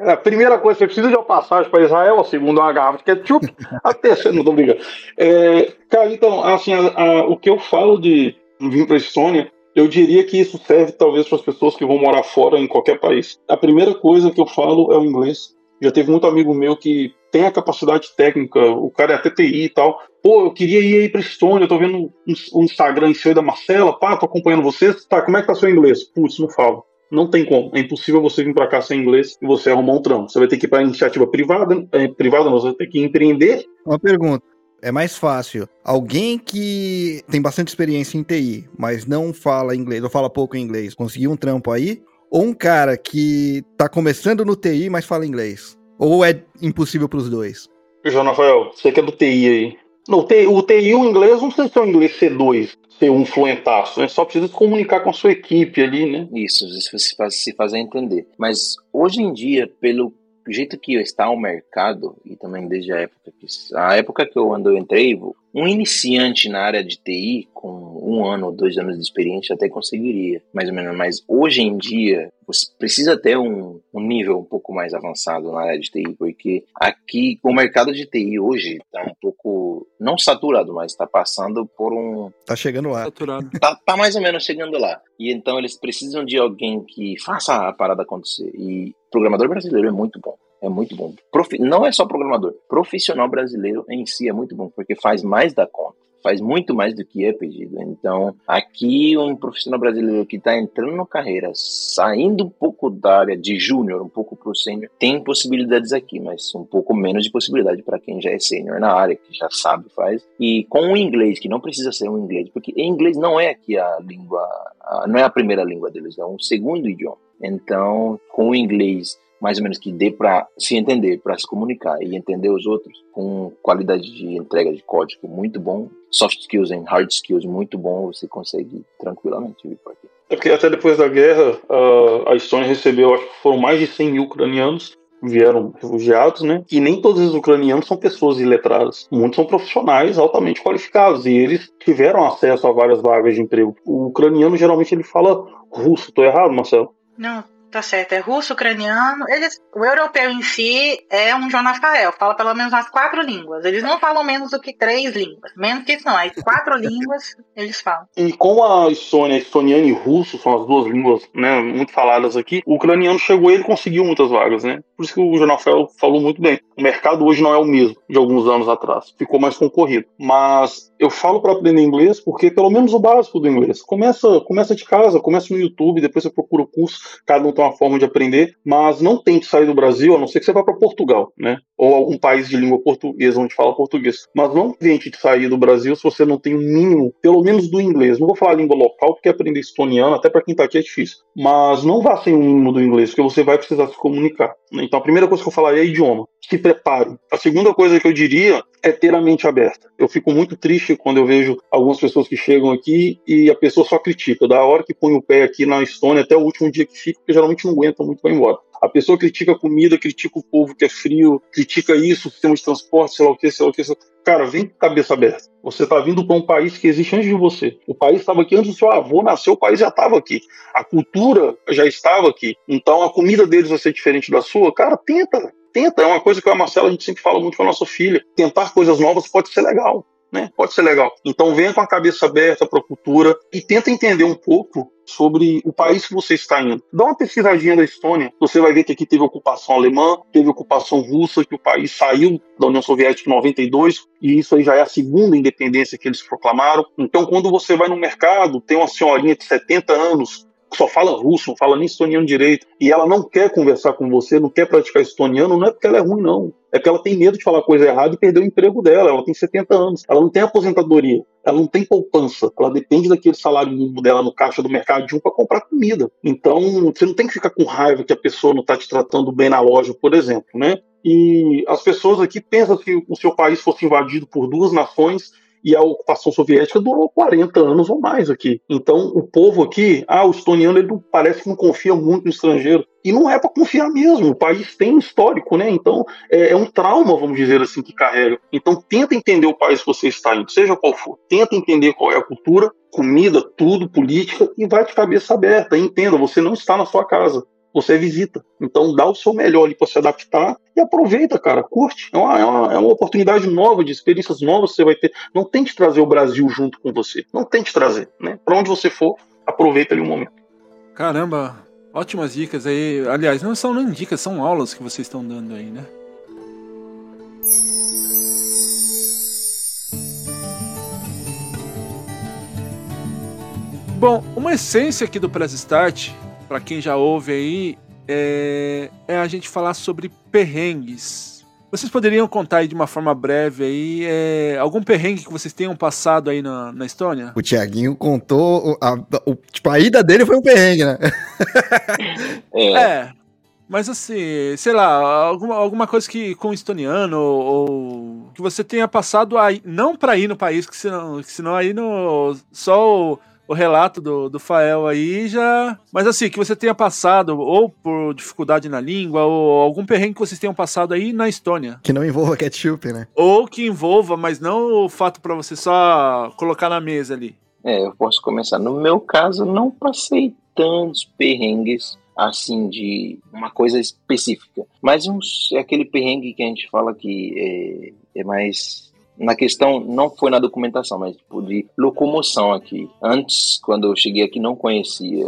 Speaker 5: A primeira coisa, você precisa de uma passagem para Israel, a segunda uma garrafa de ketchup, a terceira, não tô brincando. É, cara, então, assim, a, a, o que eu falo de vir para a Estônia, eu diria que isso serve talvez para as pessoas que vão morar fora em qualquer país. A primeira coisa que eu falo é o inglês. Já teve muito amigo meu que tem a capacidade técnica, o cara é até TI e tal. Pô, eu queria ir aí pra Estônia, eu tô vendo o Instagram seu da Marcela, pá, tô acompanhando vocês. Tá, como é que tá seu inglês? Putz, não falo. Não tem como. É impossível você vir para cá sem inglês e você arrumar um trampo. Você vai ter que ir para iniciativa privada, é, privada, você vai ter que empreender.
Speaker 3: Uma pergunta. É mais fácil alguém que tem bastante experiência em TI, mas não fala inglês ou fala pouco inglês, conseguir um trampo aí? Ou um cara que tá começando no TI, mas fala inglês? Ou é impossível para os dois?
Speaker 5: João Rafael, você que é do TI aí. No, o TI e o inglês não sei se é o inglês C2, ser um fluentaço, né? Só precisa se comunicar com a sua equipe ali, né?
Speaker 6: Isso, se, faz, se fazer entender. Mas hoje em dia, pelo jeito que está o mercado, e também desde a época que, a época que eu, quando eu entrei, um iniciante na área de TI, com um ano ou dois anos de experiência, até conseguiria, mais ou menos. Mas hoje em dia, você precisa ter um, um nível um pouco mais avançado na área de TI, porque aqui, o mercado de TI hoje está um pouco, não saturado, mas está passando por um.
Speaker 3: Tá chegando lá.
Speaker 2: Saturado.
Speaker 6: Tá, tá mais ou menos chegando lá. E então eles precisam de alguém que faça a parada acontecer. E programador brasileiro é muito bom é muito bom. Profi não é só programador, profissional brasileiro em si é muito bom, porque faz mais da conta, faz muito mais do que é pedido. Então, aqui um profissional brasileiro que está entrando na carreira, saindo um pouco da área de júnior, um pouco para o sênior, tem possibilidades aqui, mas um pouco menos de possibilidade para quem já é sênior na área, que já sabe, faz. E com o inglês, que não precisa ser um inglês, porque inglês não é aqui a língua, não é a primeira língua deles, é um segundo idioma. Então, com o inglês mais ou menos que dê para se entender, para se comunicar e entender os outros com qualidade de entrega de código muito bom, soft skills e hard skills muito bom, você consegue tranquilamente vir por aqui.
Speaker 5: É porque até depois da guerra, a Estônia recebeu, acho que foram mais de 100 mil ucranianos vieram refugiados, né? E nem todos os ucranianos são pessoas iletradas. Muitos são profissionais altamente qualificados e eles tiveram acesso a várias vagas de emprego. O ucraniano geralmente ele fala russo. Tô errado, Marcelo?
Speaker 4: Não, Tá certo, é russo, ucraniano. Eles, o europeu em si é um João Rafael, fala pelo menos umas quatro línguas. Eles não falam menos do que três línguas. Menos que isso não, aí quatro línguas eles falam.
Speaker 5: E como a Estônia, estoniano e russo são as duas línguas né, muito faladas aqui, o ucraniano chegou e ele conseguiu muitas vagas, né? Por isso que o João Rafael falou muito bem. O mercado hoje não é o mesmo de alguns anos atrás. Ficou mais concorrido. Mas eu falo para aprender inglês porque pelo menos o básico do inglês. Começa, começa de casa, começa no YouTube, depois você procura o curso, cada um tem uma forma de aprender, mas não tente sair do Brasil, a não ser que você vá para Portugal, né? Ou algum país de língua portuguesa onde fala português. Mas não tente sair do Brasil se você não tem o um mínimo, pelo menos do inglês. Não vou falar língua local, porque aprender estoniano, até para quem está aqui, é difícil. Mas não vá sem o um mínimo do inglês, porque você vai precisar se comunicar. Então a primeira coisa que eu falaria é idioma. Se prepare. A segunda coisa que eu diria é ter a mente aberta. Eu fico muito triste quando eu vejo algumas pessoas que chegam aqui e a pessoa só critica. Da hora que põe o pé aqui na Estônia até o último dia que fica, porque geralmente não aguenta muito vai embora. A pessoa critica a comida, critica o povo que é frio, critica isso, o sistema de transporte, sei lá o que, sei lá o que. Cara, vem com cabeça aberta. Você está vindo para um país que existe antes de você. O país estava aqui antes do seu avô nascer, o país já estava aqui. A cultura já estava aqui. Então a comida deles vai ser diferente da sua. Cara, tenta. Tenta. É uma coisa que a Marcela a gente sempre fala muito com a nossa filha. Tentar coisas novas pode ser legal. Né? Pode ser legal. Então venha com a cabeça aberta para a cultura e tenta entender um pouco sobre o país que você está indo. Dá uma pesquisadinha da Estônia, você vai ver que aqui teve ocupação alemã, teve ocupação russa, que o país saiu da União Soviética em 92, e isso aí já é a segunda independência que eles proclamaram. Então, quando você vai no mercado, tem uma senhorinha de 70 anos só fala russo, não fala nem estoniano direito, e ela não quer conversar com você, não quer praticar estoniano, não é porque ela é ruim, não. É porque ela tem medo de falar coisa errada e perder o emprego dela. Ela tem 70 anos, ela não tem aposentadoria, ela não tem poupança, ela depende daquele salário mínimo dela no caixa do mercadinho para comprar comida. Então, você não tem que ficar com raiva que a pessoa não está te tratando bem na loja, por exemplo, né? E as pessoas aqui pensam que o seu país fosse invadido por duas nações e a ocupação soviética durou 40 anos ou mais aqui. Então, o povo aqui, ah, o estoniano ele parece que não confia muito no estrangeiro. E não é para confiar mesmo. O país tem um histórico, né? Então, é, é, um trauma, vamos dizer assim, que carrega. Então, tenta entender o país que você está indo, seja qual for. Tenta entender qual é a cultura, comida, tudo, política, e vai de cabeça aberta. Entenda, você não está na sua casa você visita. Então dá o seu melhor ali para se adaptar e aproveita, cara, curte. É uma, é, uma, é uma oportunidade nova, de experiências novas você vai ter. Não tente trazer o Brasil junto com você. Não tente trazer, né? Para onde você for, aproveita ali o um momento.
Speaker 2: Caramba, ótimas dicas aí. Aliás, não são nem dicas, são aulas que vocês estão dando aí, né? Bom, uma essência aqui do Press Start para quem já ouve aí, é, é, a gente falar sobre perrengues. Vocês poderiam contar aí de uma forma breve aí é, algum perrengue que vocês tenham passado aí na, na Estônia?
Speaker 3: O Tiaguinho contou, a, o, tipo, a ida dele foi um perrengue, né?
Speaker 2: é. é. Mas assim, sei lá, alguma, alguma coisa que com estoniano ou, ou que você tenha passado aí, não para ir no país, que senão, que senão aí no, só o, o relato do, do Fael aí já. Mas assim, que você tenha passado, ou por dificuldade na língua, ou algum perrengue que vocês tenham passado aí na Estônia.
Speaker 3: Que não envolva ketchup, né?
Speaker 2: Ou que envolva, mas não o fato para você só colocar na mesa ali.
Speaker 6: É, eu posso começar. No meu caso, não passei tantos perrengues assim de uma coisa específica. Mas uns, é aquele perrengue que a gente fala que é, é mais na questão, não foi na documentação, mas tipo de locomoção aqui. Antes, quando eu cheguei aqui, não conhecia.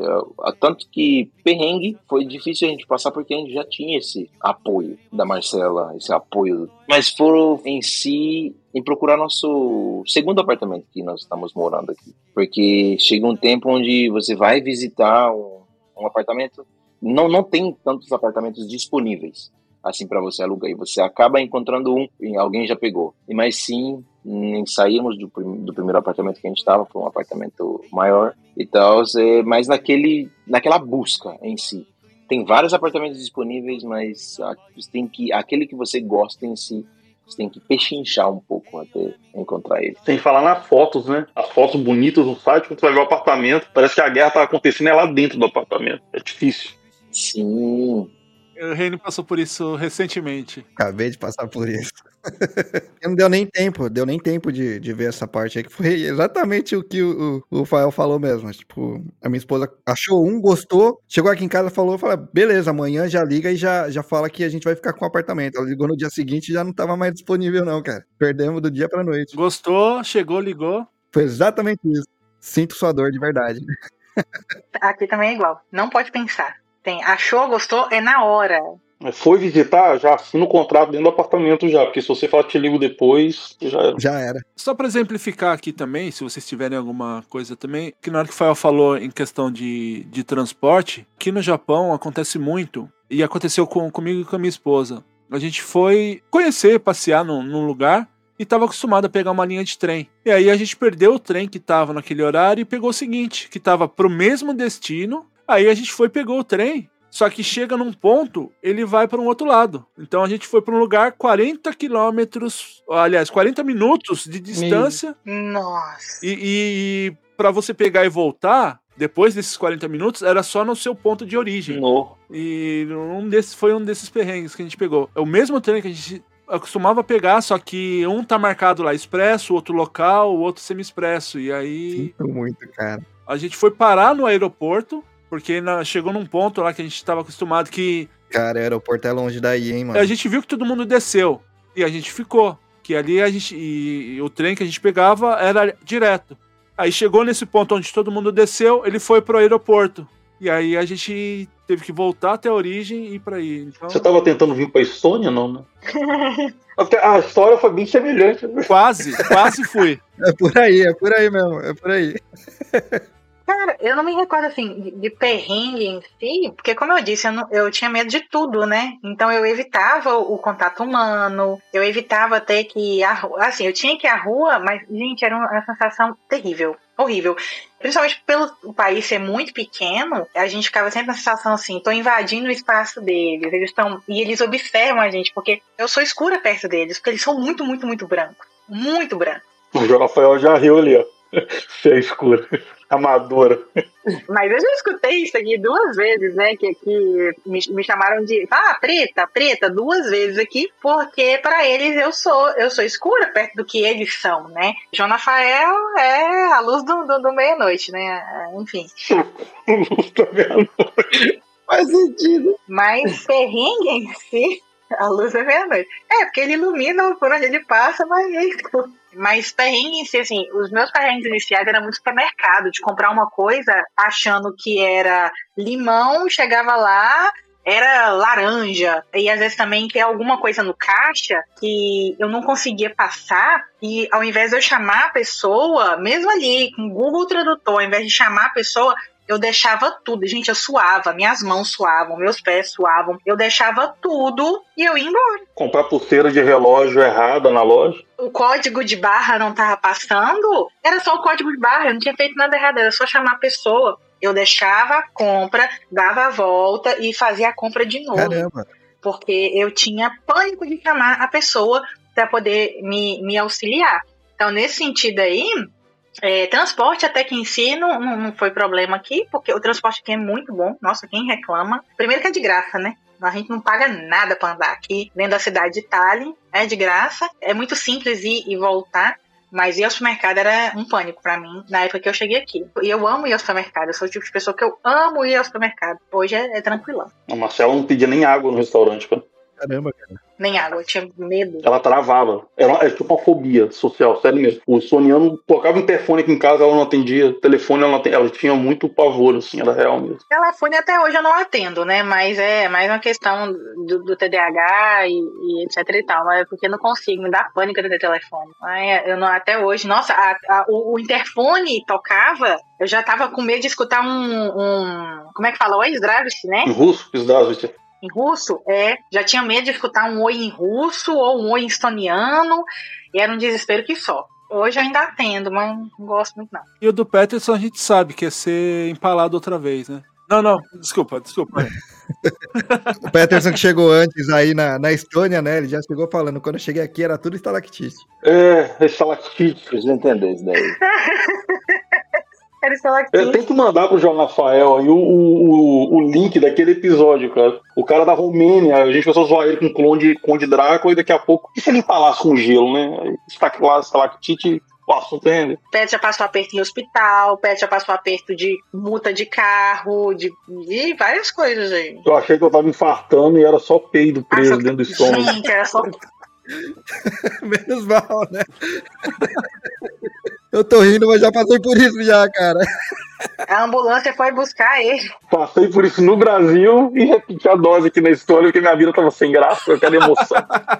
Speaker 6: Tanto que perrengue foi difícil a gente passar porque a gente já tinha esse apoio da Marcela, esse apoio. Mas foram em si em procurar nosso segundo apartamento que nós estamos morando aqui. Porque chega um tempo onde você vai visitar um, um apartamento, não, não tem tantos apartamentos disponíveis assim para você alugar. E você acaba encontrando um e alguém já pegou. E mas sim, saímos do, do primeiro apartamento que a gente estava para um apartamento maior e tal, é, mas naquele, naquela busca em si. Tem vários apartamentos disponíveis, mas tem que aquele que você gosta em si você tem que pechinchar um pouco até encontrar ele.
Speaker 5: Que falar nas fotos, né? As fotos bonitas no site, quando você vai ver o apartamento, parece que a guerra tá acontecendo é lá dentro do apartamento. É difícil.
Speaker 6: Sim,
Speaker 2: o Reino passou por isso recentemente.
Speaker 3: Acabei de passar por isso. não deu nem tempo, deu nem tempo de, de ver essa parte aí, que foi exatamente o que o, o, o Fael falou mesmo. Tipo, a minha esposa achou um, gostou, chegou aqui em casa, falou, falou, beleza, amanhã já liga e já, já fala que a gente vai ficar com o apartamento. Ela ligou no dia seguinte e já não tava mais disponível não, cara. Perdemos do dia pra noite.
Speaker 2: Gostou, chegou, ligou.
Speaker 3: Foi exatamente isso. Sinto sua dor de verdade.
Speaker 4: Aqui também é igual. Não pode pensar. Tem, achou, gostou, é na hora.
Speaker 5: Foi visitar, já assina o contrato dentro do apartamento já, porque se você falar te ligo depois, já era.
Speaker 3: Já era.
Speaker 2: Só para exemplificar aqui também, se vocês tiverem alguma coisa também, que na hora que o Fael falou em questão de, de transporte, aqui no Japão acontece muito, e aconteceu com, comigo e com a minha esposa. A gente foi conhecer, passear num, num lugar, e estava acostumado a pegar uma linha de trem. E aí a gente perdeu o trem que estava naquele horário e pegou o seguinte, que estava pro mesmo destino, Aí a gente foi pegou o trem, só que chega num ponto, ele vai para um outro lado. Então a gente foi para um lugar 40 quilômetros, aliás, 40 minutos de distância.
Speaker 4: Nossa.
Speaker 2: E, e para você pegar e voltar, depois desses 40 minutos, era só no seu ponto de origem.
Speaker 6: No.
Speaker 2: E um desses foi um desses perrengues que a gente pegou. É o mesmo trem que a gente acostumava pegar, só que um tá marcado lá expresso, o outro local, o outro semi-expresso. E aí.
Speaker 3: Sinto muito, cara.
Speaker 2: A gente foi parar no aeroporto porque na, chegou num ponto lá que a gente estava acostumado que.
Speaker 3: Cara, o aeroporto é longe daí, hein, mano?
Speaker 2: A gente viu que todo mundo desceu. E a gente ficou. Que ali a gente. E, e o trem que a gente pegava era direto. Aí chegou nesse ponto onde todo mundo desceu, ele foi pro aeroporto. E aí a gente teve que voltar até a origem e ir pra aí. Então...
Speaker 5: Você tava tentando vir pra Estônia, não, né? a história foi bem semelhante. Né?
Speaker 2: Quase, quase fui.
Speaker 3: É por aí, é por aí mesmo, é por aí.
Speaker 4: Cara, eu não me recordo assim de, perrengue em si, porque como eu disse, eu, não- eu tinha medo de tudo, né? Então eu evitava o, o contato humano, eu evitava ter que ir à. Assim, eu tinha que ir à rua, mas, gente, era uma, sensação terrível, horrível. Principalmente pelo o país ser muito pequeno, a gente ficava sempre na sensação assim, tô invadindo o espaço deles, eles estão. E eles observam a gente, porque eu sou escura perto deles, porque eles são muito, muito, muito brancos. Muito brancos.
Speaker 5: O Rafael já riu ali, ó. Você é escura. Amadora.
Speaker 4: Mas eu já escutei isso aqui duas vezes, né? Que, que me, me chamaram de ah, preta, preta, duas vezes aqui, porque para eles eu sou eu sou escura perto do que eles são, né? João Rafael é a luz do, do, do meia-noite, né? Enfim.
Speaker 5: tá vendo?
Speaker 6: Faz sentido.
Speaker 4: Mas perrengue em si, a luz é meia-noite. É, porque ele ilumina por onde ele passa, mas é escuro. Mas perrengue em si, assim, os meus perrengues iniciais eram muito supermercado, de comprar uma coisa achando que era limão, chegava lá, era laranja. E às vezes também tem alguma coisa no caixa que eu não conseguia passar. E ao invés de eu chamar a pessoa, mesmo ali, com o Google Tradutor, ao invés de chamar a pessoa, eu deixava tudo. Gente, eu suava, minhas mãos suavam, meus pés suavam. Eu deixava tudo e eu ia embora.
Speaker 5: Comprar pulseira de relógio errada na loja.
Speaker 4: O código de barra não tava passando, era só o código de barra, eu não tinha feito nada errado, era só chamar a pessoa. Eu deixava a compra, dava a volta e fazia a compra de novo.
Speaker 3: Caramba.
Speaker 4: Porque eu tinha pânico de chamar a pessoa para poder me, me auxiliar. Então, nesse sentido aí, é, transporte até que em si não, não, não foi problema aqui, porque o transporte aqui é muito bom. Nossa, quem reclama. Primeiro que é de graça, né? A gente não paga nada para andar aqui dentro da cidade de Tallinn. É de graça. É muito simples ir e voltar. Mas ir ao supermercado era um pânico pra mim na época que eu cheguei aqui. E eu amo ir ao supermercado. Eu sou o tipo de pessoa que eu amo ir ao supermercado. Hoje é, é tranquilão.
Speaker 5: A Marcela não pedia nem água no restaurante, cara.
Speaker 3: Caramba, cara.
Speaker 4: Nem água, eu tinha medo.
Speaker 5: Ela travava. Era, era tipo uma fobia social, sério mesmo. O soniano tocava o interfone aqui em casa, ela não atendia. Telefone, ela, não atendia. ela tinha muito pavor, assim, era real mesmo.
Speaker 4: Telefone até hoje eu não atendo, né? Mas é mais uma questão do, do TDAH e, e etc e tal. Mas é porque eu não consigo, me dá pânico de ter telefone. Aí, eu não, até hoje, nossa, a- a- o, o interfone tocava, eu já tava com medo de escutar um. um como é que fala? Oi, Zdravsky, né?
Speaker 5: Em russo, Zdravstvuyte.
Speaker 4: Em russo, é. Já tinha medo de escutar um oi em russo ou um oi em estoniano. E era um desespero que só. Hoje eu ainda atendo, mas não gosto muito, não.
Speaker 2: E o do Peterson a gente sabe que é ser empalado outra vez, né? Não, não, desculpa, desculpa.
Speaker 3: O Peterson que chegou antes aí na, na Estônia, né? Ele já chegou falando, quando eu cheguei aqui era tudo estalactite.
Speaker 5: É, estalactite.
Speaker 6: Preciso entender isso daí.
Speaker 5: É,
Speaker 4: estalactite.
Speaker 5: tem que mandar pro João Rafael aí o, o, o link daquele episódio, cara. O cara da Romênia, a gente começou a zoar ele com Conde, Conde Drácula e daqui a pouco. E se ele empalasse com gelo, né? Lá, estalactite, o assunto é.
Speaker 4: O Pet já passou aperto em hospital, Pet já passou aperto de multa de carro, de, de várias coisas aí.
Speaker 5: Eu achei que eu tava infartando e era só peido preso
Speaker 4: Nossa,
Speaker 5: dentro do estômago.
Speaker 4: Gente, era só.
Speaker 3: Menos mal, né? Eu tô rindo, mas já passei por isso já, cara.
Speaker 4: A ambulância foi buscar ele.
Speaker 5: Passei por isso no Brasil e repeti a dose aqui na história porque minha vida tava sem graça, eu quero emoção.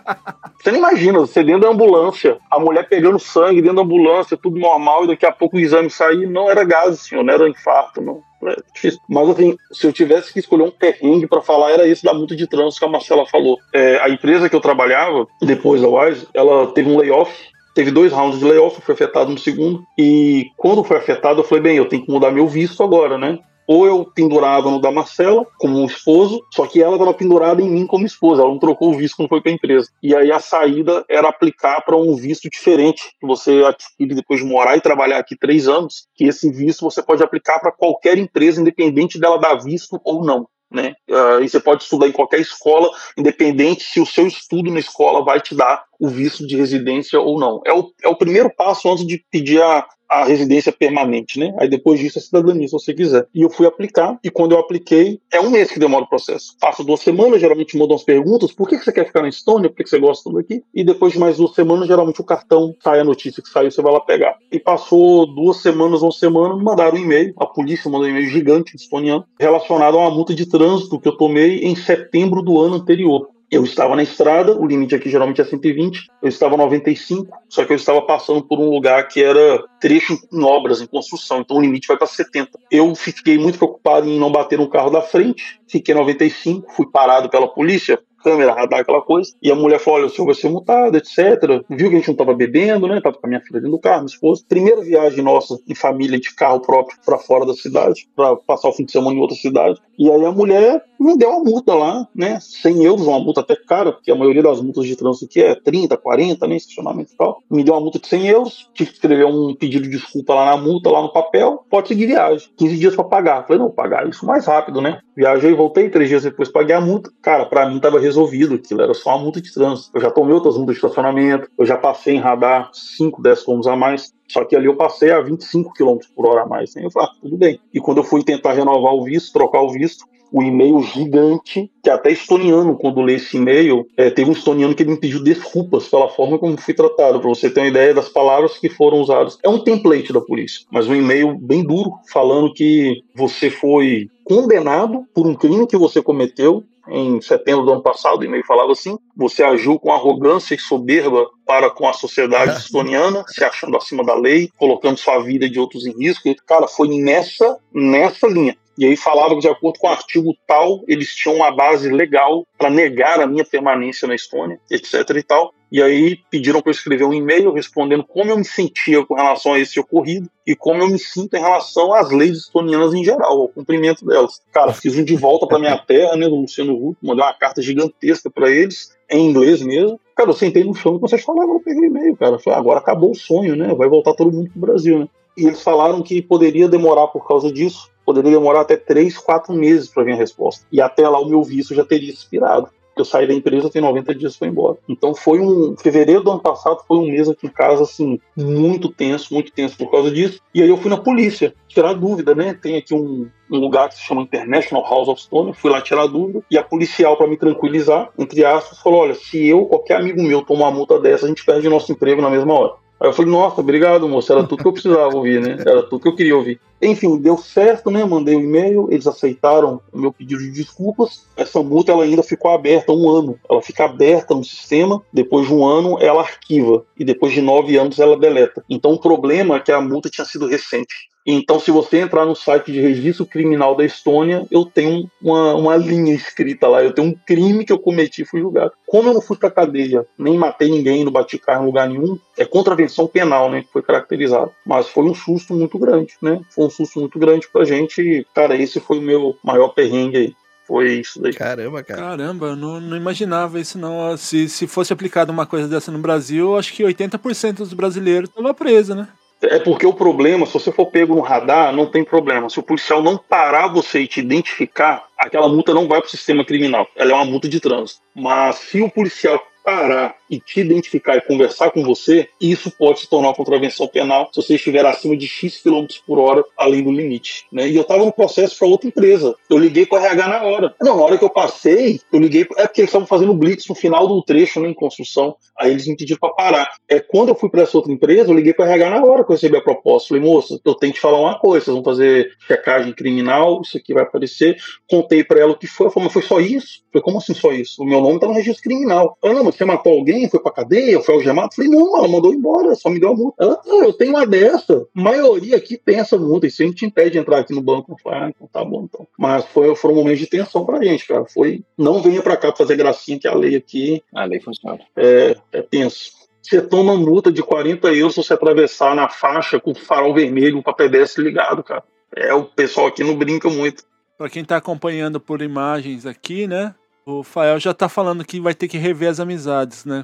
Speaker 5: Você não imagina, você dentro da ambulância, a mulher pegando sangue dentro da ambulância, tudo normal, e daqui a pouco o exame sair, não era gás, senhor, não era infarto, não. É difícil. Mas assim, se eu tivesse que escolher um perrengue pra falar, era esse da multa de trânsito que a Marcela falou. É, a empresa que eu trabalhava, depois da Wise, ela teve um layoff teve dois rounds de layoff, fui afetado no segundo. E quando foi afetado, eu falei, bem, eu tenho que mudar meu visto agora, né? Ou eu pendurava no da Marcela como um esposo, só que ela estava pendurada em mim como esposa, ela não trocou o visto quando foi para a empresa. E aí a saída era aplicar para um visto diferente, que você adquire depois de morar e trabalhar aqui três anos, que esse visto você pode aplicar para qualquer empresa, independente dela dar visto ou não. Né? Uh, e você pode estudar em qualquer escola, independente se o seu estudo na escola vai te dar o visto de residência ou não. É o, é o primeiro passo antes de pedir a, a residência permanente, né? Aí depois disso a cidadania, se você quiser. E eu fui aplicar, e quando eu apliquei, é um mês que demora o processo. Passo duas semanas, geralmente mudam as perguntas, por que, você quer ficar na Estônia, por que, que você gosta daqui? E depois de mais duas semanas, geralmente o cartão sai a notícia que saiu, você vai lá pegar. E passou duas semanas, uma semana, me mandaram um e-mail, a polícia mandou um e-mail gigante estoniano, relacionado a uma multa de trânsito que eu tomei em setembro do ano anterior. Eu estava na estrada, o limite aqui geralmente é 120, eu estava 95, só que eu estava passando por um lugar que era trecho em obras, em construção, então o limite vai para 70. Eu fiquei muito preocupado em não bater no carro da frente, fiquei 95, fui parado pela polícia, câmera, radar, aquela coisa. E a mulher falou: olha, o senhor vai ser multado, etc. Viu que a gente não tava bebendo, né? Tava com a minha filha dentro do carro, minha esposa. Primeira viagem nossa em família de carro próprio para fora da cidade, para passar o fim de semana em outra cidade. E aí a mulher me deu uma multa lá, né? 100 euros, uma multa até cara, porque a maioria das multas de trânsito aqui é 30, 40, né? Estacionamento e tal. Me deu uma multa de 100 euros, tive que escrever um pedido de desculpa lá na multa, lá no papel, pode seguir viagem. 15 dias para pagar. Falei, não, pagar isso mais rápido, né? Viajei, voltei, três dias depois paguei a multa. Cara, para mim tava resolvido, aquilo era só uma multa de trânsito. Eu já tomei outras multas de estacionamento, eu já passei em radar 5, 10 km a mais. Só que ali eu passei a 25 km por hora a mais. Né? Eu falei, ah, tudo bem. E quando eu fui tentar renovar o visto, trocar o visto, o e-mail gigante, que até estoniano, quando lê esse e-mail, é, teve um estoniano que me pediu desculpas pela forma como fui tratado, para você ter uma ideia das palavras que foram usadas. É um template da polícia, mas um e-mail bem duro, falando que você foi condenado por um crime que você cometeu em setembro do ano passado, o e-mail falava assim: você agiu com arrogância e soberba para com a sociedade estoniana, se achando acima da lei, colocando sua vida de outros em risco. Cara, foi nessa, nessa linha. E aí falava que, de acordo com o artigo tal, eles tinham uma base legal para negar a minha permanência na Estônia, etc. e tal. E aí pediram para eu escrever um e-mail respondendo como eu me sentia com relação a esse ocorrido e como eu me sinto em relação às leis estonianas em geral, ao cumprimento delas. Cara, fiz um de volta para minha terra, né, do Luciano Huck, mandei uma carta gigantesca para eles, em inglês mesmo. Cara, eu sentei no chão e a falar, eu peguei e-mail, cara. Falei, agora acabou o sonho, né? Vai voltar todo mundo pro Brasil, né? E eles falaram que poderia demorar por causa disso, poderia demorar até três, quatro meses para vir a resposta. E até lá o meu visto já teria expirado. Eu saí da empresa, tem 90 dias foi embora. Então foi um. Fevereiro do ano passado foi um mês aqui em casa, assim, muito tenso, muito tenso por causa disso. E aí eu fui na polícia, tirar dúvida, né? Tem aqui um, um lugar que se chama International House of Stone, fui lá tirar dúvida, e a policial, para me tranquilizar, entre aspas, falou: olha, se eu, qualquer amigo meu, tomar uma multa dessa, a gente perde nosso emprego na mesma hora. Aí eu falei, nossa, obrigado, moço, era tudo que eu precisava ouvir, né? Era tudo que eu queria ouvir. Enfim, deu certo, né? Mandei o um e-mail, eles aceitaram o meu pedido de desculpas. Essa multa ela ainda ficou aberta um ano. Ela fica aberta no sistema, depois de um ano ela arquiva, e depois de nove anos ela deleta. Então o problema é que a multa tinha sido recente. Então, se você entrar no site de registro criminal da Estônia, eu tenho uma, uma linha escrita lá. Eu tenho um crime que eu cometi e fui julgado. Como eu não fui pra cadeia, nem matei ninguém, não bati carro em lugar nenhum, é contravenção penal, né? Que foi caracterizado. Mas foi um susto muito grande, né? Foi um susto muito grande pra gente. E, cara, esse foi o meu maior perrengue aí foi isso daí.
Speaker 3: Caramba, cara.
Speaker 2: Caramba, eu não, não imaginava isso não. Se, se fosse aplicada uma coisa dessa no Brasil, acho que 80% dos brasileiros estavam presos, né?
Speaker 5: É porque o problema, se você for pego no radar, não tem problema. Se o policial não parar você e te identificar, aquela multa não vai para o sistema criminal. Ela é uma multa de trânsito. Mas se o policial parar e te identificar e conversar com você, isso pode se tornar uma contravenção penal se você estiver acima de X km por hora além do limite. Né? E eu estava no processo para outra empresa. Eu liguei com a RH na hora. Não, na hora que eu passei, eu liguei. É porque eles estavam fazendo blitz no final do trecho, né, em construção. Aí eles me pediram para parar. É, quando eu fui para essa outra empresa, eu liguei com a RH na hora que eu recebi a proposta. Falei, moça, eu tenho que falar uma coisa. Vocês vão fazer checagem criminal, isso aqui vai aparecer. Contei para ela o que foi. Ela falou, mas foi só isso? Eu falei, como assim só isso? O meu nome está no registro criminal. Ela, não, mas você matou alguém? Foi pra cadeia? Foi algemado? Falei, não, ela mandou embora, só me deu a multa. Ela, ah, eu tenho uma dessa. A maioria aqui tem essa multa, isso a gente impede de entrar aqui no banco. Eu falei, ah, então tá bom, então. Mas foi, foram momentos de tensão pra gente, cara. Foi, não venha pra cá fazer gracinha, que a lei aqui.
Speaker 6: A lei funciona.
Speaker 5: É, é tenso. Você toma multa de 40 euros se você atravessar na faixa com o farol vermelho, com a pedestre ligado, cara. É, o pessoal aqui não brinca muito.
Speaker 2: Para quem tá acompanhando por imagens aqui, né? O Fael já tá falando que vai ter que rever as amizades, né?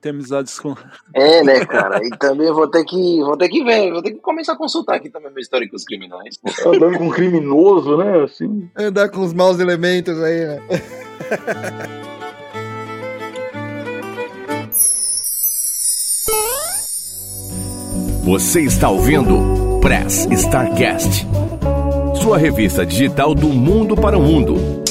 Speaker 2: Ter amizades com.
Speaker 6: É, né, cara? E também vou ter que. Vou ter que ver, vou ter que começar a consultar aqui também meu histórico com os criminais.
Speaker 5: Andando com um criminoso, né? Assim.
Speaker 3: Andar com os maus elementos aí, né?
Speaker 1: Você está ouvindo Press Starcast, sua revista digital do mundo para o mundo.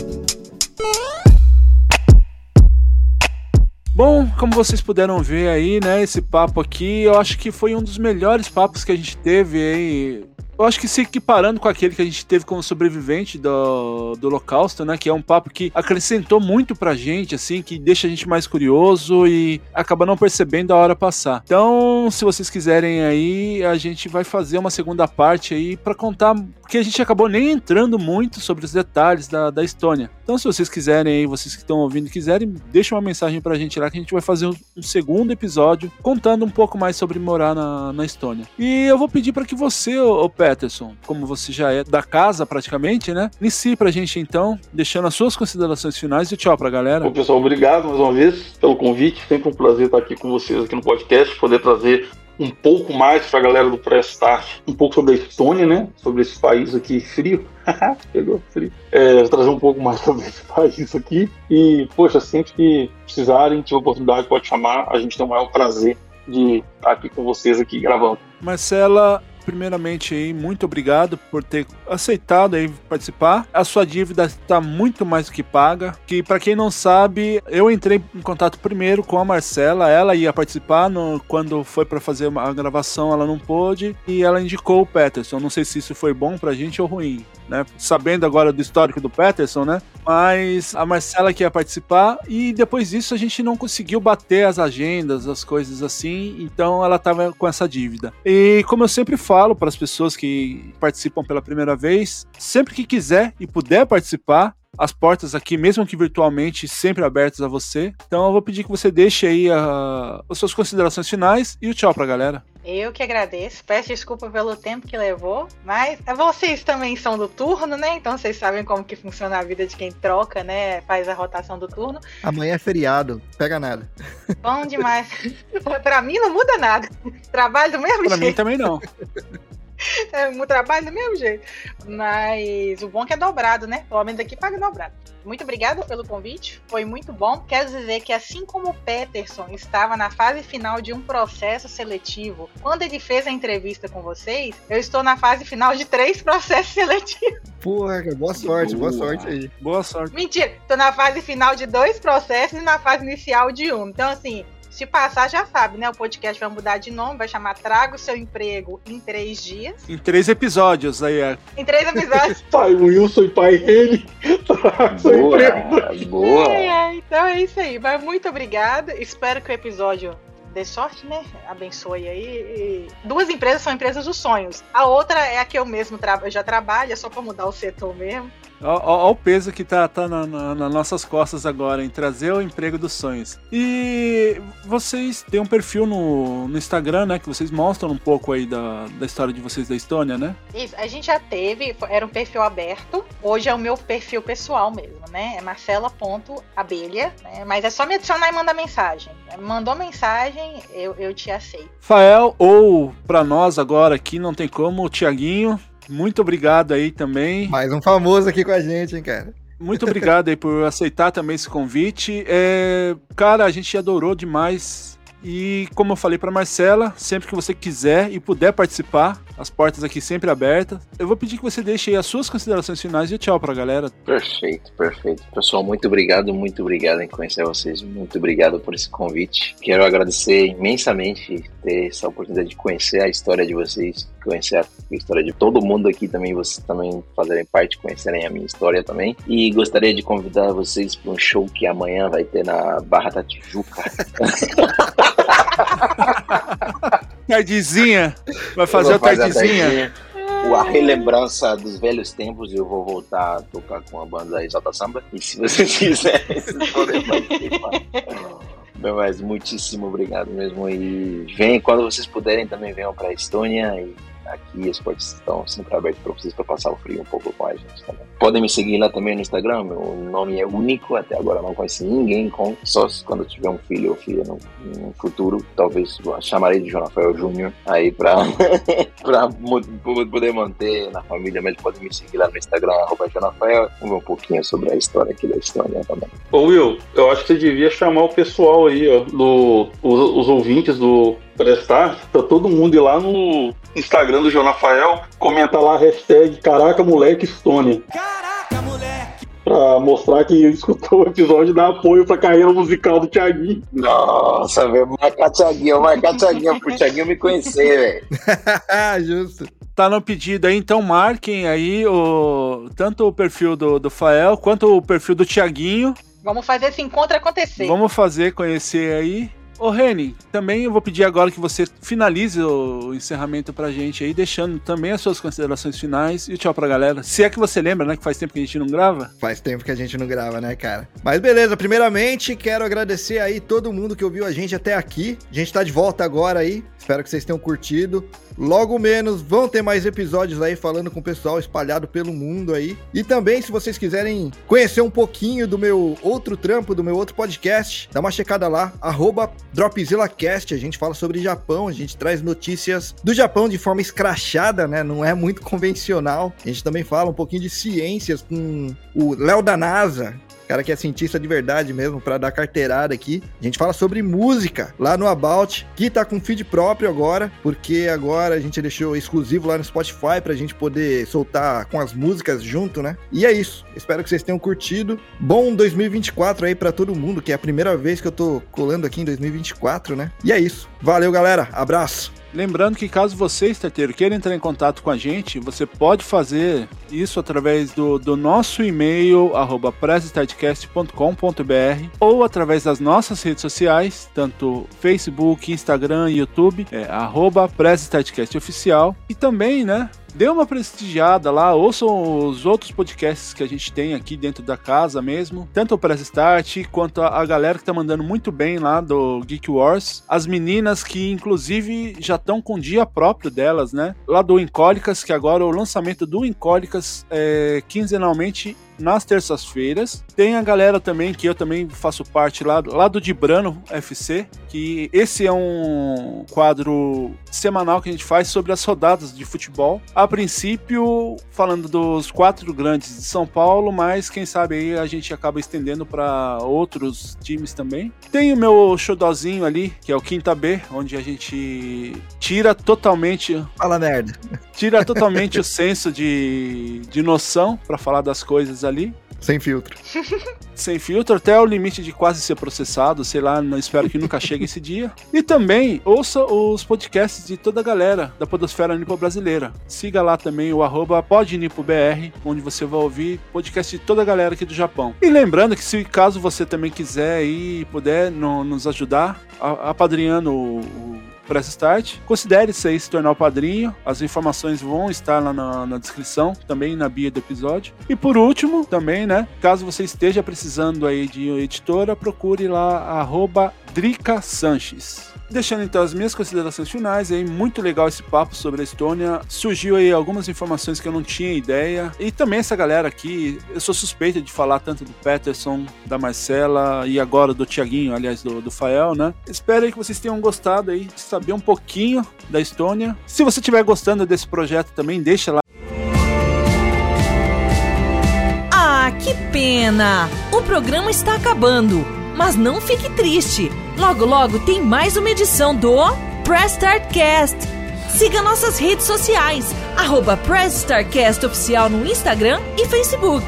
Speaker 2: Bom, como vocês puderam ver aí, né, esse papo aqui, eu acho que foi um dos melhores papos que a gente teve aí eu acho que se equiparando com aquele que a gente teve como sobrevivente do, do Holocausto, né? Que é um papo que acrescentou muito pra gente, assim, que deixa a gente mais curioso e acaba não percebendo a hora passar. Então, se vocês quiserem aí, a gente vai fazer uma segunda parte aí para contar, porque a gente acabou nem entrando muito sobre os detalhes da, da Estônia. Então, se vocês quiserem aí, vocês que estão ouvindo quiserem, deixa uma mensagem pra gente lá que a gente vai fazer um, um segundo episódio contando um pouco mais sobre morar na, na Estônia. E eu vou pedir para que você, ô Peterson, como você já é da casa praticamente, né? Inicie pra gente então, deixando as suas considerações finais e tchau pra galera.
Speaker 5: Bom, pessoal, obrigado mais uma vez pelo convite. Sempre um prazer estar aqui com vocês aqui no podcast, poder trazer um pouco mais para a galera do Press Start, um pouco sobre a Estônia, né? Sobre esse país aqui frio. Pegou frio. É, trazer um pouco mais sobre esse país aqui. E, poxa, sempre que precisarem, tiver oportunidade, pode chamar. A gente tem o maior prazer de estar aqui com vocês aqui gravando.
Speaker 2: Marcela, primeiramente aí, muito obrigado por ter aceitado aí participar. A sua dívida está muito mais do que paga. Que para quem não sabe, eu entrei em contato primeiro com a Marcela. Ela ia participar no, quando foi para fazer a gravação, ela não pôde e ela indicou o Peterson. Não sei se isso foi bom pra gente ou ruim, né? Sabendo agora do histórico do Peterson, né? Mas a Marcela que ia participar e depois disso a gente não conseguiu bater as agendas, as coisas assim. Então ela tava com essa dívida. E como eu sempre falo falo para as pessoas que participam pela primeira vez, sempre que quiser e puder participar, as portas aqui, mesmo que virtualmente, sempre abertas a você. Então eu vou pedir que você deixe aí a, as suas considerações finais e o tchau pra galera.
Speaker 4: Eu que agradeço, peço desculpa pelo tempo que levou, mas vocês também são do turno, né? Então vocês sabem como que funciona a vida de quem troca, né? Faz a rotação do turno.
Speaker 3: Amanhã é feriado, pega nada.
Speaker 4: Bom demais. pra mim não muda nada. Trabalho do mesmo
Speaker 2: pra
Speaker 4: jeito.
Speaker 2: Pra mim também não.
Speaker 4: É um trabalho do mesmo jeito. Mas o bom é que é dobrado, né? Pelo menos aqui paga dobrado. Muito obrigada pelo convite, foi muito bom. Quero dizer que, assim como o Peterson estava na fase final de um processo seletivo, quando ele fez a entrevista com vocês, eu estou na fase final de três processos seletivos.
Speaker 3: Porra, boa sorte, boa, boa sorte aí.
Speaker 2: Boa sorte.
Speaker 4: Mentira, estou na fase final de dois processos e na fase inicial de um. Então, assim, se passar, já sabe, né? O podcast vai mudar de nome, vai chamar Traga o seu emprego em três dias.
Speaker 2: Em três episódios, aí é.
Speaker 4: Em três episódios.
Speaker 5: pai Wilson e pai ele. Traga o seu
Speaker 6: Boa,
Speaker 5: emprego.
Speaker 6: boa.
Speaker 4: É, então é isso aí. Mas muito obrigada. Espero que o episódio dê sorte, né? Abençoe aí. E duas empresas são empresas dos sonhos. A outra é a que eu mesmo tra eu já trabalho, é só para mudar o setor mesmo.
Speaker 2: Olha o peso que tá, tá na, na, nas nossas costas agora, em trazer o emprego dos sonhos. E vocês têm um perfil no, no Instagram, né? Que vocês mostram um pouco aí da, da história de vocês da Estônia, né?
Speaker 4: Isso, a gente já teve, era um perfil aberto. Hoje é o meu perfil pessoal mesmo, né? É marcela.abelha. Né? Mas é só me adicionar e mandar mensagem. Mandou mensagem, eu, eu te aceito.
Speaker 2: Fael, ou para nós agora aqui, não tem como, o Tiaguinho. Muito obrigado aí também.
Speaker 3: Mais um famoso aqui com a gente, hein, cara.
Speaker 2: Muito obrigado aí por aceitar também esse convite. É, cara, a gente adorou demais. E como eu falei para Marcela, sempre que você quiser e puder participar, as portas aqui sempre abertas. Eu vou pedir que você deixe aí as suas considerações finais e tchau pra galera.
Speaker 6: Perfeito, perfeito. Pessoal, muito obrigado, muito obrigado em conhecer vocês. Muito obrigado por esse convite. Quero agradecer imensamente ter essa oportunidade de conhecer a história de vocês, conhecer a história de todo mundo aqui também, vocês também fazerem parte, conhecerem a minha história também. E gostaria de convidar vocês para um show que amanhã vai ter na Barra da Tijuca.
Speaker 2: Tardezinha. Vai fazer a tardezinha.
Speaker 6: A relembrança dos velhos tempos, eu vou voltar a tocar com a banda Exalta Samba. E se vocês quiserem, vocês podem participar. Mas muitíssimo obrigado mesmo. E vem quando vocês puderem também venham para a Estônia e aqui as portas estão sempre abertas para vocês para passar o frio um pouco com a gente também. Podem me seguir lá também no Instagram, meu nome é único, até agora não conheci ninguém com, só quando tiver um filho ou filha no, no futuro, talvez chamarei de João Rafael Júnior aí para poder manter na família, mas podem me seguir lá no Instagram, arroba João Rafael, um pouquinho sobre a história aqui da Estônia também.
Speaker 5: Ô Will, eu acho que você devia chamar o pessoal aí, ó, do, os, os ouvintes do prestar, pra todo mundo ir lá no Instagram do João Rafael, comentar lá a hashtag Caraca Moleque Estônia.
Speaker 7: Caraca, moleque!
Speaker 5: Pra mostrar que escutou o episódio e dar apoio pra carreira musical do Thiaguinho.
Speaker 6: Nossa, velho, marcar Thiaguinho, marcar Thiaguinho pro Thiaguinho me conhecer, velho.
Speaker 3: Justo.
Speaker 2: Tá no pedido aí, então marquem aí o, tanto o perfil do, do Fael quanto o perfil do Tiaguinho.
Speaker 4: Vamos fazer esse encontro acontecer.
Speaker 2: Vamos fazer conhecer aí. Ô Reni, também eu vou pedir agora que você finalize o encerramento pra gente aí, deixando também as suas considerações finais e tchau pra galera. Se é que você lembra, né, que faz tempo que a gente não grava.
Speaker 3: Faz tempo que a gente não grava, né, cara? Mas beleza, primeiramente quero agradecer aí todo mundo que ouviu a gente até aqui. A gente tá de volta agora aí. Espero que vocês tenham curtido. Logo menos vão ter mais episódios aí falando com o pessoal espalhado pelo mundo aí. E também, se vocês quiserem conhecer um pouquinho do meu outro trampo, do meu outro podcast, dá uma checada lá, arroba DropzillaCast. A gente fala sobre Japão, a gente traz notícias do Japão de forma escrachada, né? Não é muito convencional. A gente também fala um pouquinho de ciências com o Léo da NASA, cara que é cientista de verdade mesmo, para dar carteirada aqui. A gente fala sobre música lá no About, que tá com feed próprio agora, porque agora a gente deixou exclusivo lá no Spotify pra gente poder soltar com as músicas junto, né? E é isso. Espero que vocês tenham curtido. Bom 2024 aí para todo mundo, que é a primeira vez que eu tô colando aqui em 2024, né? E é isso. Valeu, galera. Abraço.
Speaker 2: Lembrando que caso você, estateiro, queira entrar em contato com a gente, você pode fazer isso através do, do nosso e-mail, arroba ou através das nossas redes sociais, tanto Facebook, Instagram e YouTube, é, arroba Oficial. E também, né, dê uma prestigiada lá, ouçam os outros podcasts que a gente tem aqui dentro da casa mesmo, tanto o Press Start quanto a, galera que tá mandando muito bem lá do Geek Wars, as meninas que inclusive já estão com dia próprio delas, né? Lá do Incólicas, que agora o lançamento do Incólicas é quinzenalmente nas terças-feiras. Tem a galera também, que eu também faço parte lá, lá do Dibrano FC, que esse é um quadro semanal que a gente faz sobre as rodadas de futebol. A princípio, falando dos quatro grandes de São Paulo, mas quem sabe aí a gente acaba estendendo para outros times também. Tem o meu showzinho ali, que é o Quinta B, onde a gente tira totalmente.
Speaker 3: Fala merda.
Speaker 2: Tira totalmente o senso de, de noção para falar das coisas ali.
Speaker 3: Sem filtro.
Speaker 2: Sem filtro, até o limite de quase ser processado, sei lá, não espero que nunca chegue esse dia. E também ouça os podcasts de toda a galera da Podosfera Nipo Brasileira. Siga lá também o arroba podnipobr, onde você vai ouvir podcast de toda a galera aqui do Japão. E lembrando que se caso você também quiser e puder no, nos ajudar, apadrinhando o, o Press Start. Considere-se aí se tornar o padrinho. As informações vão estar lá na, na, descrição, também na bio do episódio. E por último, também, né? Caso você esteja precisando aí de editora, procure lá arroba Drica Sanches. Deixando então as minhas considerações finais, aí muito legal esse papo sobre a Estônia. Surgiu aí algumas informações que eu não tinha ideia. E também essa galera aqui, eu sou suspeita de falar tanto do Peterson, da Marcela e agora do Tiaguinho, aliás, do, do Fael, né? Espero que vocês tenham gostado aí de saber um pouquinho da Estônia. Se você estiver gostando desse projeto também, deixa lá.
Speaker 9: Ah, que pena! O programa está acabando, mas não fique triste. Logo, logo tem mais uma edição do Press Start Cast. Siga nossas redes sociais, arroba Press Start Cast Oficial no Instagram e Facebook.